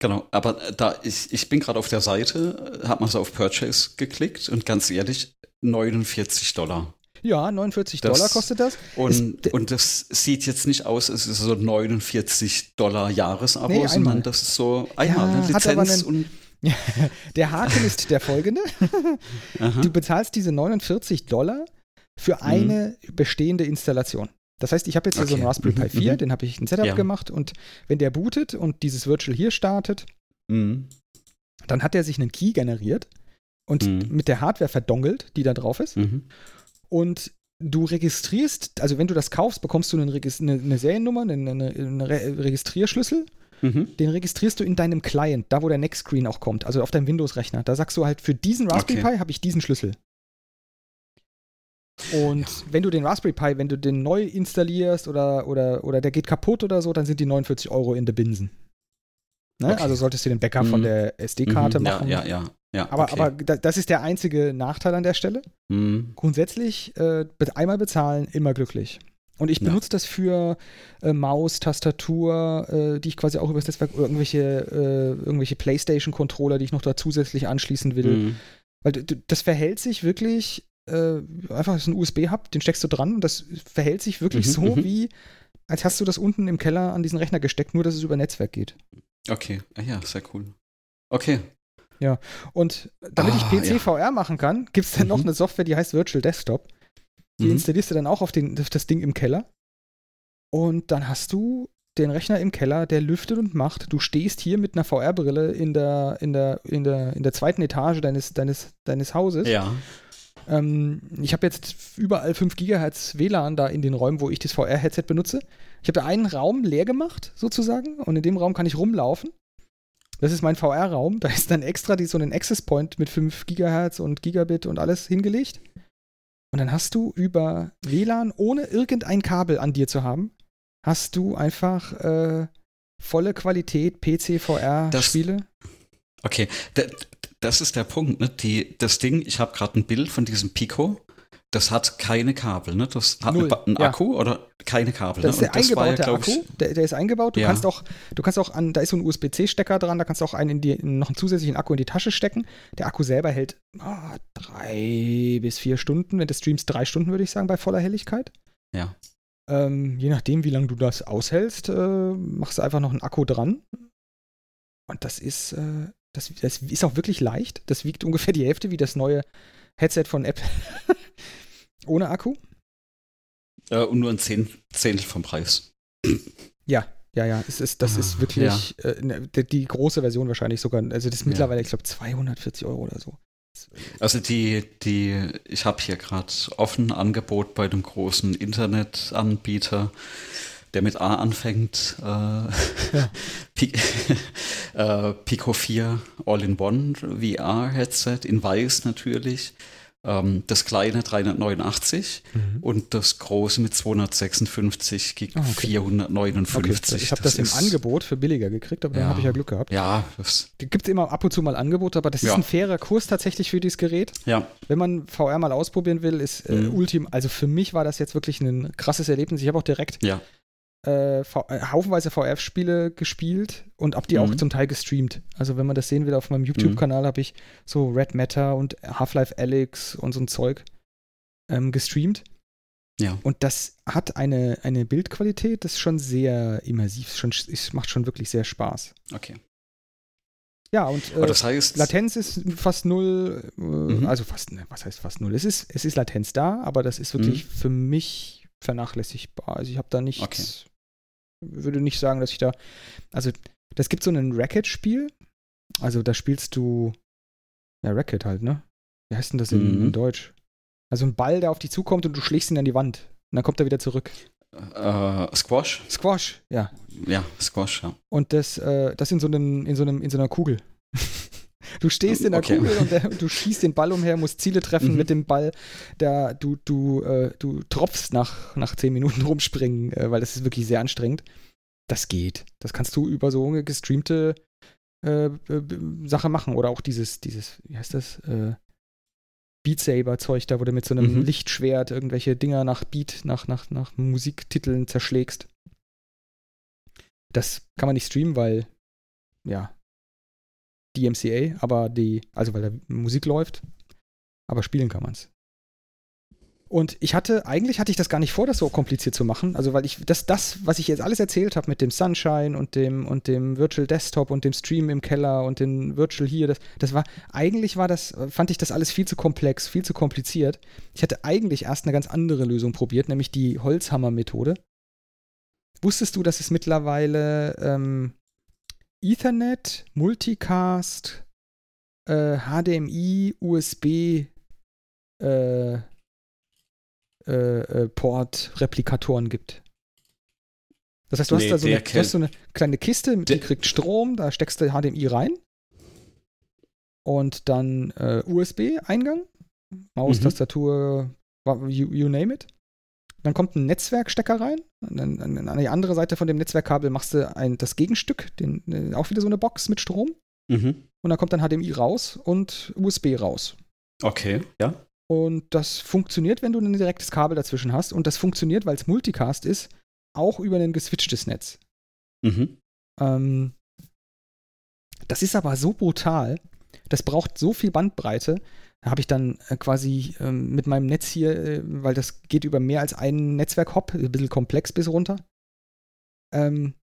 Genau, aber da ich, ich bin gerade auf der Seite, hat man so auf Purchase geklickt und ganz ehrlich, 49 Dollar. Ja, 49 Das- Dollar kostet das. Und, Ist- und das sieht jetzt nicht aus, es ist so 49 Dollar Jahresabo, Nee, sondern das ist so einmal Ja, eine hat aber Lizenz einen- und Der Haken ist der folgende. Du bezahlst diese 49 Dollar für eine bestehende Installation. Das heißt, ich habe jetzt hier so einen Mhm. Okay. Raspberry Pi Mhm, 4, mhm. den habe ich ein Setup Ja. gemacht und wenn der bootet und dieses Virtual hier startet, Mhm. dann hat er sich einen Key generiert und Mhm. mit der Hardware verdongelt, die da drauf ist. Mhm. Und du registrierst, also wenn du das kaufst, bekommst du einen Regis- eine, eine Seriennummer, einen eine, eine Re Registrierschlüssel. Mhm. Den registrierst du in deinem Client, da wo der Next Screen auch kommt, also auf deinem Windows-Rechner. Da sagst du halt, für diesen Raspberry Okay. Pi habe ich diesen Schlüssel. Und wenn du den Raspberry Pi, wenn du den neu installierst oder, oder, oder der geht kaputt oder so, dann sind die 49 Euro in der Binsen. Ne? Okay. Also solltest du den Backup von Mhm. der SD-Karte Mhm. Ja, machen. ja, ja, ja. Aber, okay. aber da- das ist der einzige Nachteil an der Stelle. Mhm. Grundsätzlich äh, einmal bezahlen, immer glücklich. Und ich Ja. benutze das für äh, Maus, Tastatur, äh, die ich quasi auch über das Netzwerk, irgendwelche, äh, irgendwelche Playstation-Controller, die ich noch da zusätzlich anschließen will. Mhm. Weil das verhält sich wirklich, äh, einfach ist ein USB-Hub, den steckst du dran und das verhält sich wirklich Mhm, so, mhm. wie als hast du das unten im Keller an diesen Rechner gesteckt, nur dass es über Netzwerk geht. Okay, ah ja, sehr cool. Okay. Und damit ich Ah, PC ja. VR machen kann, gibt es dann noch Mhm. eine Software, die heißt Virtual Desktop. Die Mhm. installierst du dann auch auf, den, auf das Ding im Keller. Und dann hast du den Rechner im Keller, der lüftet und macht. Du stehst hier mit einer VR-Brille in der, in, der, in, der, in der zweiten Etage deines, deines, deines Hauses. Ja. Ähm, ich habe jetzt überall 5 GHz WLAN da in den Räumen, wo ich das VR-Headset benutze. Ich habe da einen Raum leer gemacht, sozusagen, und in dem Raum kann ich rumlaufen. Das ist mein VR-Raum. Da ist dann extra die, so ein Access Point mit 5 GHz und Gigabit und alles hingelegt. Und dann hast du über WLAN, ohne irgendein Kabel an dir zu haben, hast du einfach äh, volle Qualität PC-VR-Spiele. Okay, da, das ist der Punkt. Ne? Die, das Ding, ich habe gerade ein Bild von diesem Pico. Das hat keine Kabel. Ne? Das hat Null, einen ja. Akku oder keine Kabel. Das ist ne? der ja, eingebaute glaub Akku, der, der ist eingebaut. Du Ja. kannst auch, du kannst auch an, da ist so ein USB-C-Stecker dran, da kannst du auch einen in die, noch einen zusätzlichen Akku in die Tasche stecken. Der Akku selber hält ah, drei bis vier Stunden. Wenn du streamst, drei Stunden, würde ich sagen, bei voller Helligkeit. Ja. Ähm, je nachdem, wie lange du das aushältst, äh, machst du einfach noch einen Akku dran. Und das ist, äh, das, das ist auch wirklich leicht. Das wiegt ungefähr die Hälfte wie das neue Headset von Apple. Ohne Akku. Äh, und nur ein Zehn, Zehntel vom Preis. Ja, ja, ja. Es ist, das ist Ah, wirklich äh, ne, die, die große Version wahrscheinlich sogar. Also das ist Ja. mittlerweile, ich glaube, 240 Euro oder so. Also die, die, ich habe hier gerade offen Angebot bei einem großen Internetanbieter, der mit A anfängt. Äh, Pi äh, Pico 4 All-in-One VR-Headset in weiß natürlich. Ähm, das kleine 389 und das große mit 256 gig Ah, okay. 459. Okay, ich habe das, im ist- Angebot für billiger gekriegt, aber dann Ja. habe ich ja Glück gehabt. Ja, das, Gibt es immer ab und zu mal Angebote, aber das ist Ja. ein fairer Kurs tatsächlich für dieses Gerät. ja, Wenn man VR mal ausprobieren will, ist äh, Mhm. Ultim, also für mich war das jetzt wirklich ein krasses Erlebnis. Ich habe auch direkt ja. Äh, äh, haufenweise VR-Spiele gespielt und hab die auch Mhm. zum Teil gestreamt. Also wenn man das sehen will, auf meinem YouTube-Kanal habe ich so Red Matter und Half-Life Alyx und so ein Zeug ähm, gestreamt. Ja. Und das hat eine, eine Bildqualität, das ist schon sehr immersiv, schon, es macht schon wirklich sehr Spaß. Okay. Ja, und äh, das heißt, Latenz ist fast null, äh, Mhm. also fast, ne, was heißt fast null? Es ist, es ist Latenz da, aber das ist wirklich für mich vernachlässigbar. Also ich habe da nichts, Okay. Würde nicht sagen, dass ich da, also das gibt so ein Racket-Spiel, also da spielst du, ja, Racket halt, ne? Wie heißt denn das in, Mhm. in Deutsch? Also ein Ball, der auf dich zukommt und du schlägst ihn an die Wand. Und dann kommt er wieder zurück. äh, Squash, Squash, ja. ja, Squash, ja. Und das, äh, das in so einem, in so einem, in so einer Kugel. Du stehst in der Okay. Kugel und der, du schießt den Ball umher, musst Ziele treffen Mhm. mit dem Ball. Da, du, du, äh, du tropfst nach, nach zehn Minuten rumspringen, äh, weil das ist wirklich sehr anstrengend. Das geht. Das kannst du über so eine gestreamte äh, äh, Sache machen. Oder auch dieses, dieses, wie heißt das? Äh, Beat Saber-Zeug da, wo du mit so einem Mhm. Lichtschwert irgendwelche Dinger nach Beat, nach, nach, nach Musiktiteln zerschlägst. Das kann man nicht streamen, weil, ja, DMCA, aber die, also weil da Musik läuft, aber spielen kann man es. Und ich hatte, eigentlich hatte ich das gar nicht vor, das so kompliziert zu machen. Also, weil ich, das, das, was ich jetzt alles erzählt habe mit dem Sunshine und dem, und dem Virtual Desktop und dem Stream im Keller und dem Virtual hier, das, das war, eigentlich war das, fand ich das alles viel zu komplex, viel zu kompliziert. Ich hatte eigentlich erst eine ganz andere Lösung probiert, nämlich die Holzhammer-Methode. Wusstest du, dass es mittlerweile ähm, Ethernet, Multicast, äh, HDMI, USB, äh, äh, äh, Port-Replikatoren gibt. Das heißt, du Nee, hast da so eine, du hast so eine kleine Kiste, die Der- kriegt Strom, da steckst du HDMI rein und dann äh, USB-Eingang, Maus, Mhm. Tastatur, you, you name it. Dann kommt ein Netzwerkstecker rein. Dann, an, an die andere Seite von dem Netzwerkkabel machst du ein, das Gegenstück, den, äh, auch wieder so eine Box mit Strom. Mhm. Und dann kommt dann HDMI raus und USB raus. Okay, ja. Und das funktioniert, wenn du ein direktes Kabel dazwischen hast. Und das funktioniert, weil es Multicast ist, auch über ein geswitchtes Netz. Mhm. Ähm, das ist aber so brutal. Das braucht so viel Bandbreite. Da habe ich dann äh, quasi ähm, mit meinem Netz hier, äh, weil das geht über mehr als einen Netzwerk-Hop, ein bisschen komplex bis runter. Ähm,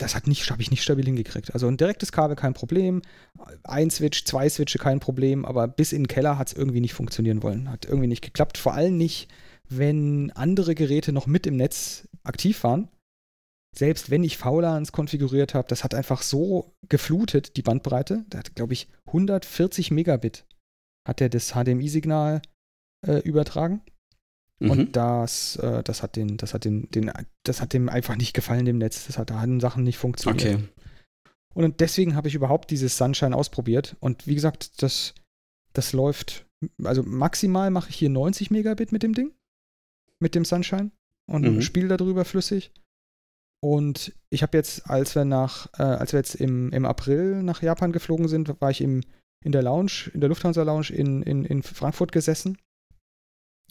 das hat nicht, habe ich nicht stabil hingekriegt. Also ein direktes Kabel kein Problem, ein Switch, zwei Switche kein Problem, aber bis in den Keller hat es irgendwie nicht funktionieren wollen. Hat irgendwie nicht geklappt. Vor allem nicht, wenn andere Geräte noch mit im Netz aktiv waren selbst wenn ich VLANs konfiguriert habe, das hat einfach so geflutet, die Bandbreite. Der hat, glaube ich, 140 Megabit hat er das HDMI-Signal äh, übertragen. Mhm. Und das, äh, das hat den, das hat den, den, das hat dem einfach nicht gefallen, dem Netz. Das hat, da Sachen nicht funktioniert. okay. Und deswegen habe ich überhaupt dieses Sunshine ausprobiert. Und wie gesagt, das, das läuft, also maximal mache ich hier 90 Megabit mit dem Ding, mit dem Sunshine und Mhm. spiele darüber flüssig. Und ich habe jetzt, als wir nach, äh, als wir jetzt im, im April nach Japan geflogen sind, war ich im, in der Lounge, in der Lufthansa Lounge in, in, in Frankfurt gesessen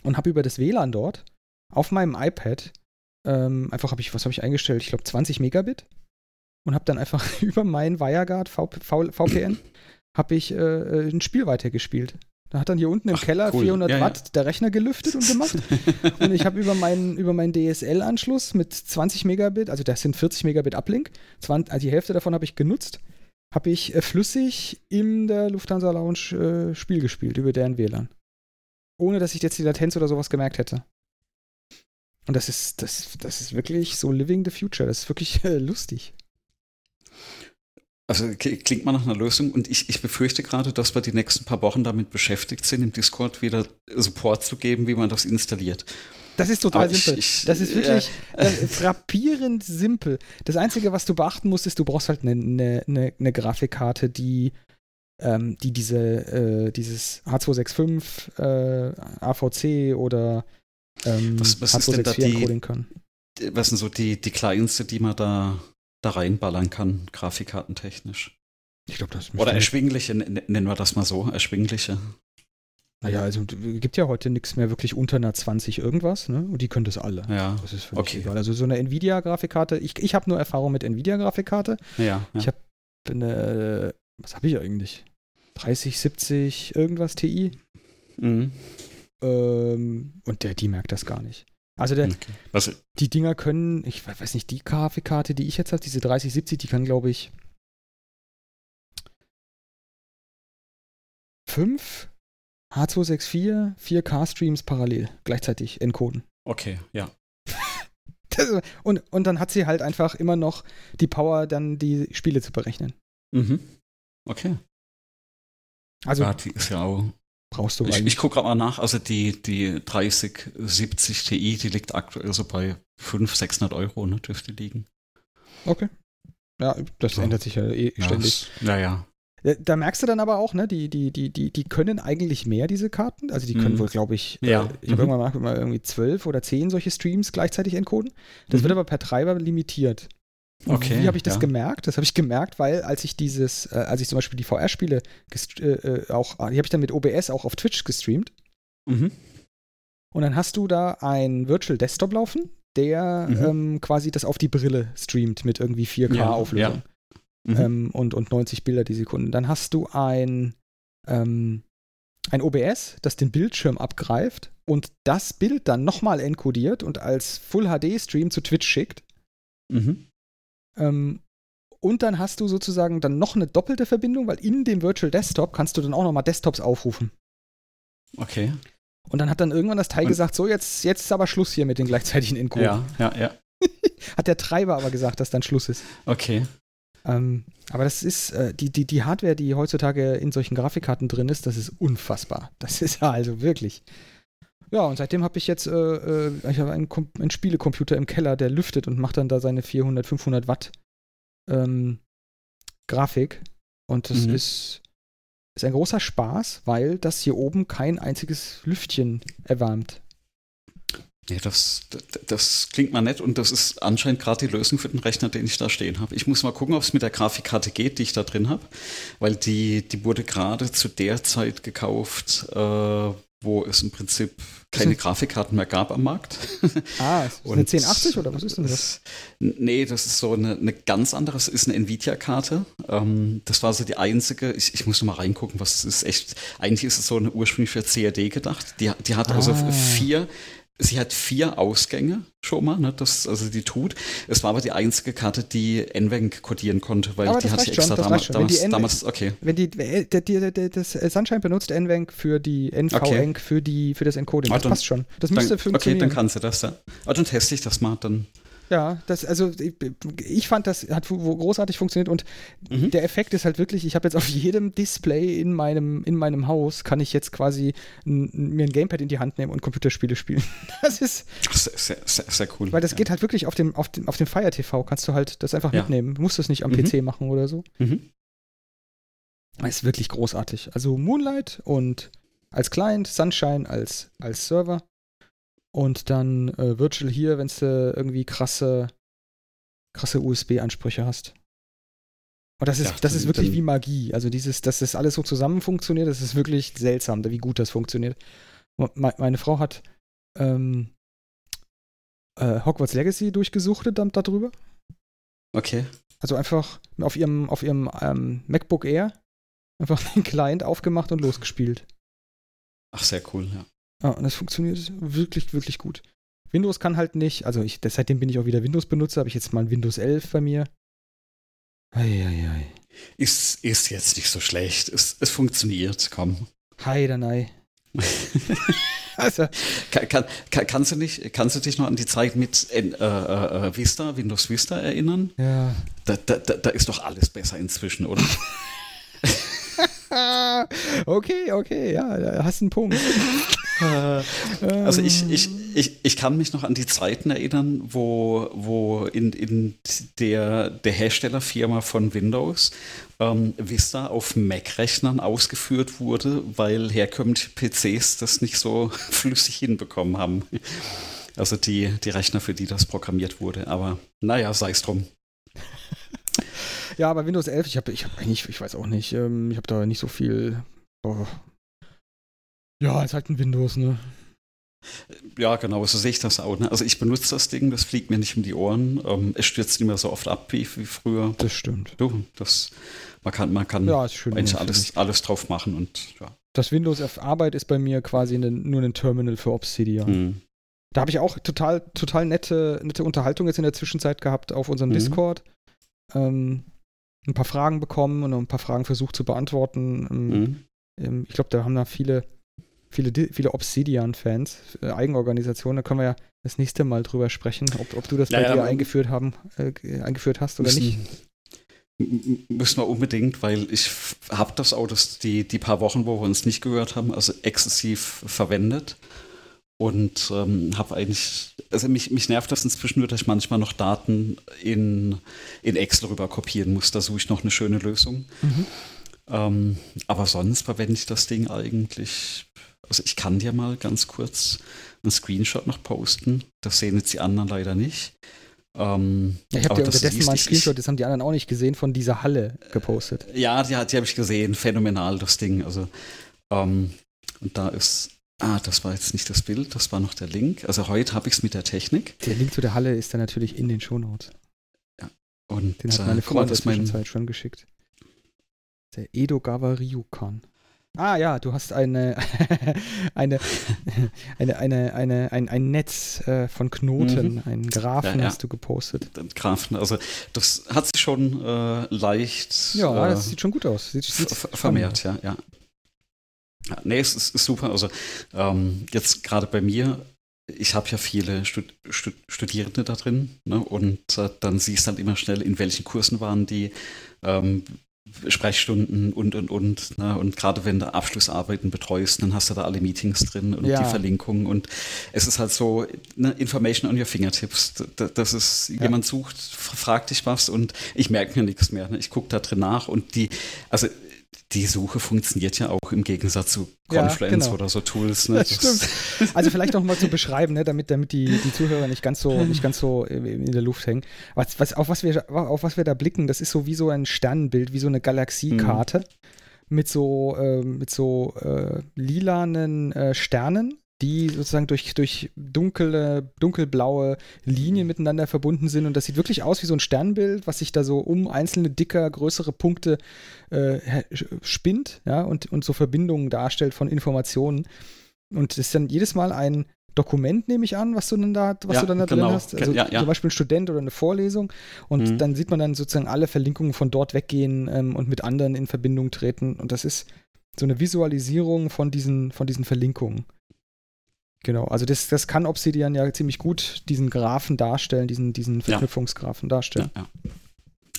und habe über das WLAN dort auf meinem iPad ähm, einfach habe ich, was habe ich eingestellt? Ich glaube 20 Megabit und habe dann einfach über meinen WireGuard v, v, VPN habe ich äh, ein Spiel weitergespielt. Da hat dann hier unten im Ach, Keller cool. 400 Ja, ja. Watt der Rechner gelüftet und gemacht. Und ich habe über meinen, über meinen DSL-Anschluss mit 20 Megabit, also das sind 40 Megabit Uplink, 20, also die Hälfte davon habe ich genutzt, habe ich äh, flüssig in der Lufthansa Lounge äh, Spiel gespielt über deren WLAN. Ohne dass ich jetzt die Latenz oder sowas gemerkt hätte. Und das ist, das, das ist wirklich so living the future. Das ist wirklich äh, lustig. Also klingt mal nach einer Lösung und ich, ich befürchte gerade, dass wir die nächsten paar Wochen damit beschäftigt sind, im Discord wieder Support zu geben, wie man das installiert. Das ist total Aber simpel. ich- das ist wirklich äh, frappierend simpel. Das Einzige, was du beachten musst, ist, du brauchst halt eine, eine, eine, eine Grafikkarte, die, ähm, die diese, äh, dieses H265 äh, AVC oder ähm, Was- was ist denn da H264 die-. Was sind so die, die kleinste, die man da, da reinballern kann, grafikkartentechnisch? Ich glaube, das Oder erschwingliche, nennen wir das mal so, erschwingliche. Naja, also gibt ja heute nichts mehr wirklich unter einer 20 irgendwas, ne? Und die können das alle. Ja, Das ist völlig Okay. egal. Also so eine Nvidia-Grafikkarte, ich, ich habe nur Erfahrung mit Nvidia-Grafikkarte. ja. ja. Ich hab eine, was habe ich eigentlich? 30, 70, irgendwas TI. Mhm. Ähm, und der, die merkt das gar nicht. Also der, Okay. Was, die Dinger können, ich we- weiß nicht, die Grafikkarte, die ich jetzt habe, diese 3070, die kann, glaube ich, fünf H264 4K-Streams parallel gleichzeitig encoden. okay, ja. Das, und, und dann hat sie halt einfach immer noch die Power, dann die Spiele zu berechnen. Mhm. Okay. Also ja, die ist ja auch. brauchst du Ich, eigentlich. ich gucke gerade mal nach, also die, die 3070 Ti, die liegt aktuell so bei 500, 600 Euro, ne, dürfte liegen. okay. Ja, das Ja. ändert sich ja eh ständig. ja, ja. Da, da merkst du dann aber auch, ne, die, die, die, die, die können eigentlich mehr, diese Karten. Also die können Mhm. wohl, glaube ich, Ja. äh, ich habe Mhm. irgendwann mal, mal irgendwie zwölf oder zehn solche Streams gleichzeitig encoden. Das Mhm. wird aber per Treiber limitiert. Okay, wie habe ich das ja. gemerkt? Das habe ich gemerkt, weil als ich dieses, äh, als ich zum Beispiel die VR-Spiele äh, äh, auch, die habe ich dann mit OBS auch auf Twitch gestreamt. Mhm. Und dann hast du da ein Virtual Desktop laufen, der mhm. ähm, quasi das auf die Brille streamt mit irgendwie 4K-Auflösung. Ja, ja. Mhm. ähm, und, und 90 Bilder die Sekunde. Dann hast du ein, ähm, ein OBS, das den Bildschirm abgreift und das Bild dann nochmal encodiert und als Full HD-Stream zu Twitch schickt. Mhm. Ähm, und dann hast du sozusagen dann noch eine doppelte Verbindung, weil in dem Virtual Desktop kannst du dann auch nochmal Desktops aufrufen. Okay. Und dann hat dann irgendwann das Teil und gesagt, so jetzt, jetzt ist aber Schluss hier mit den gleichzeitigen Encoden. Ja, ja, ja. hat der Treiber aber gesagt, dass dann Schluss ist. Okay. Ähm, aber das ist, äh, die, die, die Hardware, die heutzutage in solchen Grafikkarten drin ist, das ist unfassbar. Das ist also wirklich. Ja, und seitdem habe ich jetzt, äh, äh, ich habe einen, einen, Spielecomputer im Keller, der lüftet und macht dann da seine 400, 500 Watt ähm, Grafik. Und das mhm. ist, ist ein großer Spaß, weil das hier oben kein einziges Lüftchen erwärmt. Ja, das, das, das, klingt mal nett und das ist anscheinend gerade die Lösung für den Rechner, den ich da stehen habe. Ich muss mal gucken, ob es mit der Grafikkarte geht, die ich da drin habe, weil die, die wurde gerade zu der Zeit gekauft, äh, wo es im Prinzip keine Grafikkarten mehr gab am Markt. Ah, ist eine 1080 oder was ist denn das? Nee, das ist so eine, eine ganz andere, das ist eine Nvidia-Karte. Ähm, das war so die einzige, ich, ich muss noch mal reingucken, was es ist echt, eigentlich ist es so eine ursprünglich für CAD gedacht. Die, die hat also ah. vier Sie hat vier Ausgänge schon mal, ne, das, also die tut. Es war aber die einzige Karte, die NVENC codieren konnte, weil aber die hatte ich extra damals, damals, damals, okay. Wenn die, die, die, das Sunshine benutzt NVENC für die NVENC okay. für, die, für das Encoding, ah, das dann, passt schon. Das müsste dann, funktionieren. Okay, dann kannst du das, ja. Ah, dann teste ich das mal, dann ja, das, also ich, ich, fand, das hat großartig funktioniert und mhm. der Effekt ist halt wirklich, ich habe jetzt auf jedem Display in meinem, in meinem Haus, kann ich jetzt quasi mir ein Gamepad in die Hand nehmen und Computerspiele spielen. Das ist sehr, sehr, sehr, cool. Weil das ja. geht halt wirklich auf dem, auf dem, auf dem Fire TV, kannst du halt das einfach ja. mitnehmen. Du musst das nicht am mhm. PC machen oder so. Mhm. Das ist wirklich großartig. Also Moonlight und als Client, Sunshine als, als Server und dann äh, Virtual hier, wenn du irgendwie krasse, krasse USB-Ansprüche hast. Und das ist, ja, das ist wirklich wie Magie. Also dieses, dass das alles so zusammen funktioniert, das ist wirklich seltsam, wie gut das funktioniert. Meine Frau hat ähm, äh, Hogwarts Legacy durchgesuchtet dann darüber. Okay. Also einfach auf ihrem, auf ihrem ähm, MacBook Air einfach den Client aufgemacht und losgespielt. Ach, sehr cool, ja. Ja, und das funktioniert wirklich, wirklich gut. Windows kann halt nicht, also ich, seitdem bin ich auch wieder Windows-Benutzer, habe ich jetzt mal ein Windows 11 bei mir. Eieiei. Ist, ist jetzt nicht so schlecht. Es, es funktioniert, komm. Hi, Danai. also. Kann, kann, kann, kannst, du nicht, kannst du dich noch an die Zeit mit äh, äh, äh, Vista, Windows Vista erinnern? Ja. Da, da, da ist doch alles besser inzwischen, oder? okay, okay, ja, hast einen Punkt. also ich, ich, ich, ich kann mich noch an die Zeiten erinnern, wo, wo in, in der, der Herstellerfirma von Windows ähm, Vista auf Mac-Rechnern ausgeführt wurde, weil herkömmliche PCs das nicht so flüssig hinbekommen haben. Also die, die Rechner, für die das programmiert wurde. Aber naja, sei es drum. Ja, aber Windows 11, ich habe ich hab eigentlich, ich weiß auch nicht, ähm, ich habe da nicht so viel. Oh. Ja, ist halt ein Windows, ne? Ja, genau, so sehe ich das auch. Ne? Also ich benutze das Ding, das fliegt mir nicht um die Ohren. Ähm, es stürzt nicht mehr so oft ab wie, wie früher. Das stimmt. Du, das, man kann, man kann ja, schön, eigentlich alles, alles drauf machen und ja. Das Windows auf Arbeit ist bei mir quasi eine, nur ein Terminal für Obsidian. Hm. Da habe ich auch total, total nette, nette Unterhaltung jetzt in der Zwischenzeit gehabt auf unserem mhm. Discord. Ähm, ein paar Fragen bekommen und ein paar Fragen versucht zu beantworten. Ähm, mhm. Ich glaube, da haben da viele, viele, viele Obsidian-Fans, äh, Eigenorganisationen. Da können wir ja das nächste Mal drüber sprechen, ob, ob du das bei ja, dir eingeführt, haben, äh, eingeführt hast oder müssen, nicht. Müssen wir unbedingt, weil ich habe das auch das, die, die paar Wochen, wo wir uns nicht gehört haben, also exzessiv verwendet und ähm, habe eigentlich, also mich, mich nervt das inzwischen nur, dass ich manchmal noch Daten in, in Excel rüber kopieren muss. Da suche ich noch eine schöne Lösung. Mhm. Ähm, aber sonst verwende ich das Ding eigentlich. Also ich kann dir mal ganz kurz einen Screenshot noch posten. Das sehen jetzt die anderen leider nicht. Ähm, Ja, ich habe dir unterdessen mal einen Screenshot, das haben die anderen auch nicht gesehen, von dieser Halle gepostet. Ja, die, die habe ich gesehen. Phänomenal, das Ding. Also, ähm, und da ist, ah, das war jetzt nicht das Bild, das war noch der Link. Also heute habe ich es mit der Technik. Der Link zu der Halle ist dann natürlich in den Shownotes. Und Den hat äh, meine guck Frau mal, in der mein, Zwischenzeit schon geschickt. Der Edogawa Ryukan. Ah ja, du hast eine, eine, eine, eine, eine, ein, ein Netz äh, von Knoten, Mhm. einen Graphen Ja, ja. hast du gepostet. den Grafen. Also das hat sich schon äh, leicht Ja, äh, das sieht schon gut aus. Sieht, sieht ver- vermehrt, ja, ja. ja nee, es ist, ist super. Also ähm, jetzt gerade bei mir, ich habe ja viele Stud Stud Studierende da drin ne? und äh, dann siehst du halt immer schnell, in welchen Kursen waren die ähm, Sprechstunden und und und. Ne? Und gerade wenn du Abschlussarbeiten betreust, dann hast du da alle Meetings drin und Ja. die Verlinkungen. Und es ist halt so, ne, Information on your fingertips. D- d- Das ist, jemand sucht, fragt dich was und ich merke mir nichts mehr. Ne? Ich gucke da drin nach und die, also die Suche funktioniert ja auch im Gegensatz zu Ja, Confluence genau. oder so Tools. Ne? Stimmt. Also vielleicht noch mal zu beschreiben, ne, damit, damit die, die Zuhörer nicht ganz so, nicht ganz so in der Luft hängen. Was, was, auf, was wir, auf was wir da blicken, das ist so wie so ein Sternenbild, wie so eine Galaxiekarte mit so, ähm, mit so äh, lilanen äh, Sternen, die sozusagen durch, durch dunkle, dunkelblaue Linien miteinander verbunden sind. Und das sieht wirklich aus wie so ein Sternbild, was sich da so um einzelne dicker, größere Punkte äh, spinnt ja, und, und so Verbindungen darstellt von Informationen. Und das ist dann jedes Mal ein Dokument, nehme ich an, was du dann da, was Ja, du dann da genau. drin hast. Also Ja, ja. zum Beispiel ein Student oder eine Vorlesung. Und Mhm. dann sieht man dann sozusagen alle Verlinkungen von dort weggehen ähm, und mit anderen in Verbindung treten. Und das ist so eine Visualisierung von diesen, von diesen Verlinkungen. Genau, also das, das kann Obsidian ja ziemlich gut diesen Graphen darstellen, diesen, diesen Verknüpfungsgraphen darstellen. Ja, ja.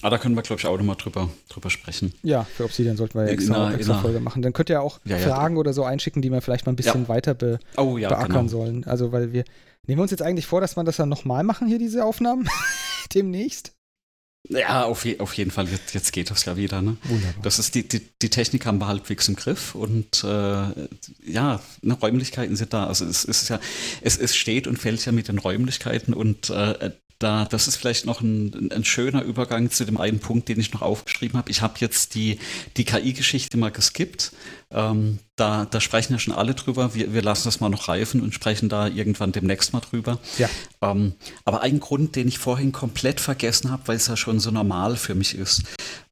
Aber da können wir, glaube ich, auch nochmal drüber, drüber sprechen. Ja, für Obsidian sollten wir ja extra, einer- extra einer- Folge machen. Dann könnt ihr auch Ja, ja. Fragen oder so einschicken, die wir vielleicht mal ein bisschen weiter be Oh ja, beackern genau. sollen. Also, weil wir. Nehmen wir uns jetzt eigentlich vor, dass wir das dann nochmal machen, hier diese Aufnahmen? Demnächst? Ja, auf, je, auf jeden Fall. Jetzt, jetzt geht das ja wieder. Ne? Wunderbar. Das ist die, die, die Technik haben wir halbwegs im Griff und äh, ja, ne, Räumlichkeiten sind da. Also es ist ja, es, es steht und fällt ja mit den Räumlichkeiten und äh, da, das ist vielleicht noch ein, ein schöner Übergang zu dem einen Punkt, den ich noch aufgeschrieben habe. Ich habe jetzt die, die KI-Geschichte mal geskippt. Ähm, da, da sprechen ja schon alle drüber. Wir, wir lassen das mal noch reifen und sprechen da irgendwann demnächst mal drüber. Ja. Ähm, aber ein Grund, den ich vorhin komplett vergessen habe, weil es ja schon so normal für mich ist.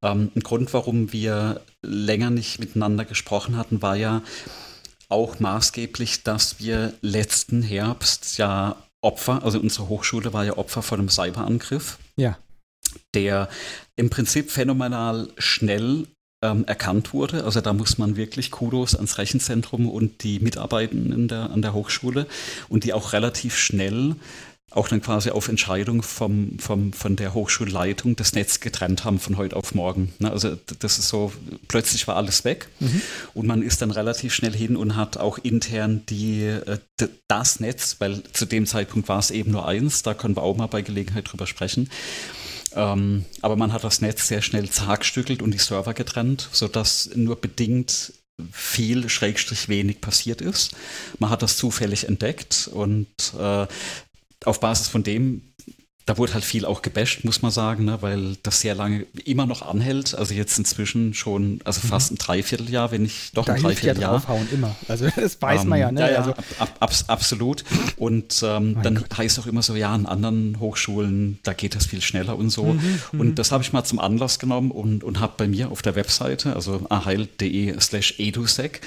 Ähm, ein Grund, warum wir länger nicht miteinander gesprochen hatten, war ja auch maßgeblich, dass wir letzten Herbst ja Opfer, also unsere Hochschule war ja Opfer von einem Cyberangriff, Ja. der im Prinzip phänomenal schnell ähm, erkannt wurde. Also da muss man wirklich Kudos ans Rechenzentrum und die Mitarbeitenden der, an der Hochschule und die auch relativ schnell auch dann quasi auf Entscheidung vom, vom, von der Hochschulleitung das Netz getrennt haben von heute auf morgen. Ne, Also das ist so, plötzlich war alles weg und man ist dann relativ schnell hin und hat auch intern die, äh, das Netz, weil zu dem Zeitpunkt war es eben nur eins, da können wir auch mal bei Gelegenheit drüber sprechen. Ähm, aber man hat das Netz sehr schnell zerhackstückelt und die Server getrennt, sodass nur bedingt viel, schrägstrich wenig passiert ist. Man hat das zufällig entdeckt und äh, auf Basis von dem, da wurde halt viel auch gebasht, muss man sagen, ne, weil das sehr lange immer noch anhält. Also jetzt inzwischen schon, also fast ein Dreivierteljahr, wenn nicht doch Da ein ja Dreivierteljahr. draufhauen immer. Also das weiß Ähm, man ja, ne? Ja, ja, also, ab, ab, abs- absolut. Und ähm, dann Gott. heißt auch immer so, ja, an anderen Hochschulen, da geht das viel schneller und so. Mhm, und das habe ich mal zum Anlass genommen und, und habe bei mir auf der Webseite, also aheil.de slash edusec,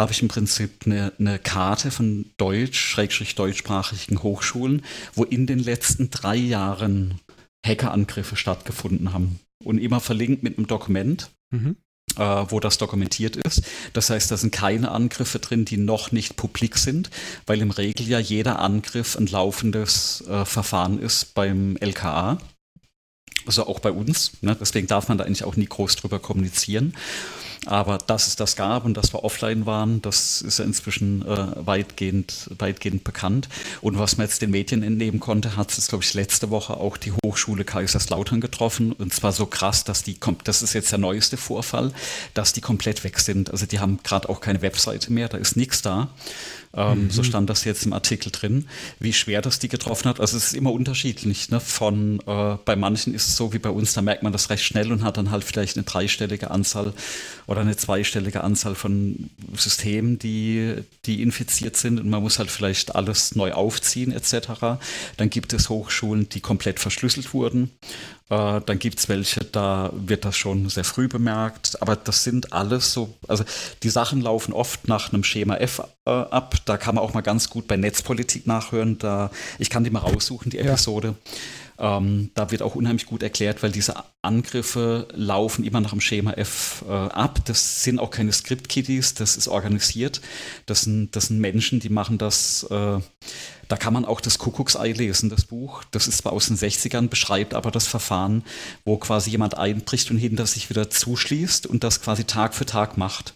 habe ich im Prinzip eine, eine Karte von deutsch, schrägstrich deutschsprachigen Hochschulen, wo in den letzten drei Jahren Hackerangriffe stattgefunden haben. Und immer verlinkt mit einem Dokument mhm. äh, wo das dokumentiert ist. Das heißt, da sind keine Angriffe drin, die noch nicht publik sind, weil im Regel ja jeder Angriff ein laufendes äh, Verfahren ist beim LKA. Also auch bei uns. Ne? Deswegen darf man da eigentlich auch nie groß drüber kommunizieren. Aber dass es das gab und dass wir offline waren, das ist ja inzwischen äh, weitgehend, weitgehend bekannt. Und was man jetzt den Medien entnehmen konnte, hat es, glaube ich, letzte Woche auch die Hochschule Kaiserslautern getroffen. Und zwar so krass, dass die, das ist jetzt der neueste Vorfall, dass die komplett weg sind. Also die haben gerade auch keine Webseite mehr, da ist nichts da. Ähm, mhm. So stand das jetzt im Artikel drin, wie schwer das die getroffen hat. Also es ist immer unterschiedlich. Ne? Von äh, bei manchen ist es so wie bei uns, da merkt man das recht schnell und hat dann halt vielleicht eine dreistellige Anzahl oder eine zweistellige Anzahl von Systemen, die, die infiziert sind und man muss halt vielleicht alles neu aufziehen etc. Dann gibt es Hochschulen, die komplett verschlüsselt wurden. Äh, dann gibt es welche, da wird das schon sehr früh bemerkt. Aber das sind alles so, also die Sachen laufen oft nach einem Schema F äh, ab. Da kann man auch mal ganz gut bei Netzpolitik nachhören. Da, ich kann die mal raussuchen, die Episode. Ja. Ähm, da wird auch unheimlich gut erklärt, weil diese Angriffe laufen immer nach dem Schema F äh, ab. Das sind auch keine Script-Kiddies, das ist organisiert. Das sind, das sind Menschen, die machen das äh, da kann man auch das Kuckucksei lesen, das Buch. Das ist zwar aus den 60ern, beschreibt aber das Verfahren, wo quasi jemand einbricht und hinter sich wieder zuschließt und das quasi Tag für Tag macht.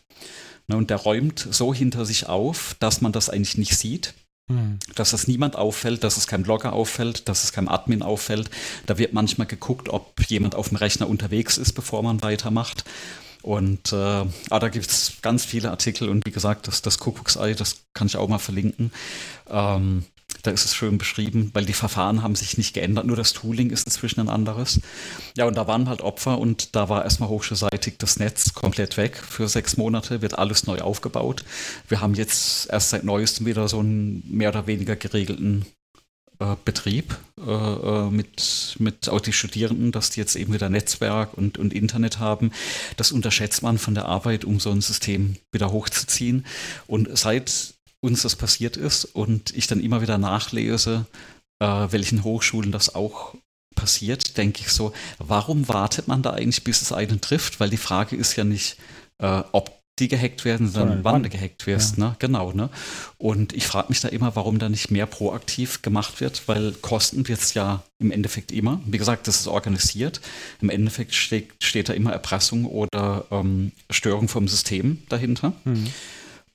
Ne, und der räumt so hinter sich auf, dass man das eigentlich nicht sieht. Hm. Dass es niemand auffällt, dass es kein Blogger auffällt, dass es keinem Admin auffällt. Da wird manchmal geguckt, ob jemand auf dem Rechner unterwegs ist, bevor man weitermacht. Und äh, ah, da gibt es ganz viele Artikel und wie gesagt, das, das Kuckucksei, das kann ich auch mal verlinken. Ähm, da ist es schön beschrieben, weil die Verfahren haben sich nicht geändert, nur das Tooling ist inzwischen ein anderes. Ja, und da waren halt Opfer und da war erstmal hochschulseitig das Netz komplett weg für sechs Monate, wird alles neu aufgebaut. Wir haben jetzt erst seit neuestem wieder so einen mehr oder weniger geregelten äh, Betrieb äh, äh mit, mit auch die Studierenden, dass die jetzt eben wieder Netzwerk und, und Internet haben. Das unterschätzt man von der Arbeit, um so ein System wieder hochzuziehen. Und seit uns das passiert ist und ich dann immer wieder nachlese, äh, welchen Hochschulen das auch passiert, denke ich so, warum wartet man da eigentlich, bis es einen trifft? Weil die Frage ist ja nicht, äh, ob die gehackt werden, sondern wann du gehackt wirst. Ja. Ne? Genau. Ne? Und ich frage mich da immer, warum da nicht mehr proaktiv gemacht wird, weil Kosten wird es ja im Endeffekt immer. Wie gesagt, das ist organisiert. Im Endeffekt steht, steht da immer Erpressung oder ähm, Störung vom System dahinter. Mhm.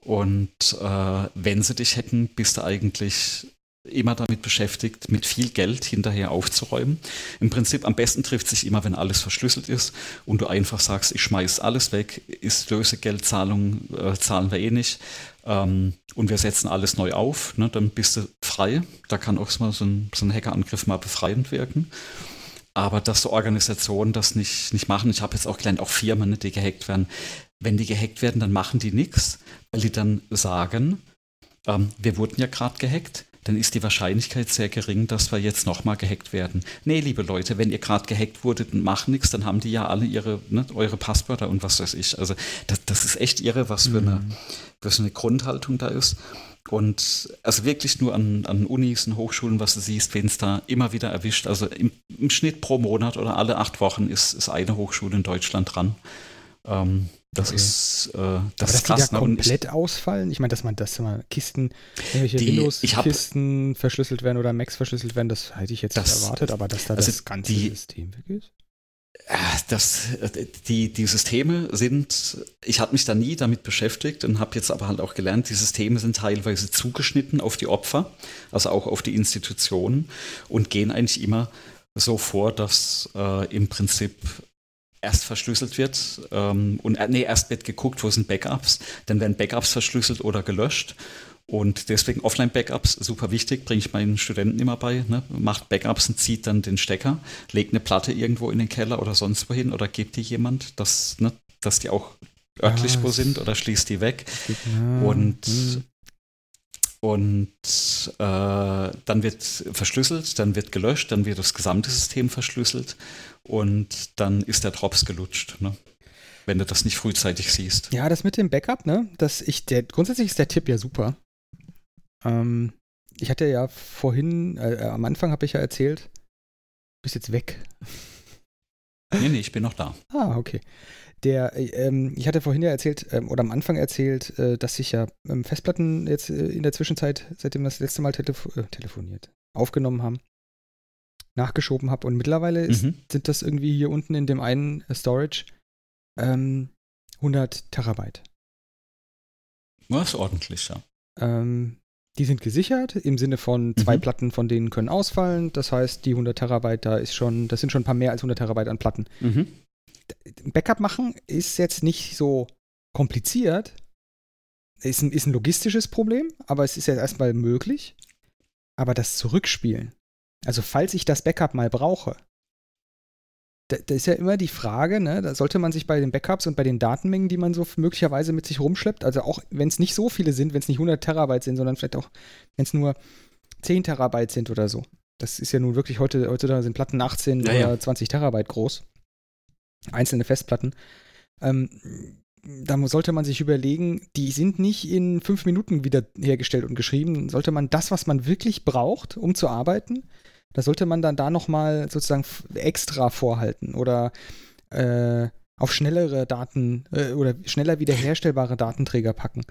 Und äh, wenn sie dich hätten, bist du eigentlich immer damit beschäftigt, mit viel Geld hinterher aufzuräumen. Im Prinzip am besten trifft sich immer, wenn alles verschlüsselt ist und du einfach sagst, ich schmeiß alles weg, ist Lösegeldzahlung, äh, zahlen wir eh nicht ähm, und wir setzen alles neu auf, ne, dann bist du frei. Da kann auch so ein, so ein Hackerangriff mal befreiend wirken. Aber dass so Organisationen das nicht, nicht machen, ich habe jetzt auch gelernt, auch Firmen, ne, die gehackt werden, wenn die gehackt werden, dann machen die nichts, weil die dann sagen, ähm, wir wurden ja gerade gehackt, dann ist die Wahrscheinlichkeit sehr gering, dass wir jetzt nochmal gehackt werden. Nee, liebe Leute, wenn ihr gerade gehackt wurdet und macht nichts, dann haben die ja alle ihre, ne, eure Passwörter und was weiß ich. Also das, das ist echt irre, was für, eine, mhm. was für eine Grundhaltung da ist. Und also wirklich nur an, an Unis und Hochschulen, was du siehst, wenn es da immer wieder erwischt. Also im, im, Schnitt pro Monat oder alle acht Wochen ist, ist eine Hochschule in Deutschland dran. Ähm, das okay. ist, äh, das Aber ist dass krass. Die da komplett ich, ausfallen? Ich meine, dass man, dass man Kisten, irgendwelche Windows-Kisten verschlüsselt werden oder Macs verschlüsselt werden, das hätte ich jetzt das, nicht erwartet, aber dass da also das ganze die, System weg ist? Äh, das, die, die Systeme sind, ich habe mich da nie damit beschäftigt und habe jetzt aber halt auch gelernt, die Systeme sind teilweise zugeschnitten auf die Opfer, also auch auf die Institutionen und gehen eigentlich immer so vor, dass äh, im Prinzip erst verschlüsselt wird ähm, und äh, nee, erst wird geguckt, wo sind Backups, dann werden Backups verschlüsselt oder gelöscht und deswegen Offline-Backups super wichtig, bringe ich meinen Studenten immer bei. Ne? Macht Backups und zieht dann den Stecker, legt eine Platte irgendwo in den Keller oder sonst wohin oder gibt die jemand, dass, ne, dass die auch örtlich ah, wo sind oder schließt die weg. Ja, und hm. Und äh, dann wird verschlüsselt, dann wird gelöscht, dann wird das gesamte System verschlüsselt und dann ist der Drops gelutscht, ne? wenn du das nicht frühzeitig siehst. Ja, das mit dem Backup, ne? Das ich, der, grundsätzlich ist der Tipp ja super. Ähm, ich hatte ja vorhin, äh, äh am Anfang habe ich ja erzählt, du bist jetzt weg. Nee, nee, ich bin noch da. Ah, okay. Der, äh, ähm, ich hatte vorhin ja erzählt, ähm, oder am Anfang erzählt, äh, dass sich ja ähm, Festplatten jetzt äh, in der Zwischenzeit, seitdem wir das letzte Mal telefo äh, telefoniert, aufgenommen haben, nachgeschoben habe. Und mittlerweile ist, mhm. sind das irgendwie hier unten in dem einen Storage ähm, 100 Terabyte. Das ist ordentlich, ja. Ähm, die sind gesichert im Sinne von zwei mhm. Platten von denen können ausfallen. Das heißt, die 100 Terabyte, da ist schon, das sind schon ein paar mehr als 100 Terabyte an Platten. Mhm. Backup machen ist jetzt nicht so kompliziert. Ist ein, ist ein logistisches Problem, aber es ist ja erstmal möglich. Aber das Zurückspielen, also falls ich das Backup mal brauche, da, da, ist ja immer die Frage, ne, da sollte man sich bei den Backups und bei den Datenmengen, die man so möglicherweise mit sich rumschleppt, also auch wenn es nicht so viele sind, wenn es nicht 100 Terabyte sind, sondern vielleicht auch, wenn es nur 10 Terabyte sind oder so. Das ist ja nun wirklich heute, heutzutage sind Platten 18 ja, oder ja. 20 Terabyte groß. Einzelne Festplatten. Ähm, da sollte man sich überlegen, die sind nicht in fünf Minuten wieder hergestellt und geschrieben. Sollte man das, was man wirklich braucht, um zu arbeiten, da sollte man dann da nochmal sozusagen extra vorhalten oder äh, auf schnellere Daten äh, oder schneller wiederherstellbare Datenträger packen.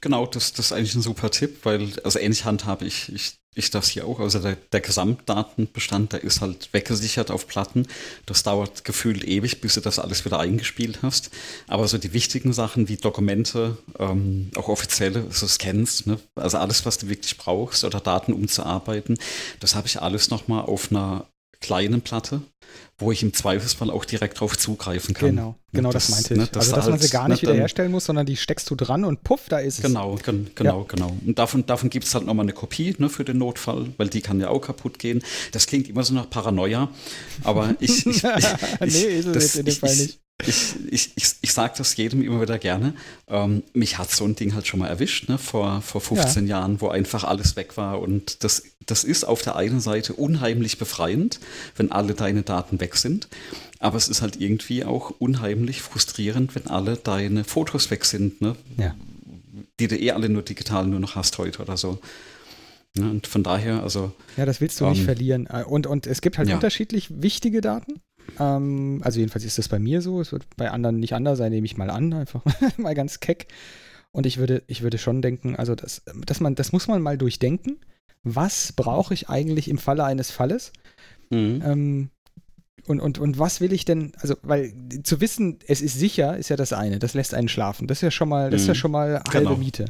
Genau, das, das ist eigentlich ein super Tipp, weil, also ähnlich handhabe ich, ich, ich das hier auch. Also der, der Gesamtdatenbestand, der ist halt weggesichert auf Platten. Das dauert gefühlt ewig, bis du das alles wieder eingespielt hast. Aber so die wichtigen Sachen wie Dokumente, ähm, auch offizielle, so Scans, ne? also alles, was du wirklich brauchst oder Daten umzuarbeiten, das habe ich alles nochmal auf einer kleinen Platte wo ich im Zweifelsfall auch direkt drauf zugreifen kann. Genau, genau das, das meinte ich. Ne, das also, dass man sie gar nicht ne, wiederherstellen muss, sondern die steckst du dran und puff, da ist genau, es. Genau, genau, ja. genau. Und davon, davon gibt es halt nochmal eine Kopie ne, für den Notfall, weil die kann ja auch kaputt gehen. Das klingt immer so nach Paranoia, aber ich. ich, ich nee, ist es das, in dem Fall nicht ich, ich, ich, ich sage das jedem immer wieder gerne. Ähm, mich hat so ein Ding halt schon mal erwischt, ne, vor, vor 15 ja. Jahren, wo einfach alles weg war. Und das, das ist auf der einen Seite unheimlich befreiend, wenn alle deine Daten weg sind. Aber es ist halt irgendwie auch unheimlich frustrierend, wenn alle deine Fotos weg sind, ne? Ja. Die du eh alle nur digital nur noch hast heute oder so. Ja, und von daher, also. Ja, das willst du ähm, nicht verlieren. Und, und es gibt halt unterschiedlich wichtige Daten. Ähm, also jedenfalls ist das bei mir so. Es wird bei anderen nicht anders sein, nehme ich mal an, einfach mal ganz keck. Und ich würde, ich würde schon denken, also das, dass man, das muss man mal durchdenken. Was brauche ich eigentlich im Falle eines Falles? Mhm. Ähm, und, und, und was will ich denn, also, weil zu wissen, es ist sicher, ist ja das eine, das lässt einen schlafen. Das ist ja schon mal, das ist ja mhm. schon mal halbe genau. Miete.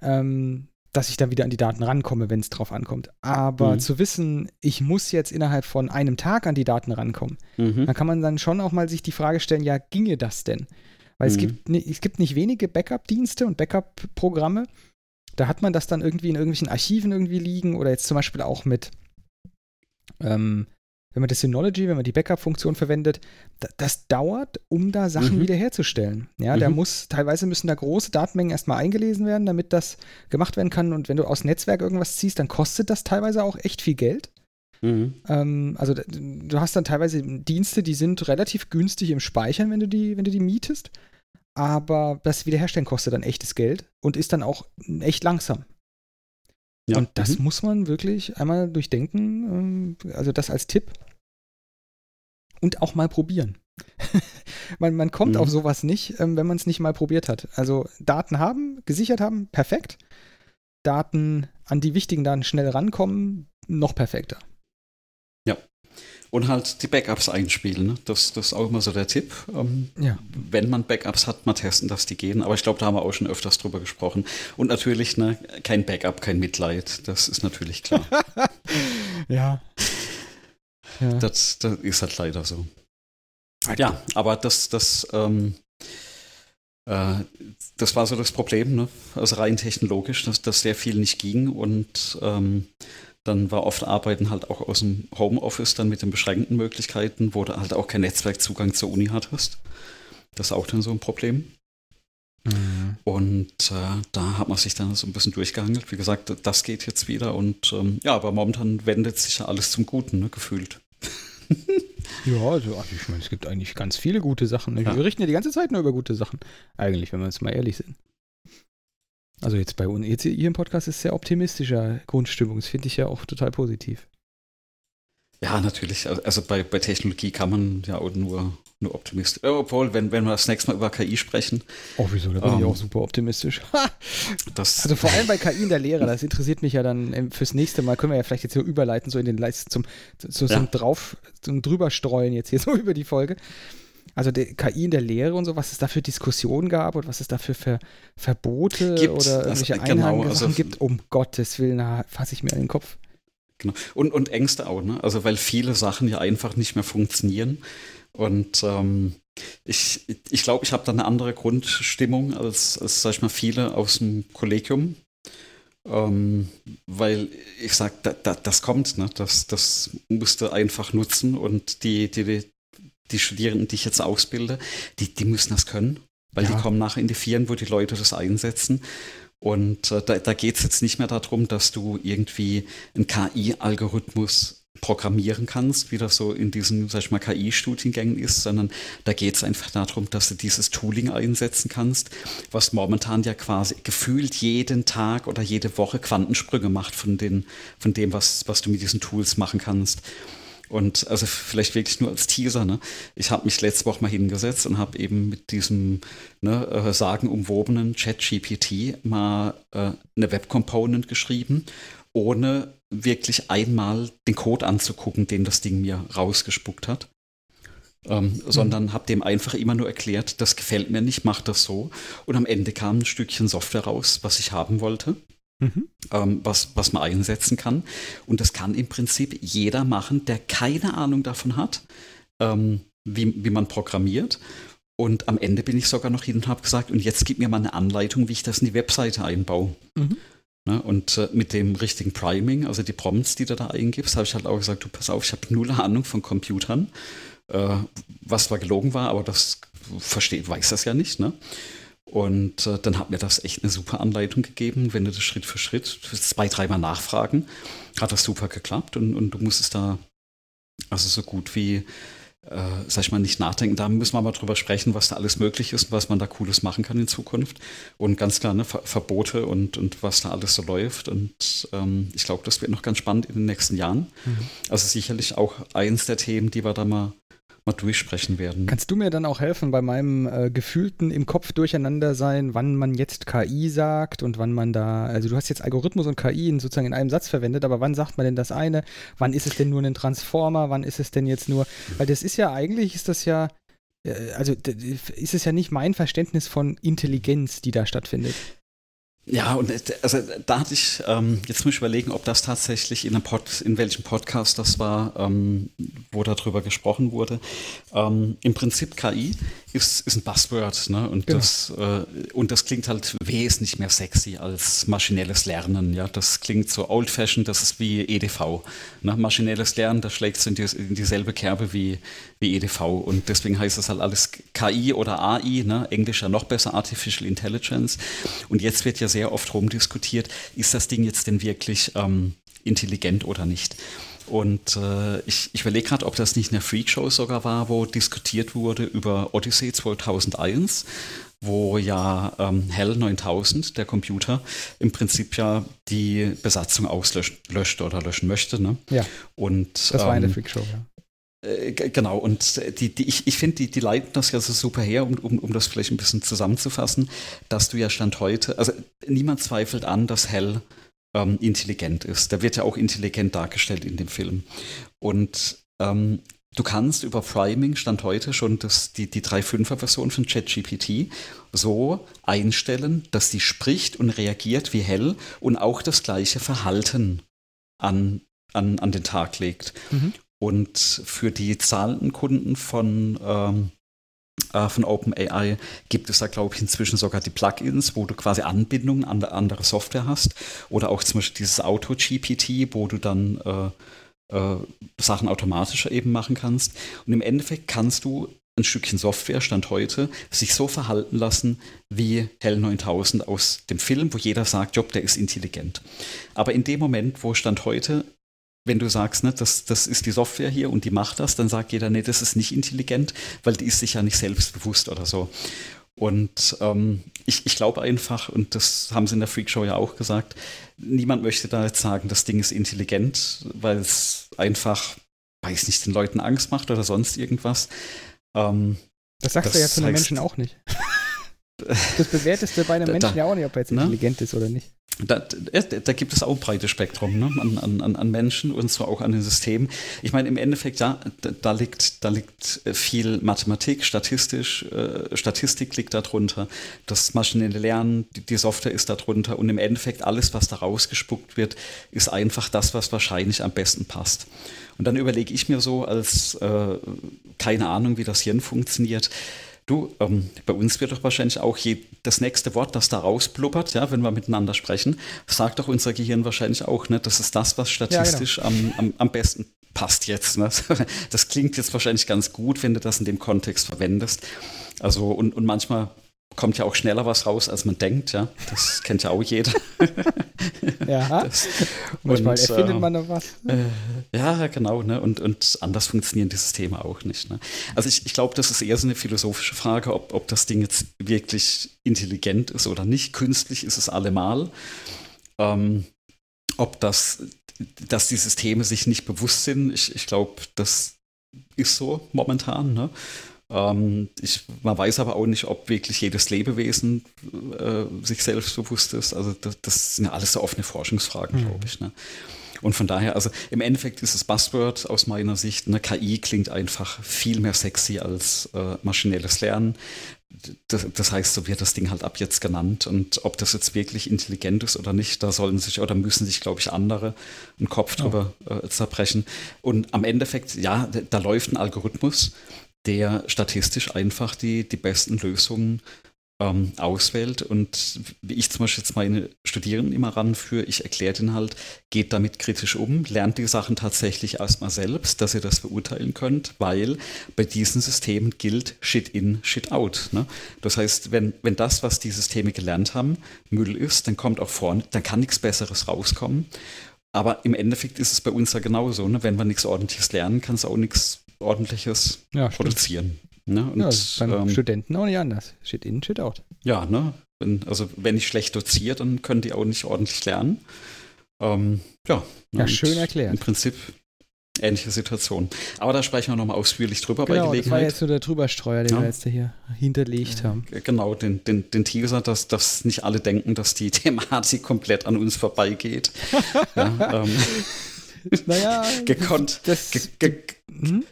Ähm, dass ich dann wieder an die Daten rankomme, wenn es drauf ankommt. Aber mhm. zu wissen, ich muss jetzt innerhalb von einem Tag an die Daten rankommen, mhm. dann kann man dann schon auch mal sich die Frage stellen, ja, ginge das denn? Weil mhm. es, gibt, es gibt nicht wenige Backup-Dienste und Backup-Programme. Da hat man das dann irgendwie in irgendwelchen Archiven irgendwie liegen oder jetzt zum Beispiel auch mit ähm, wenn man das Synology, wenn man die Backup-Funktion verwendet, da, das dauert, um da Sachen mhm. wiederherzustellen. Ja, mhm. da muss, teilweise müssen da große Datenmengen erstmal eingelesen werden, damit das gemacht werden kann. Und wenn du aus Netzwerk irgendwas ziehst, dann kostet das teilweise auch echt viel Geld. Mhm. Ähm, also du hast dann teilweise Dienste, die sind relativ günstig im Speichern, wenn du die, wenn du die mietest. Aber das Wiederherstellen kostet dann echtes Geld und ist dann auch echt langsam. Ja. Und das mhm. muss man wirklich einmal durchdenken. Ähm, also das als Tipp. Und auch mal probieren. man, man kommt mhm. auf sowas nicht, ähm, wenn man es nicht mal probiert hat. Also Daten haben, gesichert haben, perfekt. Daten, an die wichtigen Daten schnell rankommen, noch perfekter. Und halt die Backups einspielen. Ne? Das, das ist auch immer so der Tipp. Ähm, ja. Wenn man Backups hat, mal testen, dass die gehen. Aber ich glaube, da haben wir auch schon öfters drüber gesprochen. Und natürlich, ne, kein Backup, kein Mitleid. Das ist natürlich klar. ja. ja. Das, das ist halt leider so. Ja, aber das, das, ähm, äh, das war so das Problem, ne? also rein technologisch, dass, dass sehr viel nicht ging und ähm, dann war oft Arbeiten halt auch aus dem Homeoffice, dann mit den beschränkten Möglichkeiten, wo du halt auch keinen Netzwerkzugang zur Uni hattest. Das ist auch dann so ein Problem. Mhm. Und äh, da hat man sich dann so ein bisschen durchgehangelt. Wie gesagt, das geht jetzt wieder und ähm, ja, aber momentan wendet sich ja alles zum Guten, ne, gefühlt. ja, also, ich meine, es gibt eigentlich ganz viele gute Sachen. Ne? Ja. Wir richten ja die ganze Zeit nur über gute Sachen. Eigentlich, wenn wir jetzt mal ehrlich sind. Also jetzt bei uns, jetzt hier im Podcast ist sehr optimistischer Grundstimmung. Das finde ich ja auch total positiv. Ja, natürlich. Also bei, bei Technologie kann man ja auch nur, nur optimistisch. Obwohl, wenn, wenn wir das nächste Mal über KI sprechen. Oh, wieso? Da bin ähm, ich auch super optimistisch. also vor allem bei KI in der Lehre, das interessiert mich ja dann ähm, fürs nächste Mal. Können wir ja vielleicht jetzt so überleiten, so in den Leisten zum, so, zum ja. drauf, zum drüberstreuen jetzt hier so über die Folge. Also die KI in der Lehre und so, was es da für Diskussionen gab und was es da für Ver Verbote Gibt, oder irgendwelche also, genau, also- gibt, um Gottes Willen, da fasse ich mir den Kopf. Genau. Und, und Ängste auch, ne? Also weil viele Sachen ja einfach nicht mehr funktionieren. Und ähm, ich ich, glaube, ich habe da eine andere Grundstimmung als, als, sag ich mal, viele aus dem Kollegium. Ähm, weil ich sage, da, da, das kommt, ne? Das, das musst du einfach nutzen und die, die, die Studierenden, die ich jetzt ausbilde, die, die müssen das können. Weil Ja. die kommen nachher in die Vieren, wo die Leute das einsetzen. Und äh, da, da geht es jetzt nicht mehr darum, dass du irgendwie einen KI-Algorithmus programmieren kannst, wie das so in diesen, sag ich mal, KI-Studiengängen ist, sondern da geht es einfach darum, dass du dieses Tooling einsetzen kannst, was momentan ja quasi gefühlt jeden Tag oder jede Woche Quantensprünge macht von, den, von dem, was, was du mit diesen Tools machen kannst. Und also vielleicht wirklich nur als Teaser, ne? Ich habe mich letzte Woche mal hingesetzt und habe eben mit diesem ne, äh, sagenumwobenen ChatGPT mal äh, eine Web-Component geschrieben, ohne wirklich einmal den Code anzugucken, den das Ding mir rausgespuckt hat. Ähm, sondern habe dem einfach immer nur erklärt, das gefällt mir nicht, mach das so. Und am Ende kam ein Stückchen Software raus, was ich haben wollte Mhm. ähm, was, was man einsetzen kann. Und das kann im Prinzip jeder machen, der keine Ahnung davon hat, ähm, wie, wie man programmiert. Und am Ende bin ich sogar noch hin und habe gesagt, und jetzt gib mir mal eine Anleitung, wie ich das in die Webseite einbaue. Mhm. Ne, und äh, mit dem richtigen Priming, also die Prompts, die du da eingibst, habe ich halt auch gesagt, du pass auf, ich habe null Ahnung von Computern, äh, was zwar gelogen war, aber das versteht, weiß das ja nicht, ne? Und äh, dann hat mir das echt eine super Anleitung gegeben, wenn du das Schritt für Schritt, zwei, dreimal nachfragen, hat das super geklappt und, und du musstest da also so gut wie, äh, sag ich mal, nicht nachdenken. Da müssen wir mal drüber sprechen, was da alles möglich ist und was man da Cooles machen kann in Zukunft. Und ganz klar, ne, Ver Verbote und, und was da alles so läuft. Und ähm, ich glaube, das wird noch ganz spannend in den nächsten Jahren. Mhm. Also sicherlich auch eins der Themen, die wir da mal, mal durchsprechen werden. Kannst du mir dann auch helfen bei meinem äh, gefühlten im Kopf durcheinander sein, wann man jetzt KI sagt und wann man da, also du hast jetzt Algorithmus und KI in, sozusagen in einem Satz verwendet, aber wann sagt man denn das eine? Wann ist es denn nur ein Transformer? Wann ist es denn jetzt nur, weil das ist ja eigentlich, ist das ja, äh, also ist es ja nicht mein Verständnis von Intelligenz, die da stattfindet. Ja, und also da hatte ich, ähm, jetzt muss ich überlegen, ob das tatsächlich in, einem Pod, in welchem Podcast das war, ähm, wo darüber gesprochen wurde. Ähm, Im Prinzip KI ist, ist ein Buzzword, ne? Und, Genau. das, äh, und das klingt halt wesentlich mehr sexy als maschinelles Lernen. Ja, das klingt so old-fashioned, das ist wie EDV. Ne? Maschinelles Lernen, das schlägt so in, die, in dieselbe Kerbe wie, wie EDV. Und deswegen heißt das halt alles KI oder AI, ne? Englisch ja noch besser, Artificial Intelligence. Und jetzt wird ja sehr oft rumdiskutiert, ist das Ding jetzt denn wirklich ähm, intelligent oder nicht? Und äh, ich, ich überlege gerade, ob das nicht eine Freakshow sogar war, wo diskutiert wurde über Odyssey 2001, wo ja ähm, Hell 9000, der Computer, im Prinzip ja die Besatzung auslöscht löscht oder löschen möchte. Ne? Ja, Und, das war in der ähm, Freakshow, ja. äh, Genau, und die, die, ich, ich finde, die, die leiten das ja so super her, um, um, um das vielleicht ein bisschen zusammenzufassen, dass du ja Stand heute, also niemand zweifelt an, dass Hell ähm, intelligent ist. Der wird ja auch intelligent dargestellt in dem Film. Und ähm, du kannst über Priming Stand heute schon das, die, die 3.5er-Version von ChatGPT so einstellen, dass die spricht und reagiert wie Hell und auch das gleiche Verhalten an, an, an den Tag legt. Mhm. Und für die zahlenden Kunden von, ähm, äh, von OpenAI gibt es da, glaube ich, inzwischen sogar die Plugins, wo du quasi Anbindungen an andere Software hast. Oder auch zum Beispiel dieses Auto-GPT, wo du dann äh, äh, Sachen automatischer eben machen kannst. Und im Endeffekt kannst du ein Stückchen Software, Stand heute, sich so verhalten lassen wie Hell 9000 aus dem Film, wo jeder sagt, Job, der ist intelligent. Aber in dem Moment, wo Stand heute wenn du sagst, ne, das, das ist die Software hier und die macht das, dann sagt jeder, nee, das ist nicht intelligent, weil die ist sich ja nicht selbstbewusst oder so. Und ähm, ich, ich glaube einfach, und das haben sie in der Freakshow ja auch gesagt, niemand möchte da jetzt sagen, das Ding ist intelligent, weil es einfach, weiß nicht, den Leuten Angst macht oder sonst irgendwas. Ähm, Das sagst du das ja zu heißt- Menschen auch nicht. Das bewertest du bei einem Da- Menschen ja auch nicht, ob er jetzt ne? intelligent ist oder nicht. da, da, gibt es auch ein breites Spektrum ne? an, an, an Menschen und zwar auch an den Systemen. Ich meine, im Endeffekt, ja, da, da, liegt, da liegt viel Mathematik, statistisch, äh, Statistik liegt darunter, das maschinelle Lernen, die, die, Software ist darunter und im Endeffekt alles, was da rausgespuckt wird, ist einfach das, was wahrscheinlich am besten passt. Und dann überlege ich mir so, als äh, keine Ahnung, wie das Hirn funktioniert, Du, ähm, bei uns wird doch wahrscheinlich auch je, das nächste Wort, das da rausblubbert, ja, wenn wir miteinander sprechen, sagt doch unser Gehirn wahrscheinlich auch, ne, das ist das, was statistisch ja, genau. am, am, am besten passt jetzt. Ne? Das klingt jetzt wahrscheinlich ganz gut, wenn du das in dem Kontext verwendest. Also, und, und manchmal kommt ja auch schneller was raus, als man denkt, ja. Das kennt ja auch jeder. ja. Das, Manchmal und, erfindet man noch was. Äh, ja, genau, ne? Und, und anders funktionieren die Systeme auch nicht. Ne? Also ich, ich glaube, das ist eher so eine philosophische Frage, ob, ob das Ding jetzt wirklich intelligent ist oder nicht. Künstlich ist es allemal. Ähm, ob das, dass die Systeme sich nicht bewusst sind, ich, ich glaube, das ist so momentan. Ne? Ähm, ich, man weiß aber auch nicht, ob wirklich jedes Lebewesen äh, sich selbst bewusst ist. Also das, das, sind ja alles so offene Forschungsfragen, mhm. glaube ich. Ne? Und von daher, also im Endeffekt ist das Buzzword aus meiner Sicht, eine KI klingt einfach viel mehr sexy als äh, maschinelles Lernen. Das, das, heißt, so wird das Ding halt ab jetzt genannt. Und ob das jetzt wirklich intelligent ist oder nicht, da sollen sich oder müssen sich, glaube ich, andere einen Kopf drüber äh, zerbrechen. Und am Endeffekt, ja, da läuft ein Algorithmus der statistisch einfach die, die besten Lösungen ähm, auswählt. Und wie ich zum Beispiel jetzt meine Studierenden immer ranführe, ich erkläre den halt, geht damit kritisch um, lernt die Sachen tatsächlich erstmal selbst, dass ihr das beurteilen könnt, weil bei diesen Systemen gilt Shit in, Shit out. Ne? Das heißt, wenn, wenn das, was die Systeme gelernt haben, Müll ist, dann kommt auch vorne, dann kann nichts Besseres rauskommen. Aber im Endeffekt ist es bei uns ja genauso. Ne? Wenn wir nichts Ordentliches lernen, kann es auch nichts ordentliches ja, produzieren. Ne? Und, ja, beim ähm, Studenten auch nicht anders. Shit in, shit out. Ja, ne? Wenn, also wenn ich schlecht doziere, dann können die auch nicht ordentlich lernen. Ähm, ja, ja schön erklärt. Im Prinzip ähnliche Situation. Aber da sprechen wir nochmal ausführlich drüber genau, bei Gelegenheit. Das war jetzt so der Drüberstreuer, den ja. wir jetzt hier hinterlegt haben. Genau, den, den, den Teaser, dass, dass nicht alle denken, dass die Thematik komplett an uns vorbeigeht. ja, ähm, naja, gekonnt. Das, ge, ge, hm?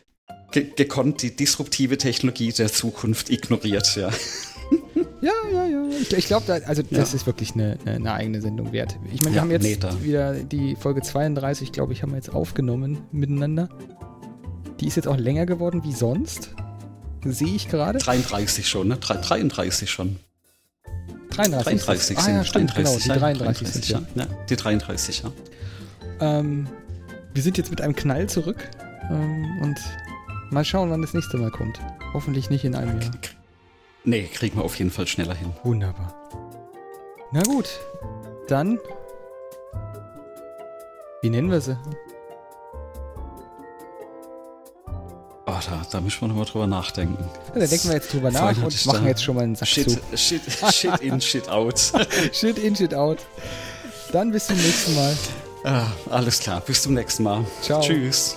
Gekonnt die disruptive Technologie der Zukunft ignoriert, ja. Ja, ja, ja. Ich, ich glaube, da, also das ja. ist wirklich eine, eine, eigene Sendung wert. Ich meine, wir ja, haben jetzt nee, wieder die Folge 32, glaube ich, haben wir jetzt aufgenommen miteinander. Die ist jetzt auch länger geworden wie sonst. Sehe ich gerade. 33 schon, ne? 33 schon. 33. 33 ah, ja, stimmt, 33, genau, die 33, 33 sind ja. ja. Die 33, ja. Ähm, wir sind jetzt mit einem Knall zurück ähm, und Mal schauen, wann das nächste Mal kommt. Hoffentlich nicht in einem Jahr. Nee, kriegen wir auf jeden Fall schneller hin. Wunderbar. Na gut, dann. Wie nennen wir sie? Oh, da, da müssen wir nochmal drüber nachdenken. Ja, da denken wir jetzt drüber nach und machen jetzt schon mal einen Sack shit, zu. Shit, shit in, shit out. shit in, shit out. Dann bis zum nächsten Mal. Ah, alles klar, bis zum nächsten Mal. Ciao. Tschüss.